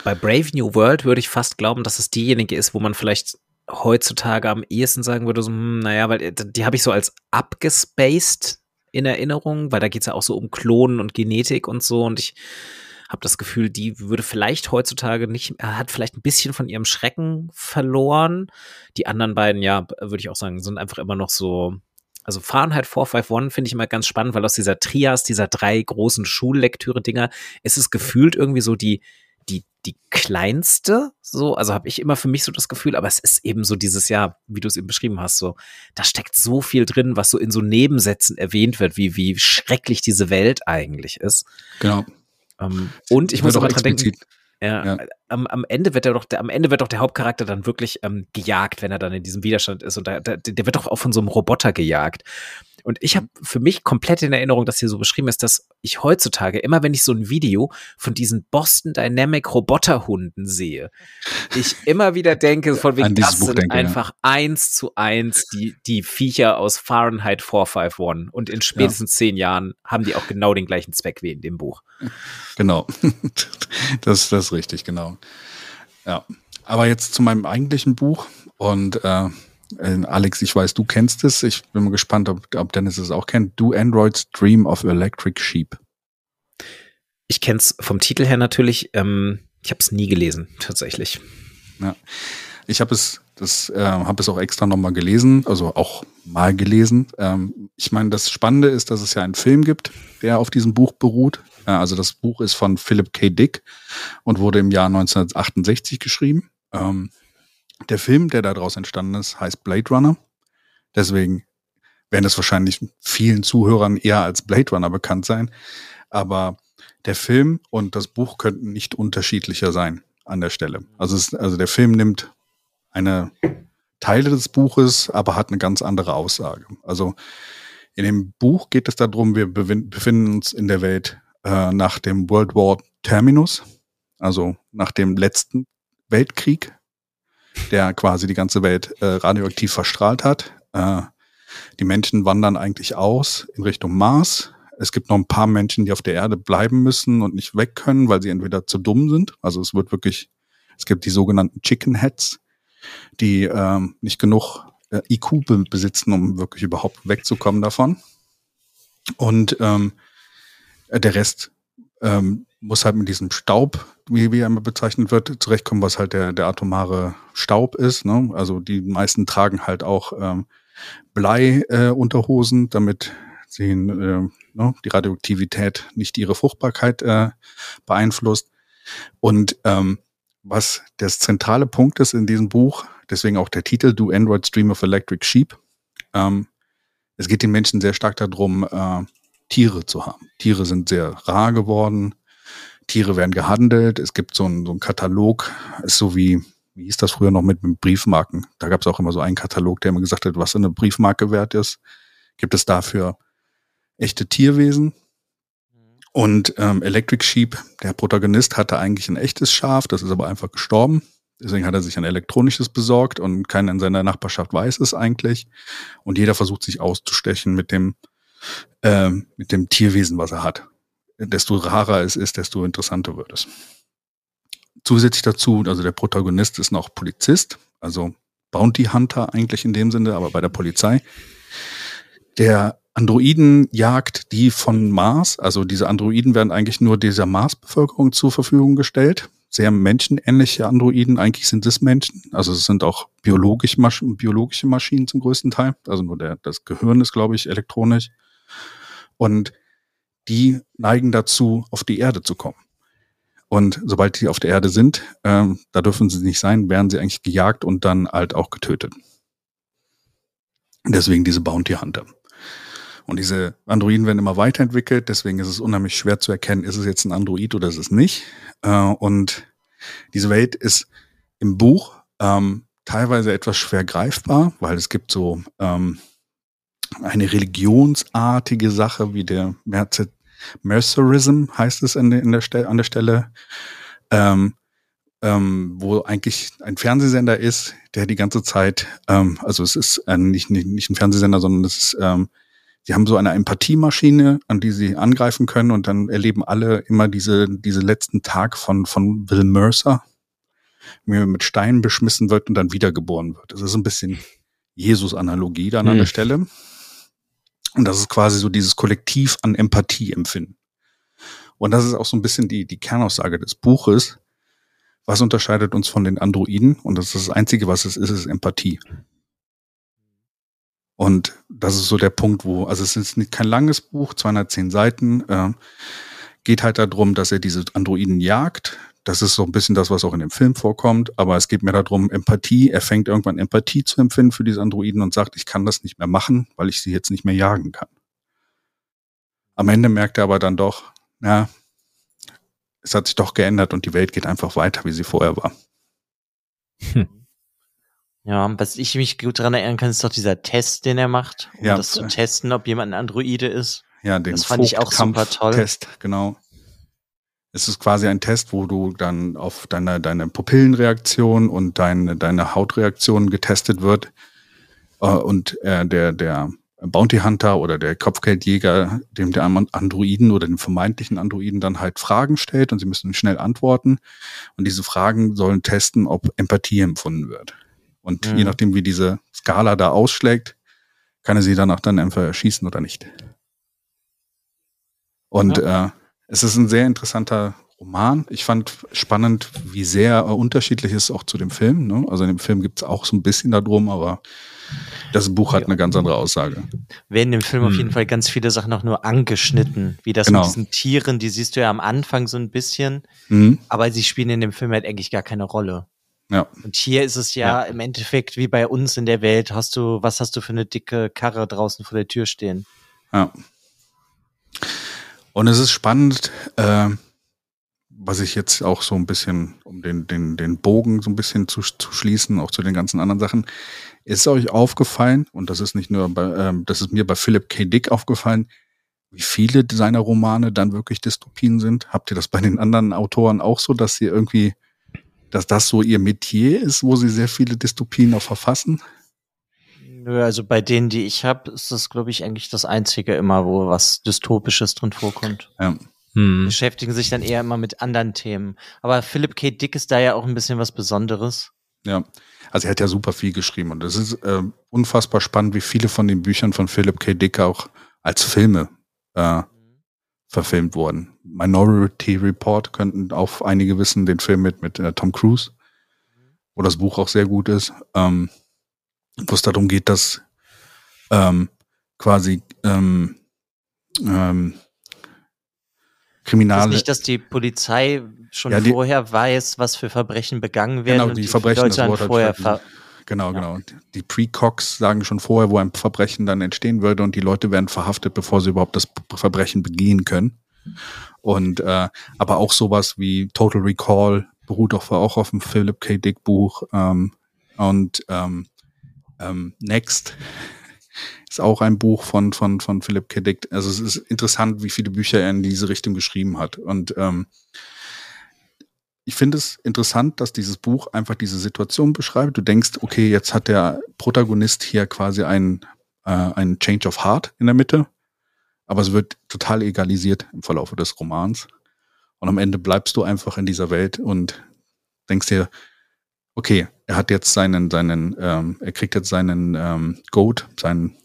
bei Brave New World würde ich fast glauben, dass es diejenige ist, wo man vielleicht heutzutage am ehesten sagen würde, so, hm, naja, weil äh, die habe ich so als abgespaced in Erinnerung, weil da geht es ja auch so um Klonen und Genetik und so und ich habe das Gefühl, die würde vielleicht heutzutage nicht, hat vielleicht ein bisschen von ihrem Schrecken verloren. Die anderen beiden, ja, würde ich auch sagen, sind einfach immer noch so. Also Fahrenheit 451 finde ich immer ganz spannend, weil aus dieser Trias, dieser drei großen Schullektüre-Dinger, ist es gefühlt irgendwie so die, die, die kleinste, so, also habe ich immer für mich so das Gefühl, aber es ist eben so dieses Jahr, wie du es eben beschrieben hast, so, da steckt so viel drin, was so in so Nebensätzen erwähnt wird, wie, wie schrecklich diese Welt eigentlich ist. Genau. Ähm, und ich muss aber dran denken, ja, ja. Am, am, Ende wird er doch, der, am Ende wird doch der Hauptcharakter dann wirklich ähm, gejagt, wenn er dann in diesem Widerstand ist. Und da, der, der wird doch auch von so einem Roboter gejagt. Und ich habe für mich komplett in Erinnerung, dass hier so beschrieben ist, dass ich heutzutage, immer wenn ich so ein Video von diesen Boston Dynamic Roboterhunden sehe, ich immer wieder denke, von wegen, das Buch sind denke, einfach ja. eins zu eins die, die Viecher aus Fahrenheit 451. Und in spätestens ja. zehn Jahren haben die auch genau den gleichen Zweck wie in dem Buch. Genau. das, das ist richtig, genau. Ja. Aber jetzt zu meinem eigentlichen Buch und äh, äh, Alex, ich weiß, du kennst es. Ich bin mal gespannt, ob, ob Dennis es auch kennt. Do Androids Dream of Electric Sheep. Ich kenne es vom Titel her natürlich. Ähm, ich habe es nie gelesen, tatsächlich. Ja. Ich habe es, das äh, habe es auch extra nochmal gelesen, also auch mal gelesen. Ähm, ich meine, das Spannende ist, dass es ja einen Film gibt, der auf diesem Buch beruht. Äh, also das Buch ist von Philip K. Dick und wurde im Jahr 1968 geschrieben. Ähm, der Film, der daraus entstanden ist, heißt Blade Runner. Deswegen werden es wahrscheinlich vielen Zuhörern eher als Blade Runner bekannt sein. Aber der Film und das Buch könnten nicht unterschiedlicher sein an der Stelle. Also, es, also der Film nimmt eine Teile des Buches, aber hat eine ganz andere Aussage. Also in dem Buch geht es darum, wir befinden uns in der Welt äh, nach dem World War Terminus, also nach dem letzten Weltkrieg, der quasi die ganze Welt äh, radioaktiv verstrahlt hat. Äh, die Menschen wandern eigentlich aus in Richtung Mars. Es gibt noch ein paar Menschen, die auf der Erde bleiben müssen und nicht weg können, weil sie entweder zu dumm sind. Also es wird wirklich, es gibt die sogenannten Chicken Heads, die ähm, nicht genug äh, IQ besitzen, um wirklich überhaupt wegzukommen davon. Und ähm, der Rest ähm, muss halt mit diesem Staub, wie, wie er immer bezeichnet wird, zurechtkommen, was halt der, der atomare Staub ist. Ne? Also die meisten tragen halt auch ähm, Blei-Unterhosen, äh, damit sie äh, ne, die Radioaktivität nicht ihre Fruchtbarkeit äh, beeinflusst. Und ähm, was der zentrale Punkt ist in diesem Buch, deswegen auch der Titel Do Android Stream of Electric Sheep. Ähm, es geht den Menschen sehr stark darum, äh, Tiere zu haben. Tiere sind sehr rar geworden. Tiere werden gehandelt. Es gibt so einen, so einen Katalog, ist so wie, wie hieß das früher noch mit, mit Briefmarken? Da gab es auch immer so einen Katalog, der immer gesagt hat, was eine Briefmarke wert ist. Gibt es dafür echte Tierwesen? Und ähm, Electric Sheep, der Protagonist, hatte eigentlich ein echtes Schaf, das ist aber einfach gestorben. Deswegen hat er sich ein elektronisches besorgt und keiner in seiner Nachbarschaft weiß es eigentlich. Und jeder versucht sich auszustechen mit dem, äh, mit dem Tierwesen, was er hat. Desto rarer es ist, desto interessanter wird es. Zusätzlich dazu, also der Protagonist ist noch Polizist, also Bounty Hunter eigentlich in dem Sinne, aber bei der Polizei. Der Androiden jagt die von Mars, also diese Androiden werden eigentlich nur dieser Mars-Bevölkerung zur Verfügung gestellt sehr menschenähnliche Androiden. Eigentlich sind es Menschen. Also es sind auch biologisch, biologische Maschinen zum größten Teil. Also nur der, das Gehirn ist, glaube ich, elektronisch. Und die neigen dazu, auf die Erde zu kommen. Und sobald die auf der Erde sind, ähm, da dürfen sie nicht sein, werden sie eigentlich gejagt und dann halt auch getötet. Deswegen diese Bounty Hunter. Und diese Androiden werden immer weiterentwickelt, deswegen ist es unheimlich schwer zu erkennen, ist es jetzt ein Android oder ist es nicht. Äh, und diese Welt ist im Buch ähm, teilweise etwas schwer greifbar, weil es gibt so ähm, eine religionsartige Sache wie der Mercerism heißt es in der, in der an der Stelle, ähm, ähm, wo eigentlich ein Fernsehsender ist, der die ganze Zeit, ähm, also es ist äh, nicht, nicht, nicht ein Fernsehsender, sondern es ist ähm, Sie haben so eine Empathiemaschine, an die sie angreifen können und dann erleben alle immer diese, diese letzten Tag von, von Will Mercer, wie er mit Steinen beschmissen wird und dann wiedergeboren wird. Das ist ein bisschen Jesus-Analogie dann hm. an der hm. Stelle. Und das ist quasi so dieses Kollektiv an Empathie empfinden. Und das ist auch so ein bisschen die, die Kernaussage des Buches. Was unterscheidet uns von den Androiden? Und das ist das Einzige, was es ist, ist Empathie. Und das ist so der Punkt, wo, also es ist kein langes Buch, 210 Seiten, äh, geht halt darum, dass er diese Androiden jagt. Das ist so ein bisschen das, was auch in dem Film vorkommt, aber es geht mir darum, Empathie. Er fängt irgendwann Empathie zu empfinden für diese Androiden und sagt, ich kann das nicht mehr machen, weil ich sie jetzt nicht mehr jagen kann. Am Ende merkt er aber dann doch, ja, es hat sich doch geändert und die Welt geht einfach weiter, wie sie vorher war. Hm. Ja, was ich mich gut daran erinnern kann, ist doch dieser Test, den er macht, um ja. das zu testen, ob jemand ein Androide ist. Ja, den das fand ich auch super toll. Test, genau. Es ist quasi ein Test, wo du dann auf deine, deine Pupillenreaktion und deine, deine Hautreaktion getestet wird. Äh, und äh, der, der Bounty Hunter oder der Kopfgeldjäger dem der Androiden oder dem vermeintlichen Androiden dann halt Fragen stellt und sie müssen schnell antworten. Und diese Fragen sollen testen, ob Empathie empfunden wird. Und mhm. je nachdem, wie diese Skala da ausschlägt, kann er sie danach dann einfach erschießen oder nicht. Und ja. äh, es ist ein sehr interessanter Roman. Ich fand spannend, wie sehr unterschiedlich ist auch zu dem Film. Ne? Also in dem Film gibt es auch so ein bisschen darum, aber Das Buch hat ja. eine ganz andere Aussage. Werden im Film hm. auf jeden Fall ganz viele Sachen auch nur angeschnitten, wie das genau. mit diesen Tieren, die siehst du ja am Anfang so ein bisschen, hm. aber sie spielen in dem Film halt eigentlich gar keine Rolle. Ja. Und hier ist es ja, ja, im Endeffekt wie bei uns in der Welt, hast du, was hast du für eine dicke Karre draußen vor der Tür stehen? Ja. Und es ist spannend, äh, was ich jetzt auch so ein bisschen, um den, den, den Bogen so ein bisschen zu, zu schließen, auch zu den ganzen anderen Sachen, ist euch aufgefallen, und das ist nicht nur bei, ähm, das ist mir bei Philip K. Dick aufgefallen, wie viele seiner Romane dann wirklich Dystopien sind? Habt ihr das bei den anderen Autoren auch so, dass sie irgendwie dass das so ihr Metier ist, wo sie sehr viele Dystopien auch verfassen? Nö, also bei denen, die ich habe, ist das, glaube ich, eigentlich das Einzige immer, wo was Dystopisches drin vorkommt. Ja. Hm. Beschäftigen sich dann eher immer mit anderen Themen. Aber Philip K. Dick ist da ja auch ein bisschen was Besonderes. Ja, also er hat ja super viel geschrieben und es ist äh, unfassbar spannend, wie viele von den Büchern von Philip K. Dick auch als Filme äh, verfilmt wurden. Minority Report könnten auch einige wissen, den Film mit, mit äh, Tom Cruise, wo das Buch auch sehr gut ist, ähm, wo es darum geht, dass ähm, quasi ähm, ähm, Kriminale. Ist nicht, dass die Polizei schon ja, die, vorher weiß, was für Verbrechen begangen werden. Genau, die, die Verbrechen, das Wort vorher ver Genau, ja. genau. Die Precox sagen schon vorher, wo ein Verbrechen dann entstehen würde und die Leute werden verhaftet, bevor sie überhaupt das Verbrechen begehen können. Und äh, aber auch sowas wie Total Recall beruht auch, auch auf dem Philip K. Dick Buch ähm, und ähm, ähm, Next ist auch ein Buch von von von Philip K. Dick. Also es ist interessant, wie viele Bücher er in diese Richtung geschrieben hat und ähm, ich finde es interessant, dass dieses Buch einfach diese Situation beschreibt. Du denkst, okay, jetzt hat der Protagonist hier quasi einen, äh, einen Change of Heart in der Mitte, aber es wird total egalisiert im Verlauf des Romans. Und am Ende bleibst du einfach in dieser Welt und denkst dir, okay, er hat jetzt seinen, seinen, ähm, er kriegt jetzt seinen ähm, Goat, seinen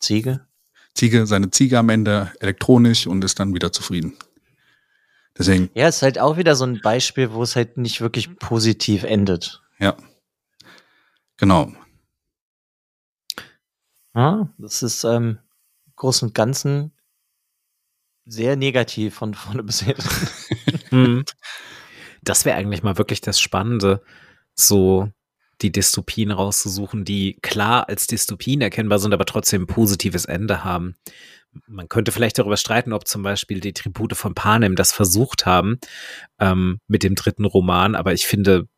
Ziege? Ziege, seine Ziege am Ende elektronisch und ist dann wieder zufrieden. Deswegen. Ja, ist halt auch wieder so ein Beispiel, wo es halt nicht wirklich positiv endet. Ja. Genau. Ja, das ist ähm, Großen und Ganzen sehr negativ von vorne bis hinten. hm. Das wäre eigentlich mal wirklich das Spannende, so die Dystopien rauszusuchen, die klar als Dystopien erkennbar sind, aber trotzdem ein positives Ende haben man könnte vielleicht darüber streiten, ob zum Beispiel die Tribute von Panem das versucht haben ähm, mit dem dritten Roman, aber ich finde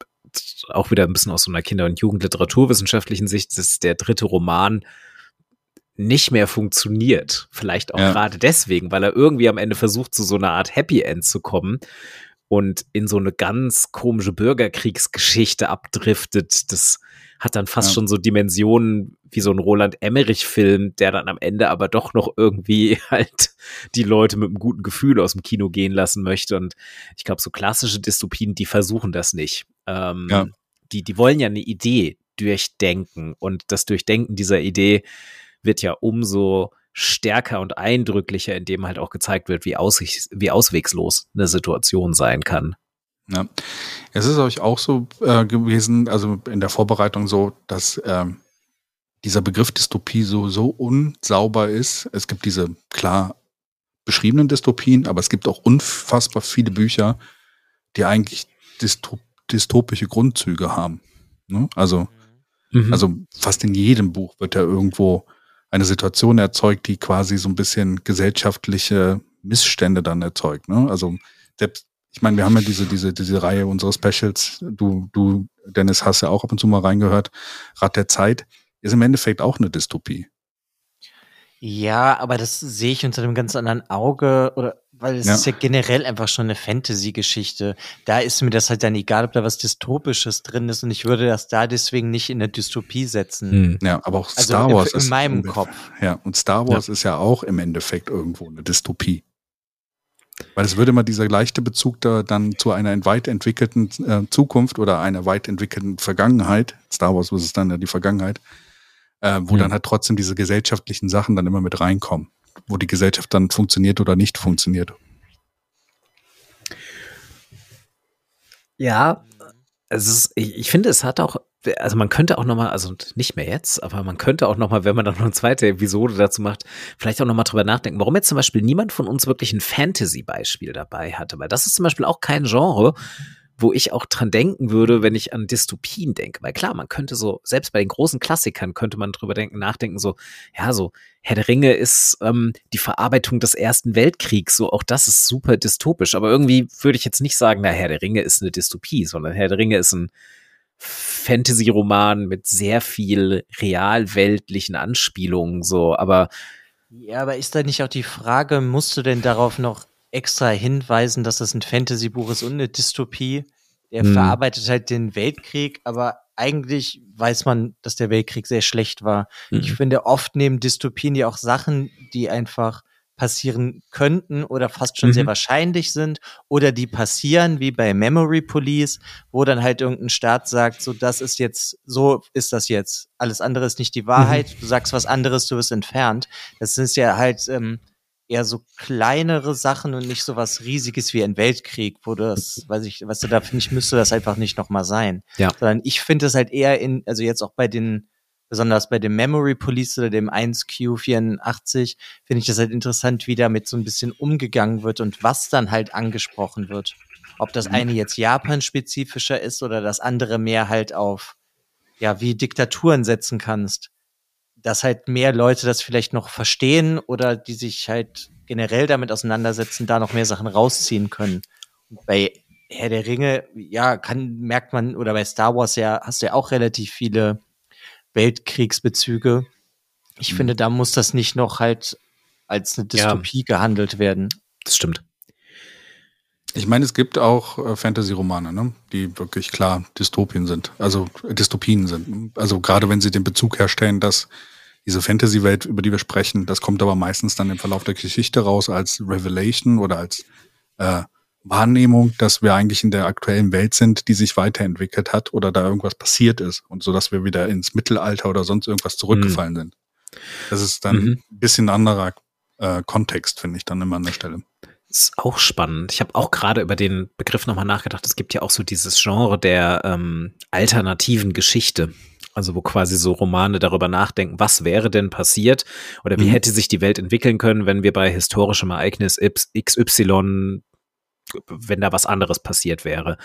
auch wieder ein bisschen aus so einer Kinder- und Jugendliteraturwissenschaftlichen Sicht, dass der dritte Roman nicht mehr funktioniert. Vielleicht auch ja. gerade deswegen, weil er irgendwie am Ende versucht, zu so einer Art Happy End zu kommen und in so eine ganz komische Bürgerkriegsgeschichte abdriftet. Das hat dann fast ja. schon so Dimensionen wie so ein Roland Emmerich-Film, der dann am Ende aber doch noch irgendwie halt die Leute mit einem guten Gefühl aus dem Kino gehen lassen möchte. Und ich glaube, so klassische Dystopien, die versuchen das nicht. Ähm, ja. die, die wollen ja eine Idee durchdenken. Und das Durchdenken dieser Idee wird ja umso stärker und eindrücklicher, indem halt auch gezeigt wird, wie, auswegs wie auswegslos eine Situation sein kann. Ja. Es ist euch auch so äh, gewesen, also in der Vorbereitung so, dass ähm, dieser Begriff Dystopie so, so unsauber ist. Es gibt diese klar beschriebenen Dystopien, aber es gibt auch unfassbar viele Bücher, die eigentlich dystop dystopische Grundzüge haben. Ne? Also, mhm. also fast in jedem Buch wird ja irgendwo eine Situation erzeugt, die quasi so ein bisschen gesellschaftliche Missstände dann erzeugt. Ne? Also selbst ich meine, wir haben ja diese, diese, diese Reihe unserer Specials. Du, du, Dennis, hast ja auch ab und zu mal reingehört. Rat der Zeit ist im Endeffekt auch eine Dystopie. Ja, aber das sehe ich unter einem ganz anderen Auge oder weil es ja. ist ja generell einfach schon eine Fantasy-Geschichte. Da ist mir das halt dann egal, ob da was Dystopisches drin ist und ich würde das da deswegen nicht in eine Dystopie setzen. Hm. Ja, aber auch also Star also Wars in, in meinem Kopf. Ja, und Star Wars ja. ist ja auch im Endeffekt irgendwo eine Dystopie. Weil es würde immer dieser leichte Bezug da dann zu einer weit entwickelten äh, Zukunft oder einer weit entwickelten Vergangenheit, Star Wars ist es dann ja die Vergangenheit, äh, wo ja. dann halt trotzdem diese gesellschaftlichen Sachen dann immer mit reinkommen, wo die Gesellschaft dann funktioniert oder nicht funktioniert. Ja, es ist, ich, ich finde, es hat auch also man könnte auch nochmal, also nicht mehr jetzt, aber man könnte auch nochmal, wenn man dann noch eine zweite Episode dazu macht, vielleicht auch nochmal drüber nachdenken, warum jetzt zum Beispiel niemand von uns wirklich ein Fantasy-Beispiel dabei hatte, weil das ist zum Beispiel auch kein Genre, wo ich auch dran denken würde, wenn ich an Dystopien denke. Weil klar, man könnte so, selbst bei den großen Klassikern könnte man drüber denken, nachdenken, so, ja, so, Herr der Ringe ist ähm, die Verarbeitung des Ersten Weltkriegs, so auch das ist super dystopisch. Aber irgendwie würde ich jetzt nicht sagen, na, Herr der Ringe ist eine Dystopie, sondern Herr der Ringe ist ein Fantasy-Roman mit sehr viel realweltlichen Anspielungen, so, aber. Ja, aber ist da nicht auch die Frage, musst du denn darauf noch extra hinweisen, dass das ein Fantasy-Buch ist und eine Dystopie? Er hm. verarbeitet halt den Weltkrieg, aber eigentlich weiß man, dass der Weltkrieg sehr schlecht war. Hm. Ich finde, oft nehmen Dystopien ja auch Sachen, die einfach passieren könnten oder fast schon mhm. sehr wahrscheinlich sind oder die passieren, wie bei Memory Police, wo dann halt irgendein Staat sagt, so das ist jetzt, so ist das jetzt. Alles andere ist nicht die Wahrheit. Mhm. Du sagst was anderes, du wirst entfernt. Das ist ja halt ähm, eher so kleinere Sachen und nicht so was Riesiges wie ein Weltkrieg, wo das, weiß ich, weißt du, da finde ich, müsste das einfach nicht nochmal sein. Ja. Sondern ich finde es halt eher in, also jetzt auch bei den besonders bei dem Memory Police oder dem 1Q84 finde ich das halt interessant, wie damit so ein bisschen umgegangen wird und was dann halt angesprochen wird. Ob das mhm. eine jetzt Japan-spezifischer ist oder das andere mehr halt auf, ja, wie Diktaturen setzen kannst. Dass halt mehr Leute das vielleicht noch verstehen oder die sich halt generell damit auseinandersetzen, da noch mehr Sachen rausziehen können. Und bei Herr der Ringe, ja, kann, merkt man, oder bei Star Wars ja, hast du ja auch relativ viele Weltkriegsbezüge. Ich mhm. finde, da muss das nicht noch halt als eine Dystopie ja. gehandelt werden. Das stimmt. Ich meine, es gibt auch äh, Fantasy-Romane, ne, die wirklich klar Dystopien sind, also Dystopien sind. Also gerade wenn sie den Bezug herstellen, dass diese Fantasy-Welt, über die wir sprechen, das kommt aber meistens dann im Verlauf der Geschichte raus als Revelation oder als äh, Wahrnehmung, dass wir eigentlich in der aktuellen Welt sind, die sich weiterentwickelt hat oder da irgendwas passiert ist und so, dass wir wieder ins Mittelalter oder sonst irgendwas zurückgefallen mhm. sind. Das ist dann mhm. ein bisschen anderer äh, Kontext, finde ich dann immer an der Stelle. Ist auch spannend. Ich habe auch gerade über den Begriff nochmal nachgedacht. Es gibt ja auch so dieses Genre der ähm, alternativen Geschichte. Also wo quasi so Romane darüber nachdenken, was wäre denn passiert oder wie mhm. hätte sich die Welt entwickeln können, wenn wir bei historischem Ereignis XY wenn da was anderes passiert wäre.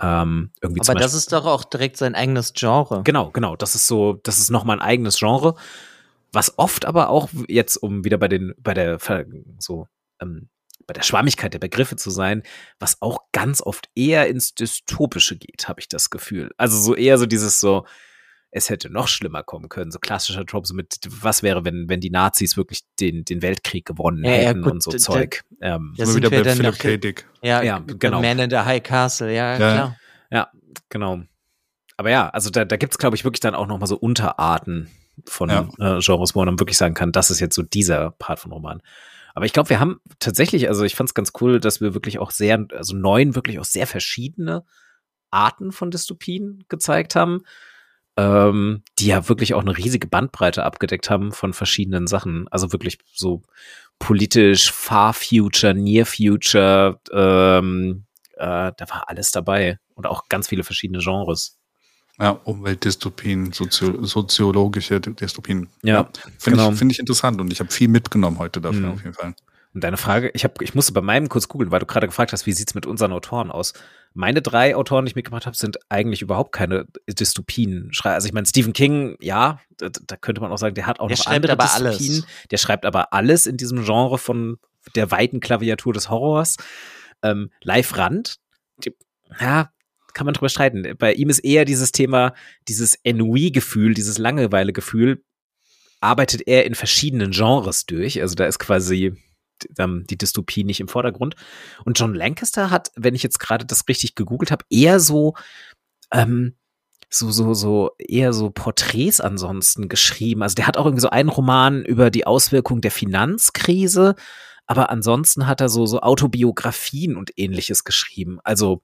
Ähm, irgendwie Aber das ist doch auch direkt sein eigenes Genre. Genau, genau. Das ist so, das ist nochmal ein eigenes Genre. Was oft aber auch jetzt, um wieder bei den, bei der, so, ähm, bei der Schwammigkeit der Begriffe zu sein, was auch ganz oft eher ins Dystopische geht, habe ich das Gefühl. Also so eher so dieses so, es hätte noch schlimmer kommen können. So klassischer Trope, so mit, was wäre, wenn, wenn die Nazis wirklich den, den Weltkrieg gewonnen ja, hätten ja, gut, und so Zeug. Ähm, da sind wieder wir bei Philipp K. Dick. Ja, ja, genau. Man in the High Castle, ja, ja. klar. Ja, genau. Aber ja, also da, da gibt es, glaube ich, wirklich dann auch noch mal so Unterarten von ja. äh, Genres, wo man dann wirklich sagen kann, das ist jetzt so dieser Part von Roman. Aber ich glaube, wir haben tatsächlich, also ich fand es ganz cool, dass wir wirklich auch sehr, also neun wirklich auch sehr verschiedene Arten von Dystopien gezeigt haben ähm, die ja wirklich auch eine riesige Bandbreite abgedeckt haben von verschiedenen Sachen. Also wirklich so politisch, Far Future, Near Future, ähm, äh, da war alles dabei und auch ganz viele verschiedene Genres. Ja, Umweltdystopien, Sozio soziologische Dystopien. Ja, ja finde genau. ich, find ich interessant und ich habe viel mitgenommen heute dafür mhm. auf jeden Fall. Und deine Frage, ich, hab, ich musste bei meinem kurz googeln, weil du gerade gefragt hast, wie sieht's mit unseren Autoren aus? Meine drei Autoren, die ich mitgebracht habe, sind eigentlich überhaupt keine Dystopien. Also ich meine, Stephen King, ja, da, da, könnte man auch sagen, der hat auch der noch andere aber Dystopien. Alles. Der schreibt aber alles in diesem Genre von der weiten Klaviatur des Horrors. Ähm, Live Rand, die, ja, kann man drüber streiten. Bei ihm ist eher dieses Thema, dieses Ennui-Gefühl, dieses Langeweile-Gefühl, arbeitet er in verschiedenen Genres durch. Also da ist quasi ähm, die Dystopie nicht im Vordergrund. Und John Lancaster hat, wenn ich jetzt gerade das richtig gegoogelt habe, eher so ähm, so, so, so, eher so Porträts ansonsten geschrieben. Also der hat auch irgendwie so einen Roman über die Auswirkung der Finanzkrise, aber ansonsten hat er so, so Autobiografien und ähnliches geschrieben. Also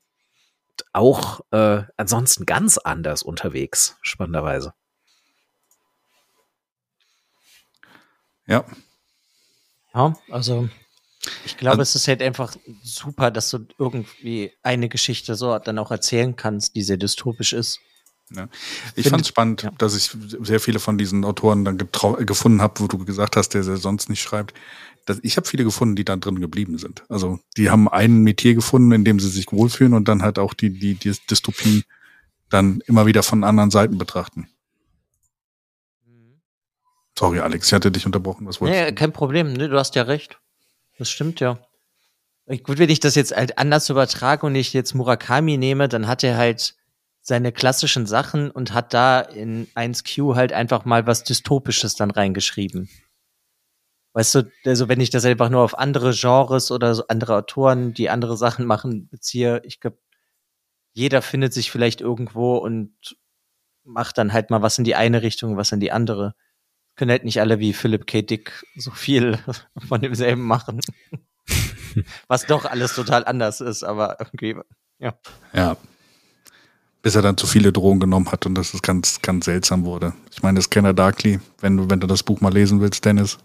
auch äh, ansonsten ganz anders unterwegs, spannenderweise. Ja, ja, also ich glaube, also, es ist halt einfach super, dass du irgendwie eine Geschichte so dann auch erzählen kannst, die sehr dystopisch ist. Ja. Ich fand es spannend, ja. dass ich sehr viele von diesen Autoren dann gefunden habe, wo du gesagt hast, der, der sonst nicht schreibt. Das, ich habe viele gefunden, die da drin geblieben sind. Also die haben ein Metier gefunden, in dem sie sich wohlfühlen und dann halt auch die, die, die Dystopie dann immer wieder von anderen Seiten betrachten. Sorry, Alex, ich hatte dich unterbrochen. Was wolltest nee, kein Problem. Nee, du hast ja recht. Das stimmt ja. Gut, wenn ich das jetzt halt anders übertrage und ich jetzt Murakami nehme, dann hat er halt seine klassischen Sachen und hat da in 1Q halt einfach mal was Dystopisches dann reingeschrieben. Weißt du, also wenn ich das einfach nur auf andere Genres oder so andere Autoren, die andere Sachen machen, beziehe, ich glaube, jeder findet sich vielleicht irgendwo und macht dann halt mal was in die eine Richtung, was in die andere. Können halt nicht alle wie Philip K. Dick so viel von demselben machen. was doch alles total anders ist, aber irgendwie, ja. Ja, bis er dann zu viele Drogen genommen hat und das ist ganz, ganz seltsam wurde. Ich meine, das Kenner Darkly, wenn du, wenn du das Buch mal lesen willst, Dennis,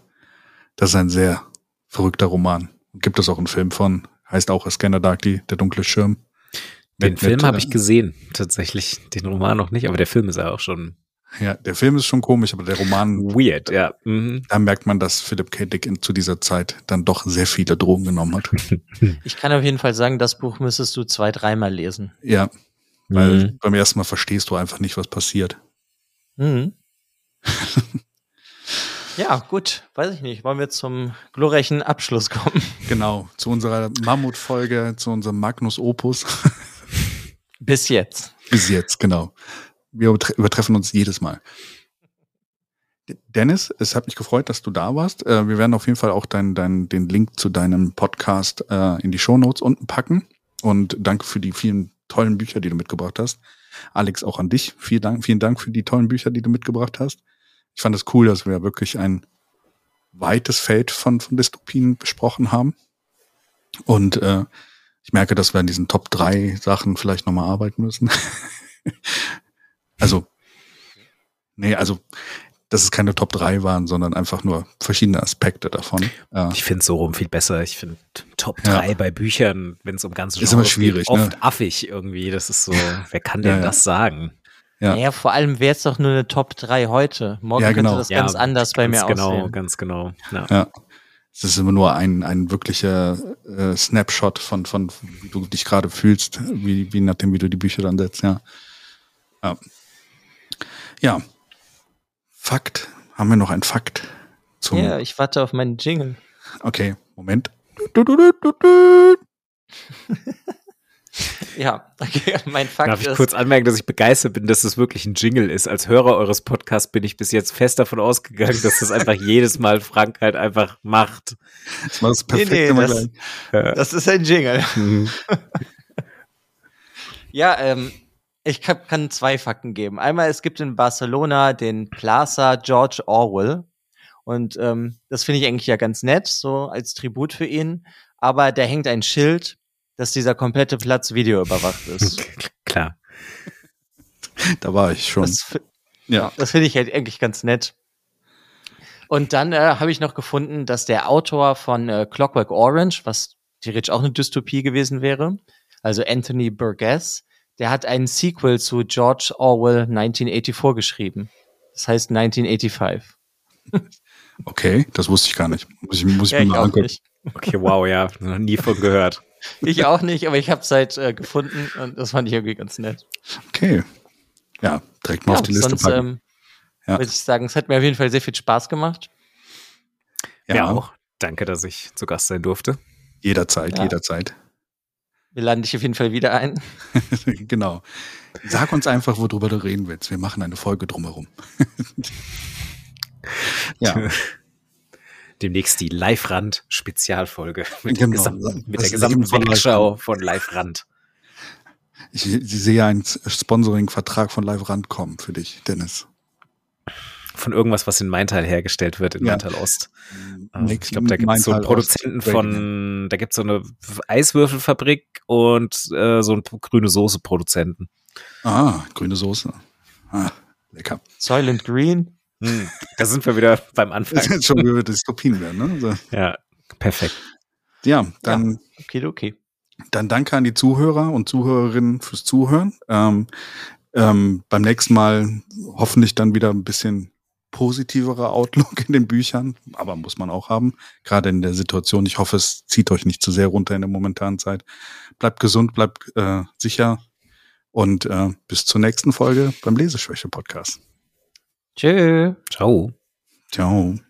das ist ein sehr verrückter Roman. Gibt es auch einen Film von, heißt auch Scanner Darkly, der dunkle Schirm. Den mit, Film habe ich gesehen, tatsächlich. Den Roman noch nicht, aber der Film ist ja auch schon. Ja, der Film ist schon komisch, aber der Roman. Weird, ja. Mhm. Da merkt man, dass Philip K. Dick in, zu dieser Zeit dann doch sehr viele Drogen genommen hat. Ich kann auf jeden Fall sagen, das Buch müsstest du zwei, dreimal lesen. Ja, weil mhm. beim ersten Mal verstehst du einfach nicht, was passiert. Mhm. ja, gut, weiß ich nicht. Wollen wir zum glorreichen Abschluss kommen? Genau, zu unserer Mammutfolge, zu unserem Magnus Opus. Bis jetzt. Bis jetzt, genau. Wir übertreffen uns jedes Mal. Dennis, es hat mich gefreut, dass du da warst. Äh, wir werden auf jeden Fall auch dein, dein, den Link zu deinem Podcast äh, in die Show Notes unten packen. Und danke für die vielen tollen Bücher, die du mitgebracht hast. Alex, auch an dich. Vielen Dank, vielen Dank für die tollen Bücher, die du mitgebracht hast. Ich fand es cool, dass wir wirklich ein weites Feld von, von Dystopien besprochen haben. Und äh, ich merke, dass wir an diesen Top 3 Sachen vielleicht nochmal arbeiten müssen. also, nee, also dass es keine Top 3 waren, sondern einfach nur verschiedene Aspekte davon. Ja. Ich finde es so rum viel besser. Ich finde Top 3 ja. bei Büchern, wenn es um ganze Genres ist immer schwierig, geht, oft ne? affig irgendwie. Das ist so, wer kann denn ja, das sagen? Ja. Naja, vor allem wäre es doch nur eine Top 3 heute. Morgen ja, genau. könnte das ganz anders bei mir genau, aussehen. Ganz genau, ganz genau. Ja. Es ist immer nur ein, ein wirklicher äh, Snapshot von, von, wie du dich gerade fühlst, wie, wie nachdem, wie du die Bücher dann setzt, ja. Ja. ja. Fakt. Haben wir noch einen Fakt? Zum ja, ich warte auf meinen Jingle. Okay, Moment. ja, okay, mein Fakt Darf ich ist, kurz anmerken, dass ich begeistert bin, dass das wirklich ein Jingle ist. Als Hörer eures Podcasts bin ich bis jetzt fest davon ausgegangen, dass das einfach jedes Mal Frank halt einfach macht. Das war das perfekte nee, nee, das, das, ist ein Jingle. Mhm. ja, ähm, ich kann zwei Fakten geben. Einmal, es gibt in Barcelona den Plaza George Orwell. Und ähm, das finde ich eigentlich ja ganz nett, so als Tribut für ihn. Aber da hängt ein Schild, dass dieser komplette Platz videoüberwacht ist. Klar. Da war ich schon. Das, ja. Das finde ich halt eigentlich ganz nett. Und dann äh, habe ich noch gefunden, dass der Autor von äh, Clockwork Orange, was theoretisch auch eine Dystopie gewesen wäre, also Anthony Burgess, der hat einen Sequel zu George Orwell 1984 geschrieben. Das heißt 1985. Okay, das wusste ich gar nicht. Muss ich, muss ich ja, mir mal angucken. Okay, wow, ja, noch nie von gehört. Ich auch nicht, aber ich habe es halt äh, gefunden und das fand ich irgendwie ganz nett. Okay. Ja, direkt mal ja, auf die Liste sonst, packen. Ähm, ja. Würde ich sagen, es hat mir auf jeden Fall sehr viel Spaß gemacht. Ja, ja auch. Danke, dass ich zu Gast sein durfte. Jederzeit, ja. jederzeit. Wir laden dich auf jeden Fall wieder ein. genau. Sag uns einfach, worüber du reden willst. Wir machen eine Folge drumherum. ja. Demnächst die Live-Rand-Spezialfolge mit, genau. mit der gesamten Wegschau von Live-Rand. Ich, ich sehe einen Sponsoring-Vertrag von Live-Rand kommen für dich, Dennis von irgendwas, was in Maintal hergestellt wird, in ja. Maintal Ost. Ähm, ich glaube, da gibt es so einen Produzenten Ost. von, da gibt es so eine Eiswürfelfabrik und äh, so einen grüne Soße-Produzenten. Ah, grüne Soße. Ah, lecker. Silent Green. Hm, da sind wir wieder beim Anfang. Das ist schon wieder Dystopien werden, ne? So. Ja, perfekt. Ja, dann. Ja, okay, okay. Dann danke an die Zuhörer und Zuhörerinnen fürs Zuhören. Ähm, Ähm, beim nächsten Mal hoffentlich dann wieder ein bisschen positiverer Outlook in den Büchern, aber muss man auch haben, gerade in der Situation. Ich hoffe, es zieht euch nicht zu sehr runter in der momentanen Zeit. Bleibt gesund, bleibt äh, sicher und äh, bis zur nächsten Folge beim Leseschwäche-Podcast. Tschö. Ciao. Ciao.